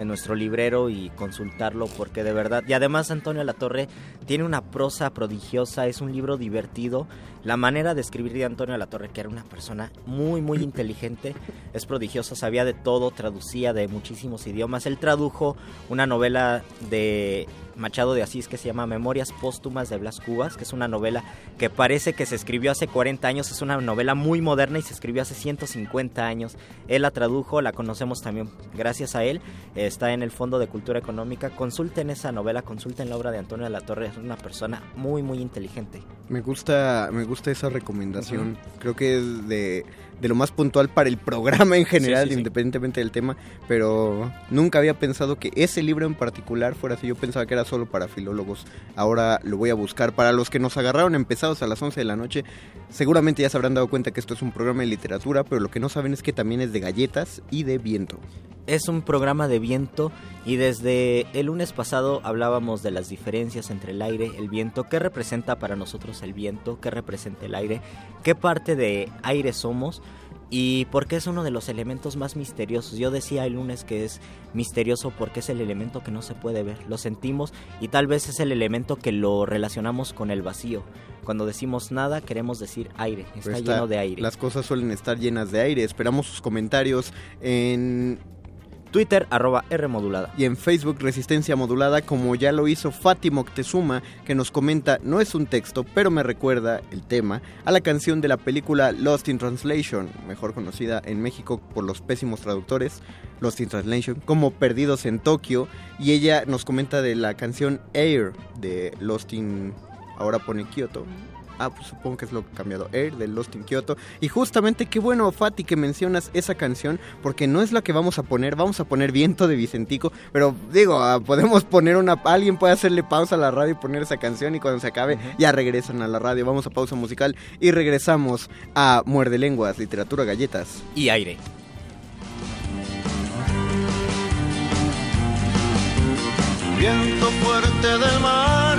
en nuestro librero y consultarlo porque de verdad y además Antonio Latorre tiene una prosa prodigiosa, es un libro divertido. La manera de escribir de Antonio Latorre, que era una persona muy muy inteligente, es prodigiosa, sabía de todo, traducía de muchísimos idiomas. Él tradujo una novela de Machado de Asís que se llama Memorias Póstumas de Blas Cubas, que es una novela que parece que se escribió hace 40 años, es una novela muy moderna y se escribió hace 150 años. Él la tradujo, la conocemos también gracias a él, está en el Fondo de Cultura Económica. Consulten esa novela, consulten la obra de Antonio de la Torre, es una persona muy muy inteligente. Me gusta, me gusta esa recomendación, creo que es de de lo más puntual para el programa en general, independientemente del tema, pero nunca había pensado que ese libro en particular fuera así. Yo pensaba que era solo para filólogos. Ahora lo voy a buscar. Para los que nos agarraron empezados a las 11 de la noche, seguramente ya se habrán dado cuenta que esto es un programa de literatura, pero lo que no saben es que también es de galletas y de viento. Es un programa de viento y desde el lunes pasado hablábamos de las diferencias entre el aire, el viento, qué representa para nosotros el viento, qué representa el aire, qué parte de aire somos y por qué es uno de los elementos más misteriosos. Yo decía el lunes que es misterioso porque es el elemento que no se puede ver, lo sentimos y tal vez es el elemento que lo relacionamos con el vacío. Cuando decimos nada queremos decir aire, está, está lleno de aire. Las cosas suelen estar llenas de aire. Esperamos sus comentarios en Twitter, arroba R modulada. Y en Facebook, Resistencia Modulada, como ya lo hizo Fátima Octezuma, que nos comenta, no es un texto, pero me recuerda el tema a la canción de la película Lost in Translation, mejor conocida en México por los pésimos traductores, Lost in Translation, como Perdidos en Tokio. Y ella nos comenta de la canción Air de Lost in... Ahora pone Kyoto Ah, pues supongo que es lo que ha cambiado. Air de Lost in Kyoto. Y justamente qué bueno, Fati, que mencionas esa canción, porque no es la que vamos a poner. Vamos a poner Viento de Vicentico. Pero digo, ah, podemos poner una. Alguien puede hacerle pausa a la radio y poner esa canción. Y cuando se acabe, ya regresan a la radio. Vamos a pausa musical y regresamos a Muerde Lenguas, Literatura, Galletas y Aire. Viento fuerte del mar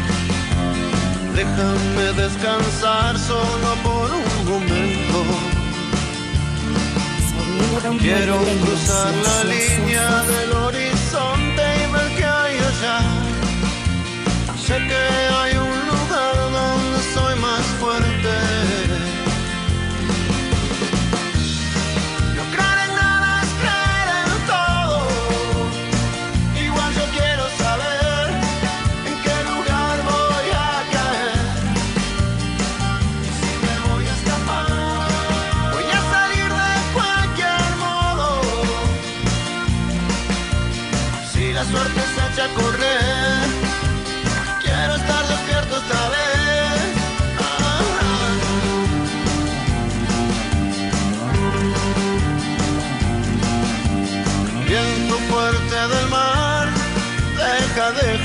Déjame descansar solo por un momento. Quiero cruzar la línea del horizonte y ver qué hay allá. Sé que hay un lugar donde soy más fuerte.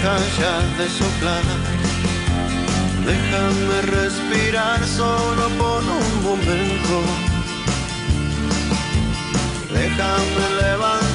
Deja, ya de soplar. Déjame respirar solo por un momento. Déjame levantar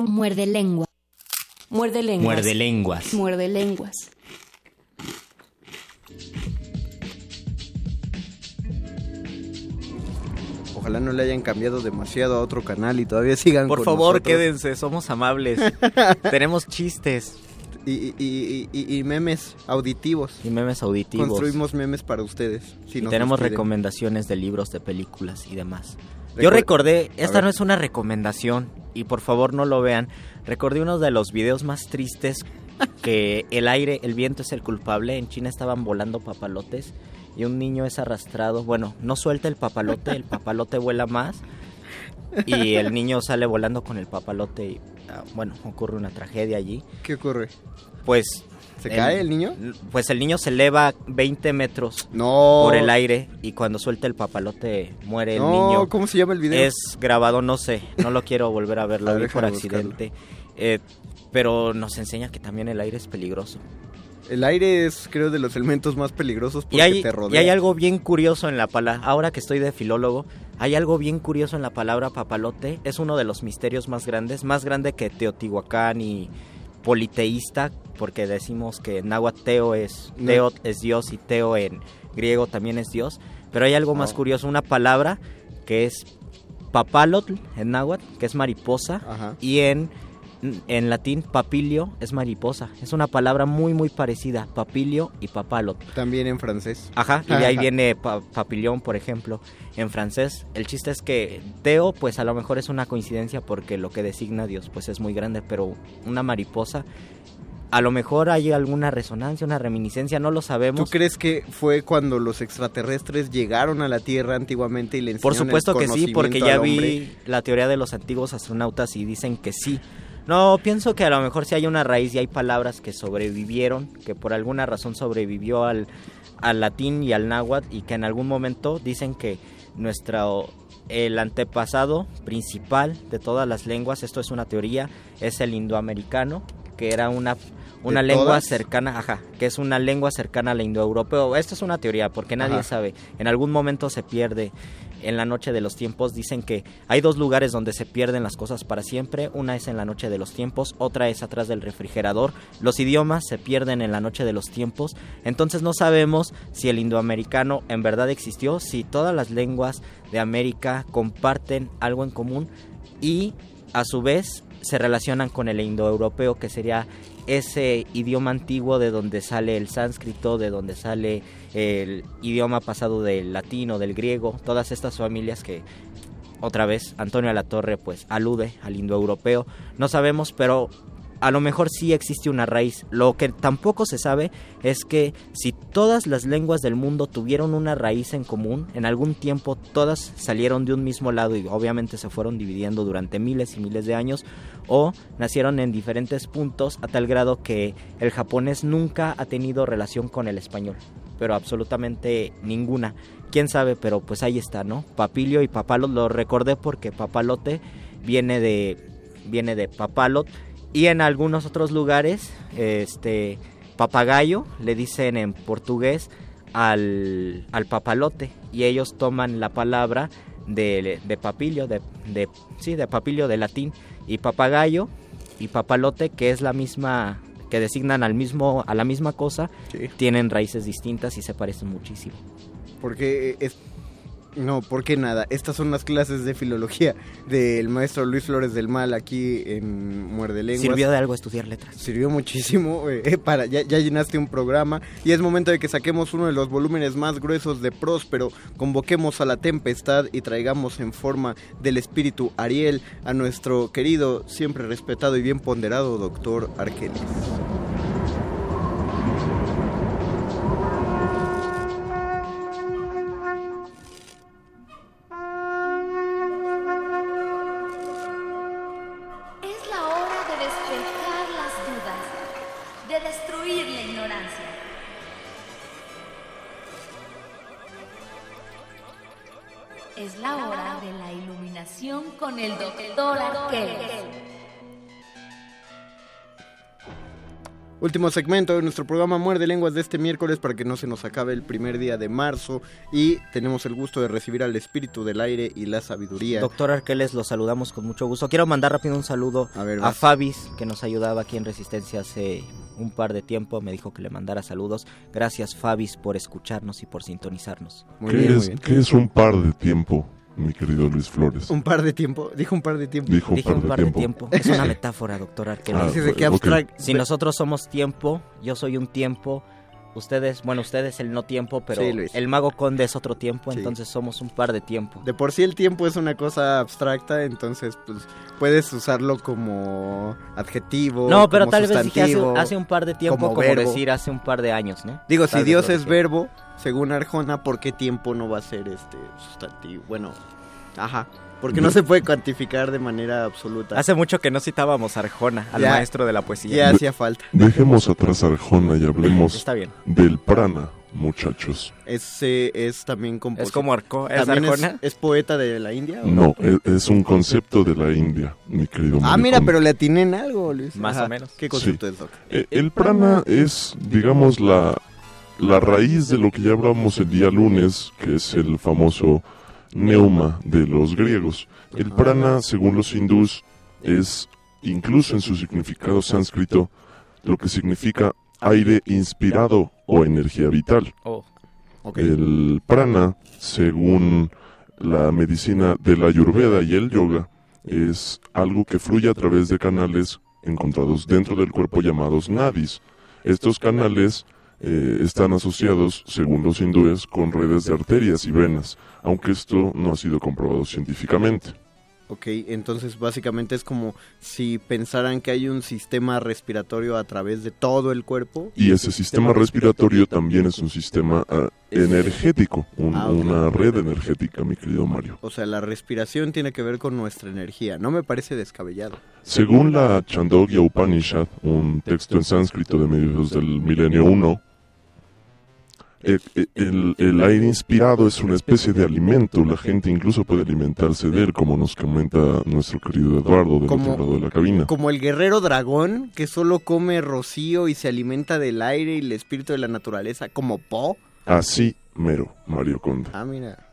un muerde lengua. Muerde lenguas. Muerde lenguas. Muerde lenguas. Ojalá no le hayan cambiado demasiado a otro canal y todavía sigan Por con favor, nosotros. quédense, somos amables. Tenemos chistes. Y, y- y- y memes auditivos. Y memes auditivos. Construimos memes para ustedes. si y tenemos recomendaciones de libros, de películas y demás. Yo recordé, esta no es una recomendación y por favor no lo vean. Recordé uno de los videos más tristes que el aire, el viento es el culpable. En China estaban volando papalotes y un niño es arrastrado. Bueno, no suelta el papalote, el papalote vuela más y el niño sale volando con el papalote y ah, bueno, ocurre una tragedia allí. ¿Qué ocurre? Pues ¿Se cae el niño? Pues el niño se eleva 20 metros No. por el aire y cuando suelta el papalote muere el niño. ¿cómo se llama el video? Es grabado, no sé, no lo quiero volver a ver, lo vi por accidente. Eh, pero nos enseña que también el aire es peligroso. El aire es, creo, de los elementos más peligrosos porque Y hay, te y rodea. hay algo bien curioso en la palabra, ahora que estoy de filólogo, hay algo bien curioso en la palabra papalote, es uno de los misterios más grandes, más grande que Teotihuacán y politeísta, porque decimos que náhuatl teo es, teo es Dios y teo en griego también es Dios, pero hay algo más curioso, una palabra que es papalotl en náhuatl, que es mariposa, Ajá. y en en latín papilio es mariposa. Es una palabra muy muy parecida, papilio y papalot. También en francés. Ajá, y de ahí viene pa- papillón, por ejemplo, en francés. El chiste es que Teo, pues a lo mejor es una coincidencia porque lo que designa a Dios, pues es muy grande, pero una mariposa, a lo mejor hay alguna resonancia, una reminiscencia, no lo ¿Tú sabemos. crees que fue cuando los extraterrestres llegaron a la Tierra antiguamente y le Por enseñaron supuesto el que sí, porque ya vi la teoría de los antiguos astronautas y dicen que sí. No, pienso que a lo mejor sí hay una raíz y hay palabras que sobrevivieron, que por alguna razón sobrevivió al, al latín y al náhuatl y que en algún momento dicen que nuestro el antepasado principal de todas las lenguas, esto es una teoría, es el indoamericano, que era una una ¿De lengua todas? cercana, ajá, que es una lengua cercana al indoeuropeo. Esto es una teoría porque nadie Ajá. sabe. En algún momento se pierde en la noche de los tiempos. Dicen que hay dos lugares donde se pierden las cosas para siempre. Una es en la noche de los tiempos, otra es atrás del refrigerador. Los idiomas se pierden en la noche de los tiempos. Entonces no sabemos si el indoamericano en verdad existió, si todas las lenguas de América comparten algo en común y a su vez se relacionan con el indoeuropeo que sería ese idioma antiguo de donde sale el sánscrito, de donde sale el idioma pasado del latino, del griego, todas estas familias que otra vez Antonio Alatorre pues alude al indoeuropeo. No sabemos, pero a lo mejor sí existe una raíz. Lo que tampoco se sabe es que si todas las lenguas del mundo tuvieron una raíz en común, en algún tiempo todas salieron de un mismo lado y obviamente se fueron dividiendo durante miles y miles de años o nacieron en diferentes puntos a tal grado que el japonés nunca ha tenido relación con el español, pero absolutamente ninguna. Quién sabe, pero pues ahí está, ¿no? Papilio y papalot lo recordé porque papalote viene de viene de papalot y en algunos otros lugares este papagayo le dicen en portugués al, al papalote y ellos toman la palabra de, de papilio de, de sí de papilio de latín y papagayo y papalote que es la misma que designan al mismo a la misma cosa tienen raíces distintas y se parecen muchísimo. Porque es... No, porque nada. Estas son las clases de filología del maestro Luis Flores del Mal aquí en Muerde Lenguas. sirvió de algo estudiar letras Sirvió muchísimo. eh, para ya, ya llenaste un programa y es momento de que saquemos uno de los volúmenes más gruesos de Próspero. Convoquemos a la tempestad y traigamos en forma del espíritu Ariel a nuestro querido, siempre respetado y bien ponderado doctor Arqueles. De la iluminación con el doctor Arqueles. Último segmento de nuestro programa Muerde Lenguas de este miércoles para que no se nos acabe el primer día de marzo y tenemos el gusto de recibir al espíritu del aire y la sabiduría. Doctor Arqueles, lo saludamos con mucho gusto. Quiero mandar rápido un saludo a, ver, a Fabis, que nos ayudaba aquí en Resistencia hace un par de tiempo. Me dijo que le mandara saludos. Gracias, Fabis, por escucharnos y por sintonizarnos. Muy ¿Qué, bien, es, muy bien. ¿Qué es un par de tiempo, mi querido Luis Flores? Un par de tiempo, dijo un par de tiempo. Dijo un par un de par de tiempo. tiempo. Es una metáfora, doctor Arqueles. Ah, abstract- Si nosotros somos tiempo, yo soy un tiempo, ustedes, bueno, ustedes el no tiempo, pero Sí, el mago conde es otro tiempo, Sí. entonces somos un par de tiempo. De por sí el tiempo es una cosa abstracta, entonces pues puedes usarlo como adjetivo. No, pero como tal vez dije hace, hace un par de tiempo, como, decir hace un par de años, ¿no? Digo, Tal si Dios es verbo, según Arjona, ¿por qué tiempo no va a ser este sustantivo? Bueno, ajá. Porque no se puede cuantificar de manera absoluta. Hace mucho que no citábamos a Arjona, al Ya- maestro de la poesía. Ya hacía falta. Dejemos atrás a Arjona y hablemos Está bien. del prana, muchachos. Es, eh, es también compositor. Es como Arco, ¿es ¿También Arjona? es, poeta de la India? o No, e- es, un concepto de la India, mi querido Ah, mira, pero le atiné en algo, Luis. Más Ajá. o menos. ¿Qué concepto Sí. es, Doc? Eh, El prana es, digamos, la, la raíz de lo que ya hablamos el día lunes, que es el famoso neuma de los griegos. El prana, según los hindús, es, incluso en su significado sánscrito, lo que significa aire inspirado o energía vital. Oh. El prana, según la medicina de la ayurveda y el yoga, es algo que fluye a través de canales encontrados dentro del cuerpo llamados nadis. Estos canales eh, están asociados, según los hindúes, con redes de arterias y venas, aunque esto no ha sido comprobado científicamente. Ok, entonces básicamente es como si pensaran que hay un sistema respiratorio a través de todo el cuerpo. Y ese sistema respiratorio también es un sistema ah, energético, un- Ah, una red energética, mi querido Mario. O sea, la respiración tiene que ver con nuestra energía. No me parece descabellado. Según la Chandogya Upanishad, un texto en sánscrito de mediados del milenio 1, el, el- el aire inspirado es una especie de alimento. La gente incluso puede alimentarse de él, como nos comenta nuestro querido Eduardo del Como- otro lado de la cabina. Como el guerrero dragón que solo come rocío y se alimenta del aire y el espíritu de la naturaleza, como Po. Así mero, Mario Conde. Ah, mira.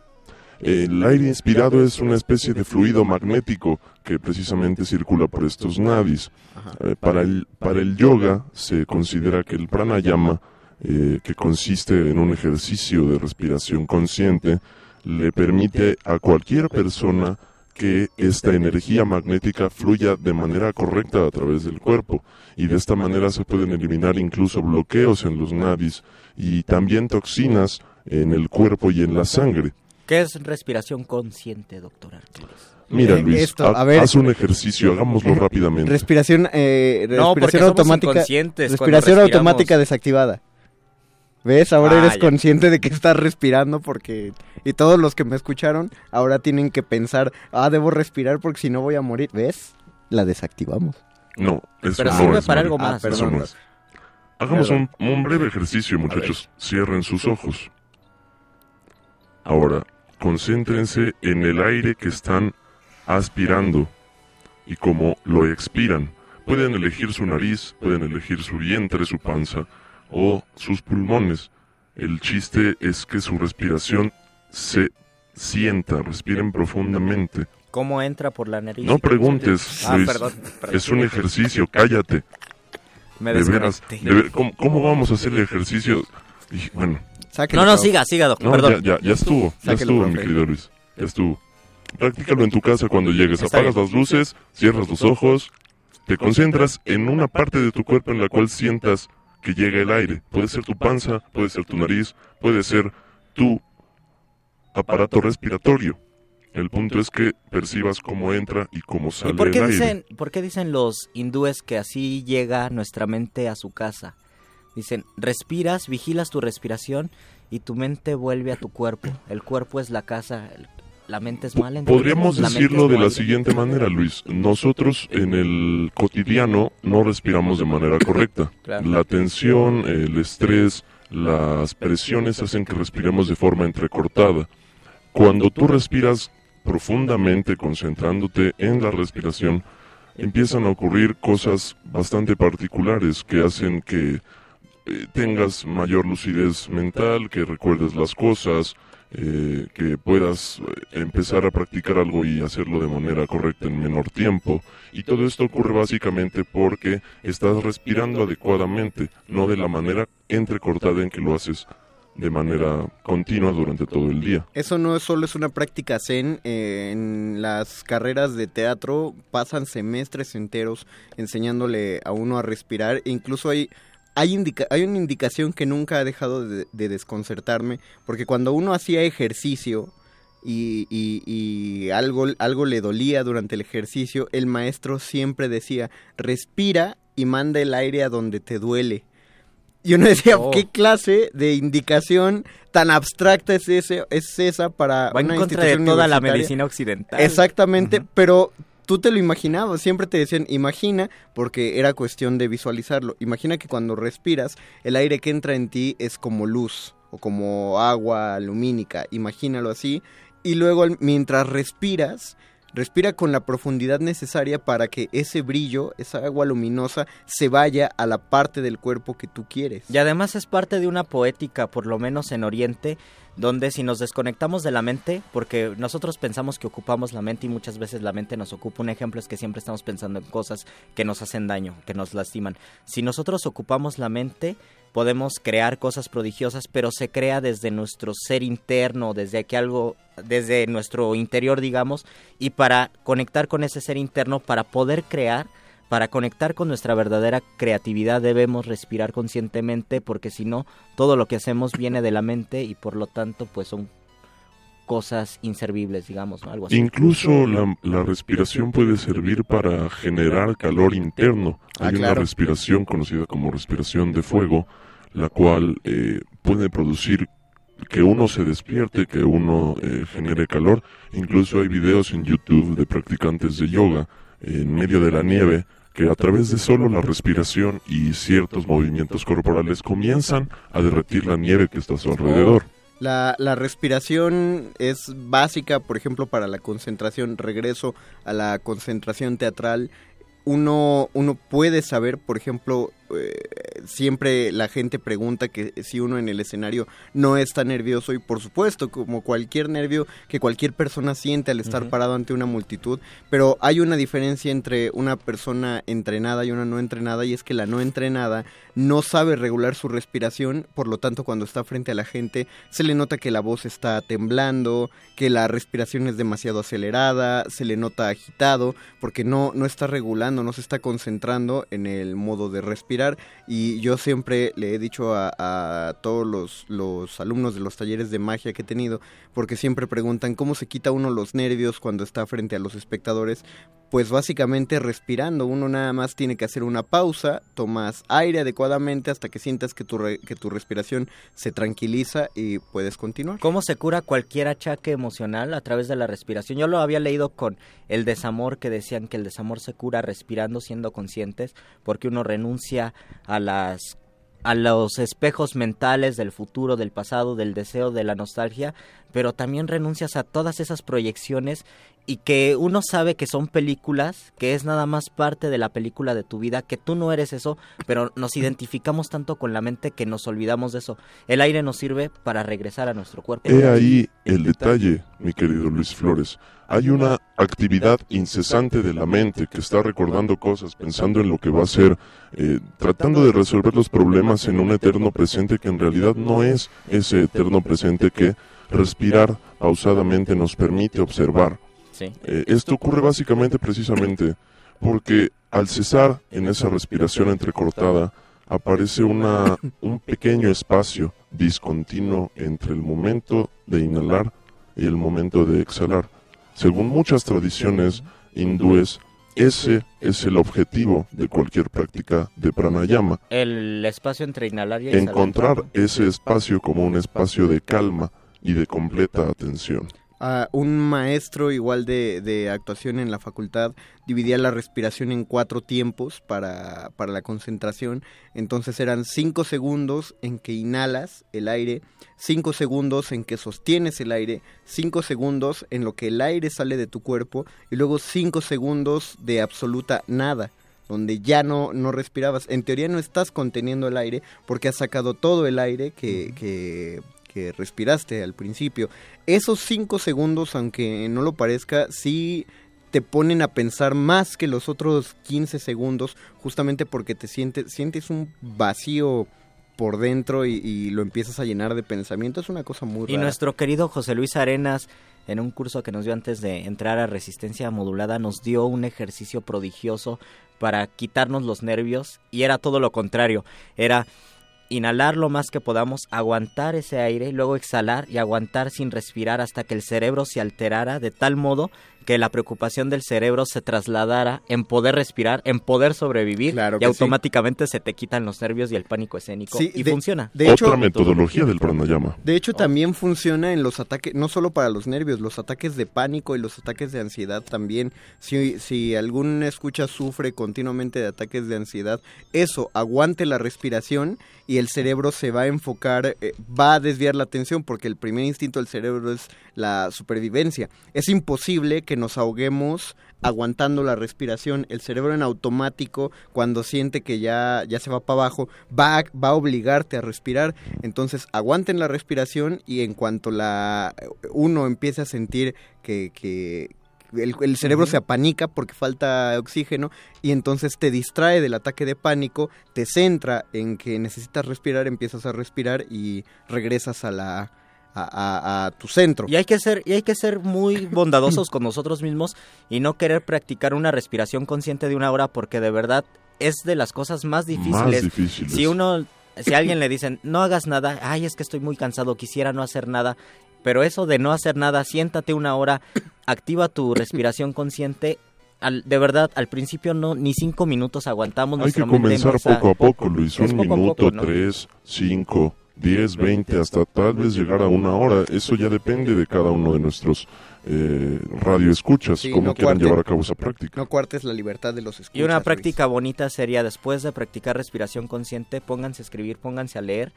El aire inspirado es una especie de fluido magnético que precisamente circula por estos nadis. Eh, para, el, para el yoga se considera que el pranayama, eh, que consiste en un ejercicio de respiración consciente, le permite a cualquier persona que esta energía magnética fluya de manera correcta a través del cuerpo y de esta manera se pueden eliminar incluso bloqueos en los nadis y también toxinas en el cuerpo y en la sangre. ¿Qué es respiración consciente, doctor Arqueles? Mira Eh, Luis, esto, ha- a ver. haz un ejercicio, hagámoslo rápidamente. Respiración, eh, respiración automática. Respiración automática desactivada. ¿Ves? Ahora Ah, eres ya. consciente de que estás respirando porque... Y todos los que me escucharon ahora tienen que pensar, ah, debo respirar porque si no voy a morir. ¿Ves? La desactivamos. No, eso Pero no sirve es, para algo más. Ah, Eso perdón. no es. Hagamos un, un breve ejercicio, muchachos. Cierren sus ojos. Ahora, concéntrense en el aire que están aspirando y cómo lo expiran. Pueden elegir su nariz, pueden elegir su vientre, su panza o sus pulmones. El chiste es que su respiración se sienta, respiren profundamente. ¿Cómo entra por la nariz? No preguntes, Ah, Luis. perdón, perdón. Es un ejercicio, cállate. Me de veras, de ver- ¿cómo, cómo vamos a hacer el ejercicio? Y, bueno, Sáquelo, No, no, siga, siga, doctor, no, perdón. ya, ya, ya estuvo, ya Sáquelo, estuvo, mi querido Luis, ya estuvo. Practícalo en tu casa cuando llegues, apagas las luces, cierras los ojos, te concentras en una parte de tu cuerpo en la cual sientas que llega el aire. Puede ser tu panza, puede ser tu nariz, puede ser tu aparato respiratorio. El punto es que percibas cómo entra y cómo ¿Y sale por qué, el aire. dicen, por qué dicen los hindúes que así llega nuestra mente a su casa? Dicen, respiras, vigilas tu respiración y tu mente vuelve a tu cuerpo. El cuerpo es la casa, la mente es mala. Podríamos la decirlo de la siguiente manera, Luis. Nosotros en el cotidiano no respiramos de manera correcta. Claro. La tensión, el estrés, las presiones hacen que respiremos de forma entrecortada. Cuando tú respiras profundamente, concentrándote en la respiración, empiezan a ocurrir cosas bastante particulares que hacen que eh, tengas mayor lucidez mental, que recuerdes las cosas, eh, que puedas eh, empezar a practicar algo y hacerlo de manera correcta en menor tiempo. Y todo esto ocurre básicamente porque estás respirando adecuadamente, no de la manera entrecortada en que lo haces de manera continua durante todo el día. Eso no solo es una práctica zen, eh, en las carreras de teatro pasan semestres enteros enseñándole a uno a respirar, incluso hay hay, hay una indicación que nunca ha dejado de, desconcertarme, porque cuando uno hacía ejercicio y, y, algo, algo le dolía durante el ejercicio, el maestro siempre decía, respira y manda el aire a donde te duele. Y uno decía, oh. ¿qué clase de indicación tan abstracta es, ese, es esa para Va una en contra de toda la medicina occidental. Exactamente, pero tú te lo imaginabas, siempre te decían, imagina, porque era cuestión de visualizarlo. Imagina que cuando respiras, el aire que entra en ti es como luz o como agua lumínica, imagínalo así. Y luego mientras respiras, respira con la profundidad necesaria para que ese brillo, esa agua luminosa, se vaya a la parte del cuerpo que tú quieres. Y además es parte de una poética, por lo menos en Oriente, donde si nos desconectamos de la mente, porque nosotros pensamos que ocupamos la mente y muchas veces la mente nos ocupa, un ejemplo es que siempre estamos pensando en cosas que nos hacen daño, que nos lastiman. Si nosotros ocupamos la mente, podemos crear cosas prodigiosas, pero se crea desde nuestro ser interno, desde que algo, desde nuestro interior, digamos, y para conectar con ese ser interno, para poder crear, para conectar con nuestra verdadera creatividad debemos respirar conscientemente porque si no, todo lo que hacemos viene de la mente y por lo tanto pues son cosas inservibles, digamos, algo así. Incluso la, respiración puede servir para generar calor interno. Ah, Hay una respiración conocida como respiración de fuego, la cual eh, puede producir que uno se despierte, que uno eh, genere calor. Incluso hay videos en YouTube de practicantes de yoga en medio de la nieve que a través de solo la respiración y ciertos movimientos corporales comienzan a derretir la nieve que está a su alrededor. La, la, respiración es básica, por ejemplo, para la concentración. Regreso a la concentración teatral. Uno, uno puede saber, por ejemplo, eh, siempre la gente pregunta que si uno en el escenario no está nervioso y por supuesto como cualquier nervio que cualquier persona siente al estar parado ante una multitud pero hay una diferencia entre una persona entrenada y una no entrenada y es que la no entrenada no sabe regular su respiración por lo tanto cuando está frente a la gente se le nota que la voz está temblando que la respiración es demasiado acelerada se le nota agitado porque no no está regulando no se está concentrando en el modo de respirar y yo siempre le he dicho a, todos los, alumnos de los talleres de magia que he tenido, porque siempre preguntan cómo se quita uno los nervios cuando está frente a los espectadores, pues básicamente respirando, uno nada más tiene que hacer una pausa, tomas aire adecuadamente hasta que sientas que tu, que tu respiración se tranquiliza y puedes continuar. ¿Cómo se cura cualquier achaque emocional a través de la respiración? Yo lo había leído con el desamor que decían que el desamor se cura respirando siendo conscientes porque uno renuncia a las a los espejos mentales del futuro, del pasado, del deseo, de la nostalgia, pero también renuncias a todas esas proyecciones y que uno sabe que son películas, que es nada más parte de la película de tu vida, que tú no eres eso, pero nos identificamos tanto con la mente que nos olvidamos de eso. El aire nos sirve para regresar a nuestro cuerpo. He ahí el detalle, mi querido Luis Flores. Hay una actividad incesante de la mente que está recordando cosas, pensando en lo que va a ser, eh, tratando de resolver los problemas en un eterno presente que en realidad no es ese eterno presente que respirar pausadamente nos permite observar eh, esto ocurre básicamente precisamente porque al cesar en esa respiración entrecortada aparece una, un pequeño espacio discontinuo entre el momento de inhalar y el momento de exhalar. Según muchas tradiciones hindúes, ese es el objetivo de cualquier práctica de pranayama. El espacio entre inhalar y exhalar. Encontrar ese espacio como un espacio de calma y de completa atención. a un maestro igual de, de, actuación en la facultad dividía la respiración en cuatro tiempos para, para la concentración. Entonces eran cinco segundos en que inhalas el aire, cinco segundos en que sostienes el aire, cinco segundos en lo que el aire sale de tu cuerpo y luego cinco segundos de absoluta nada donde ya no, no respirabas. En teoría no estás conteniendo el aire porque has sacado todo el aire que, que respiraste al principio. Esos cinco segundos, aunque no lo parezca, sí te ponen a pensar más que los otros 15 segundos, justamente porque te sientes, sientes un vacío por dentro y, lo empiezas a llenar de pensamiento. Es una cosa muy rara. Y nuestro querido José Luis Arenas, en un curso que nos dio antes de entrar a resistencia modulada, nos dio un ejercicio prodigioso para quitarnos los nervios y era todo lo contrario. Era inhalar lo más que podamos, aguantar ese aire, luego exhalar y aguantar sin respirar hasta que el cerebro se alterara de tal modo que la preocupación del cerebro se trasladara en poder respirar, en poder sobrevivir y automáticamente se te quitan los nervios y el pánico escénico y funciona. De hecho, Otra metodología del pranayama. De hecho, también funciona en los ataques, no solo para los nervios, los ataques de pánico y los ataques de ansiedad también. Si, si algún escucha sufre continuamente de ataques de ansiedad, eso, aguante la respiración y el cerebro se va a enfocar, eh, va a desviar la atención porque el primer instinto del cerebro es la supervivencia. Es imposible que nos ahoguemos aguantando la respiración. El cerebro en automático, cuando siente que ya, ya se va para abajo, va, va a obligarte a respirar. Entonces aguanten la respiración y en cuanto la uno empiece a sentir que, que el, cerebro se apanica porque falta oxígeno y entonces te distrae del ataque de pánico, te centra en que necesitas respirar, empiezas a respirar y regresas a la, a, tu centro. Y hay que ser, y hay que ser muy bondadosos con nosotros mismos y no querer practicar una respiración consciente de una hora porque de verdad es de las cosas más difíciles. Si uno, si a alguien le dicen no hagas nada, ay es que estoy muy cansado, quisiera no hacer nada, pero eso de no hacer nada, siéntate una hora, activa tu respiración consciente. Al, de verdad, al principio no, ni cinco minutos aguantamos. Hay que comenzar poco a poco, Luis. Un minuto, tres, cinco 10, 20, hasta tal vez llegar a una hora. Eso ya depende de cada uno de nuestros eh, radioescuchas, cómo quieran llevar a cabo esa práctica. No cuartes la libertad de los escuchas. Y una práctica bonita sería después de practicar respiración consciente, pónganse a escribir, pónganse a leer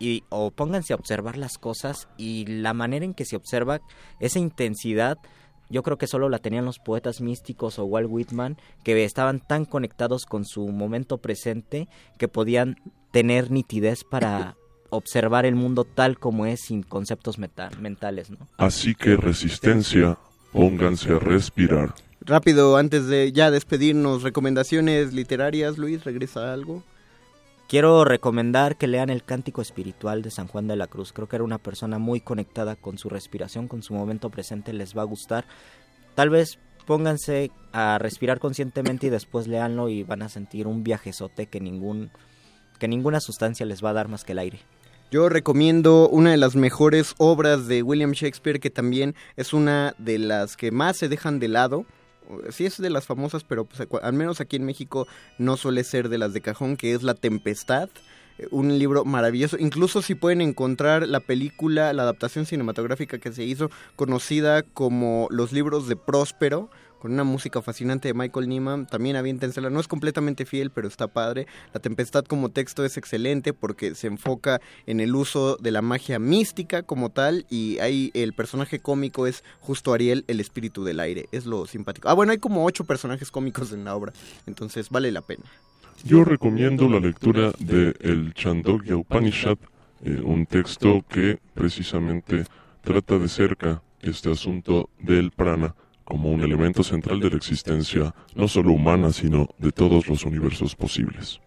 y o pónganse a observar las cosas y la manera en que se observa esa intensidad yo creo que solo la tenían los poetas místicos o Walt Whitman, que estaban tan conectados con su momento presente que podían tener nitidez para observar el mundo tal como es sin conceptos mentales. ¿no? Así que resistencia, pónganse a respirar. Rápido, antes de ya despedirnos, recomendaciones literarias, Luis, ¿regresa algo? Quiero recomendar que lean el Cántico Espiritual de San Juan de la Cruz. Creo que era una persona muy conectada con su respiración, con su momento presente, les va a gustar. Tal vez pónganse a respirar conscientemente y después leanlo y van a sentir un viajezote que ningún que ninguna sustancia les va a dar más que el aire. Yo recomiendo una de las mejores obras de William Shakespeare, que también es una de las que más se dejan de lado. Sí es de las famosas, pero pues, al menos aquí en México no suele ser de las de cajón, que es La Tempestad. Eh, un libro maravilloso. Incluso si pueden encontrar la película, la adaptación cinematográfica que se hizo, conocida como Los libros de Próspero, con una música fascinante de Michael Nyman. También aviéntensela, no es completamente fiel, pero está padre. La Tempestad como texto es excelente porque se enfoca en el uso de la magia mística como tal y ahí el personaje cómico es justo Ariel, el espíritu del aire. Es lo simpático. Ah, bueno, hay como ocho personajes cómicos en la obra, entonces vale la pena. Yo recomiendo la lectura de El Chandogya Upanishad, eh, un texto que precisamente trata de cerca este asunto del prana como un elemento central de la existencia, no solo humana, sino de todos los universos posibles.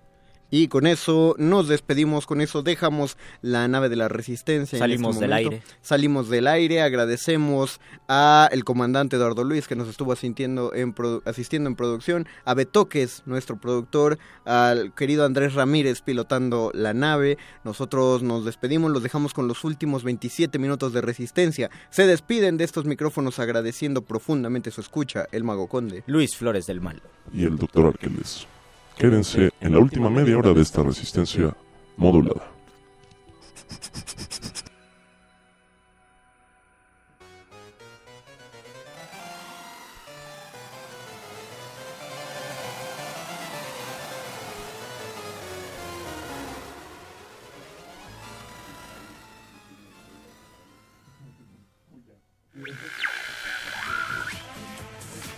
Y con eso nos despedimos, con eso dejamos la nave de la resistencia. Salimos este del aire. Salimos del aire, agradecemos a el comandante Eduardo Luis que nos estuvo asistiendo en, asistiendo en producción, a Betoques, nuestro productor, al querido Andrés Ramírez pilotando la nave. Nosotros nos despedimos, los dejamos con los últimos 27 minutos de resistencia. Se despiden de estos micrófonos agradeciendo profundamente su escucha, el Mago Conde. Luis Flores del Mal. Y el doctor Arqueles. Quédense en la última media hora de esta resistencia modulada.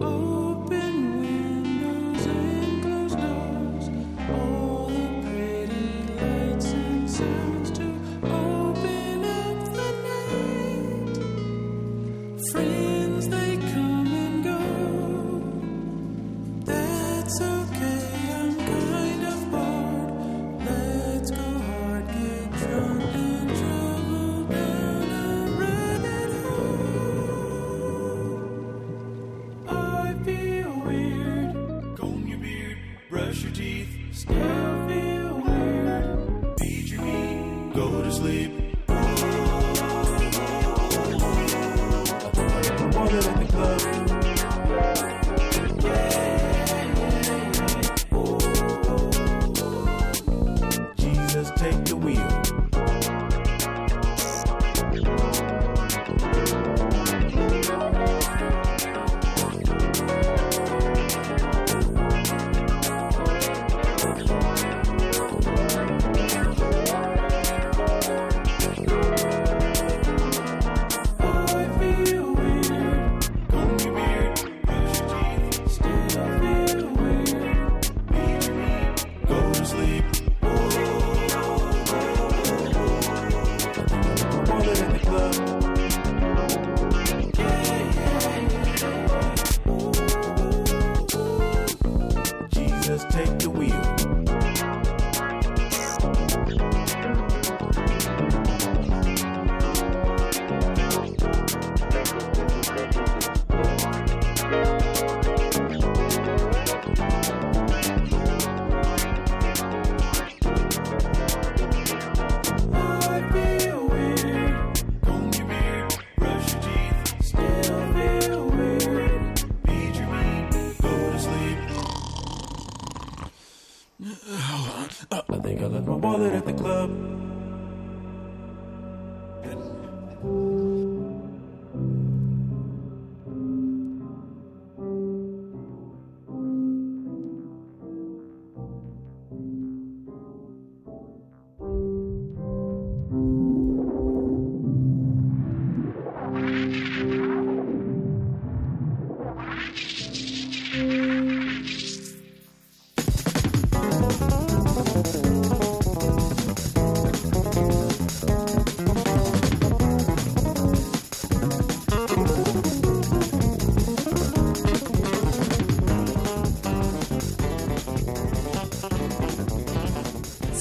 Ooh. Sleep.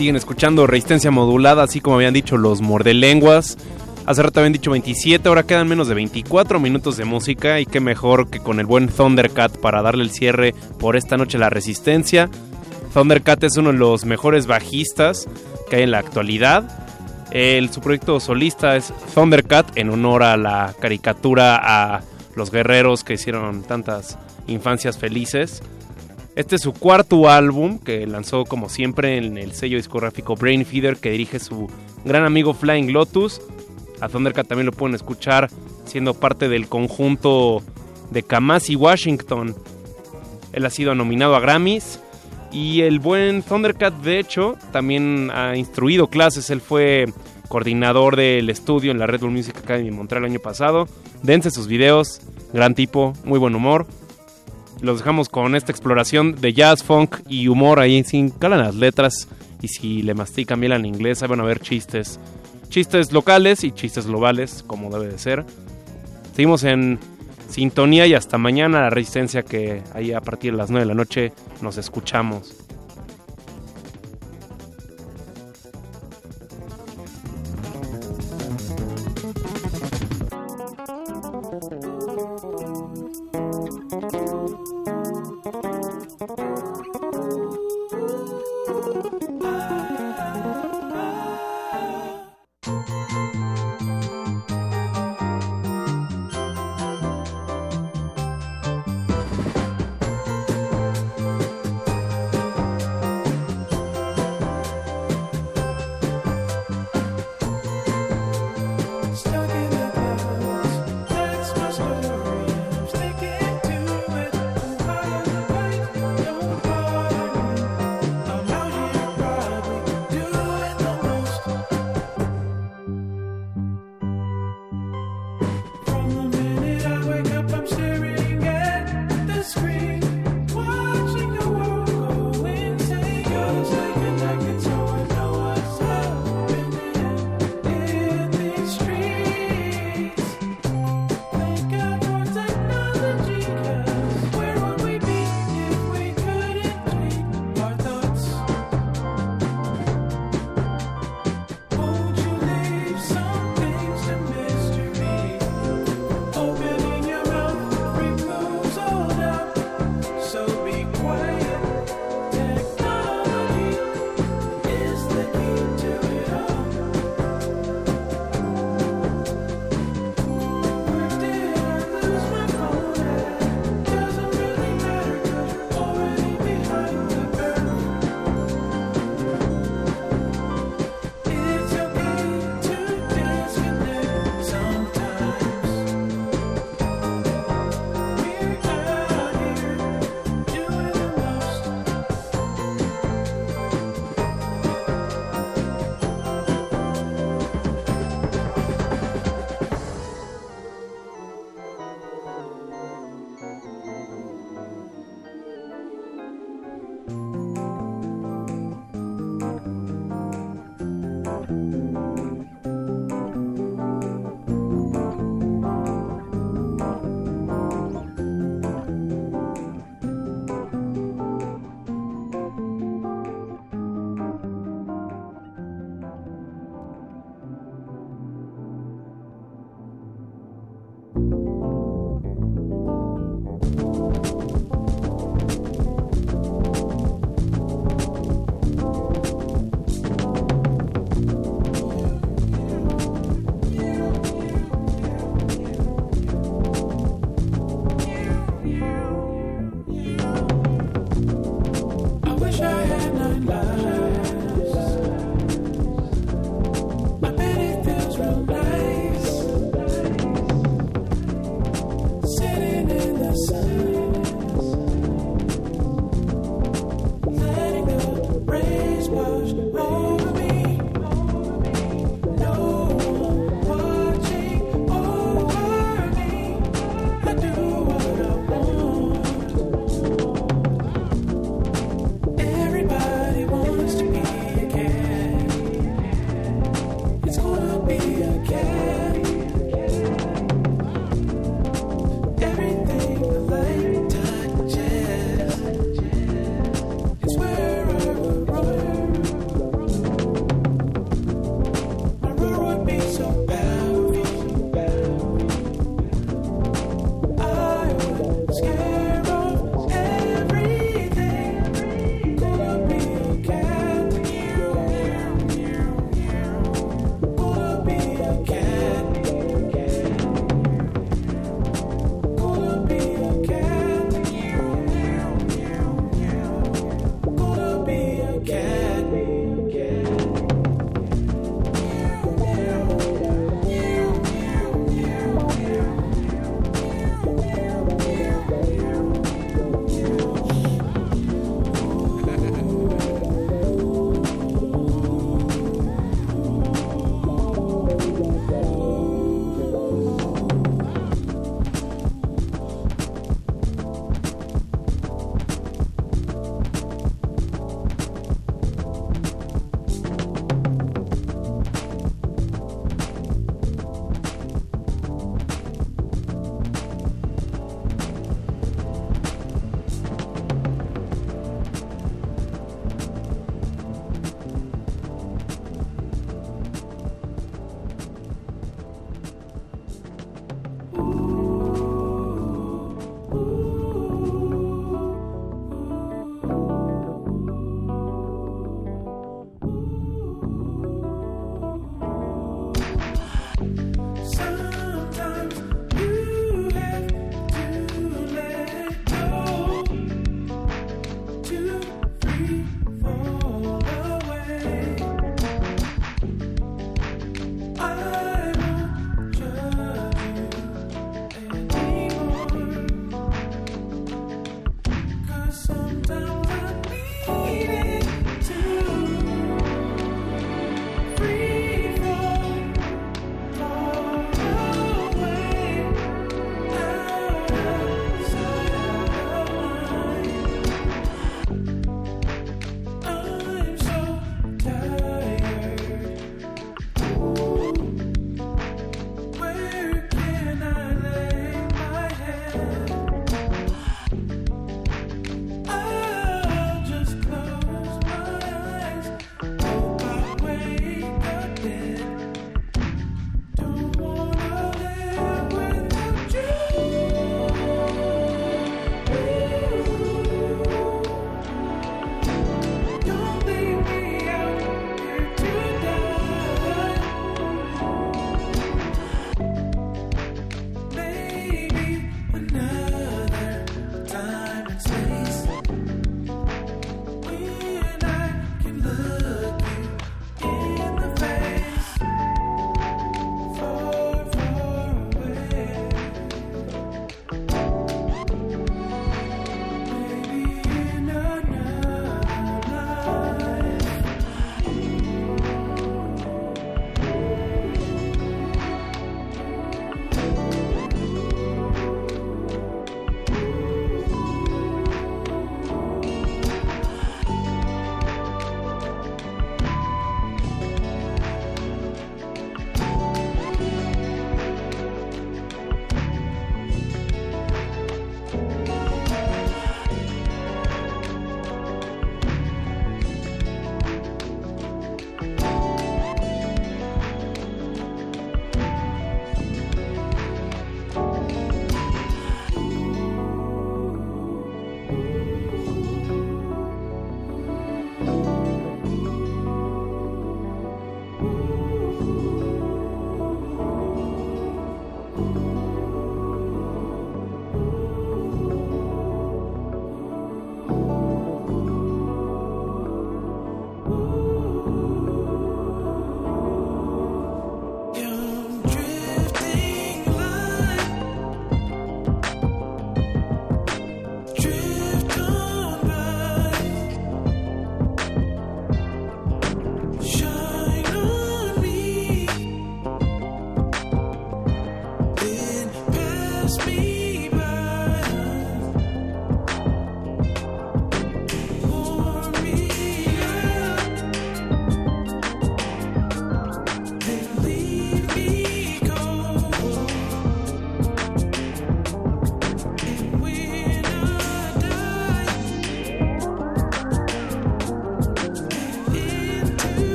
Siguen escuchando Resistencia Modulada, así como habían dicho los mordelenguas. Hace rato habían dicho 27, ahora quedan menos de 24 minutos de música y qué mejor que con el buen Thundercat para darle el cierre por esta noche a la Resistencia. Thundercat es uno de los mejores bajistas que hay en la actualidad. Su proyecto solista es Thundercat en honor a la caricatura a los guerreros que hicieron tantas infancias felices. Este es su cuarto álbum que lanzó como siempre en el sello discográfico Brain Feeder que dirige su gran amigo Flying Lotus. A Thundercat también lo pueden escuchar siendo parte del conjunto de Kamasi Washington. Él ha sido nominado a Grammys y el buen Thundercat de hecho también ha instruido clases. Él fue coordinador del estudio en la Red Bull Music Academy en Montreal el año pasado. Dense sus videos, gran tipo, muy buen humor. Los dejamos con esta exploración de jazz, funk y humor ahí sin calan las letras y si le mastican bien en inglés van a ver chistes. Chistes locales y chistes globales, como debe de ser. Seguimos en sintonía y hasta mañana la resistencia que ahí a partir de las 9 de la noche nos escuchamos.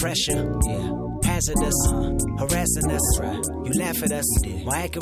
pressure. Yeah. Hazardous. Uh-huh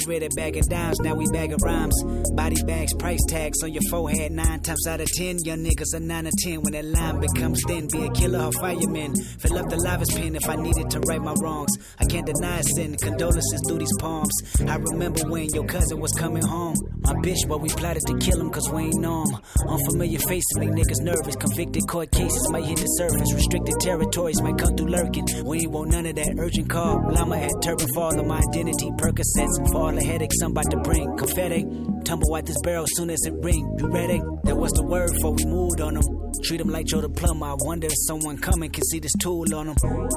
rid of bag of dimes, now we bag of rhymes. Body bags, price tags on your forehead. Nine times out of ten, young niggas are nine or ten. When that line becomes thin, be a killer or fireman. Fill up the livest pen if I needed to right my wrongs. I can't deny a sin, condolences through these palms. I remember when your cousin was coming home. My bitch, but we plotted to kill him cause we ain't know him. Unfamiliar faces make niggas nervous. Convicted court cases might hit the surface. Restricted territories might come through lurking. We ain't want none of of that urgent call. Llama at Turban Fall of my identity. Percocets for all the headaches I'm about to bring. Confetti, tumble out this barrel soon as it ring. You ready? That was the word before we moved on them. Treat them like Joe the. I wonder if someone coming can see this tool on them.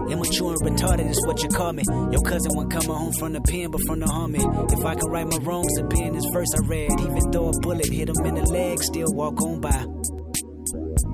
Immature and retarded is what you call me. Your cousin won't come home from the pen, but from the homie. If I can right my wrongs, be in this verse I read. Even though a bullet hit him in the leg, still walk on by.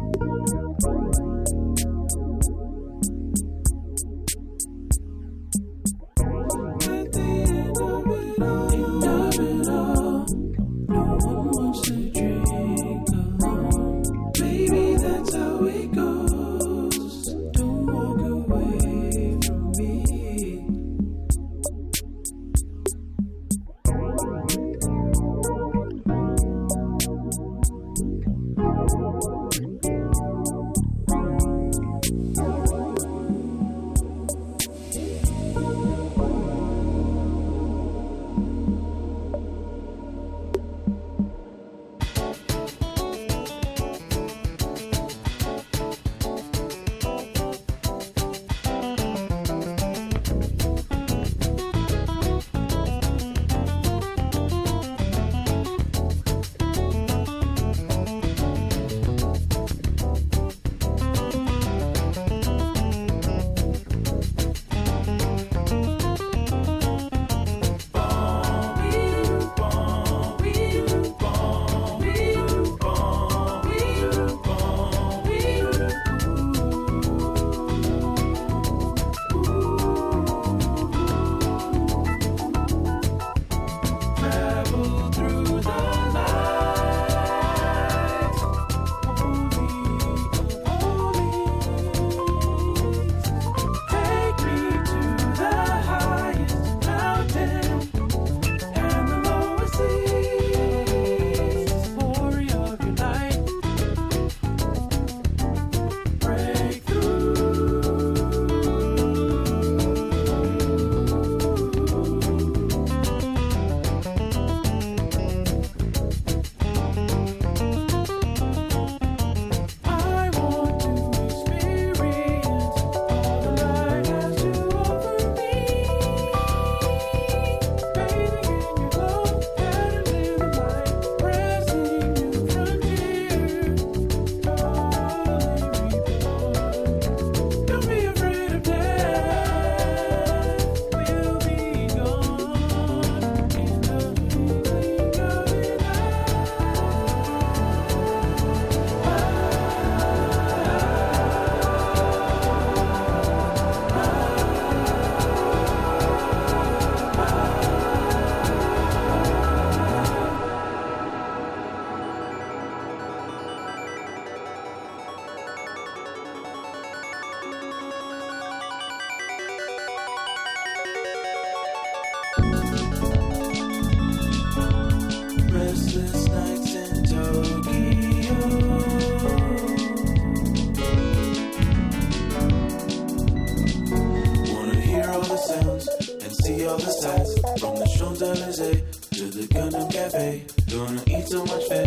Champs Elysees to the Gundam Cafe. Gonna eat so much fish,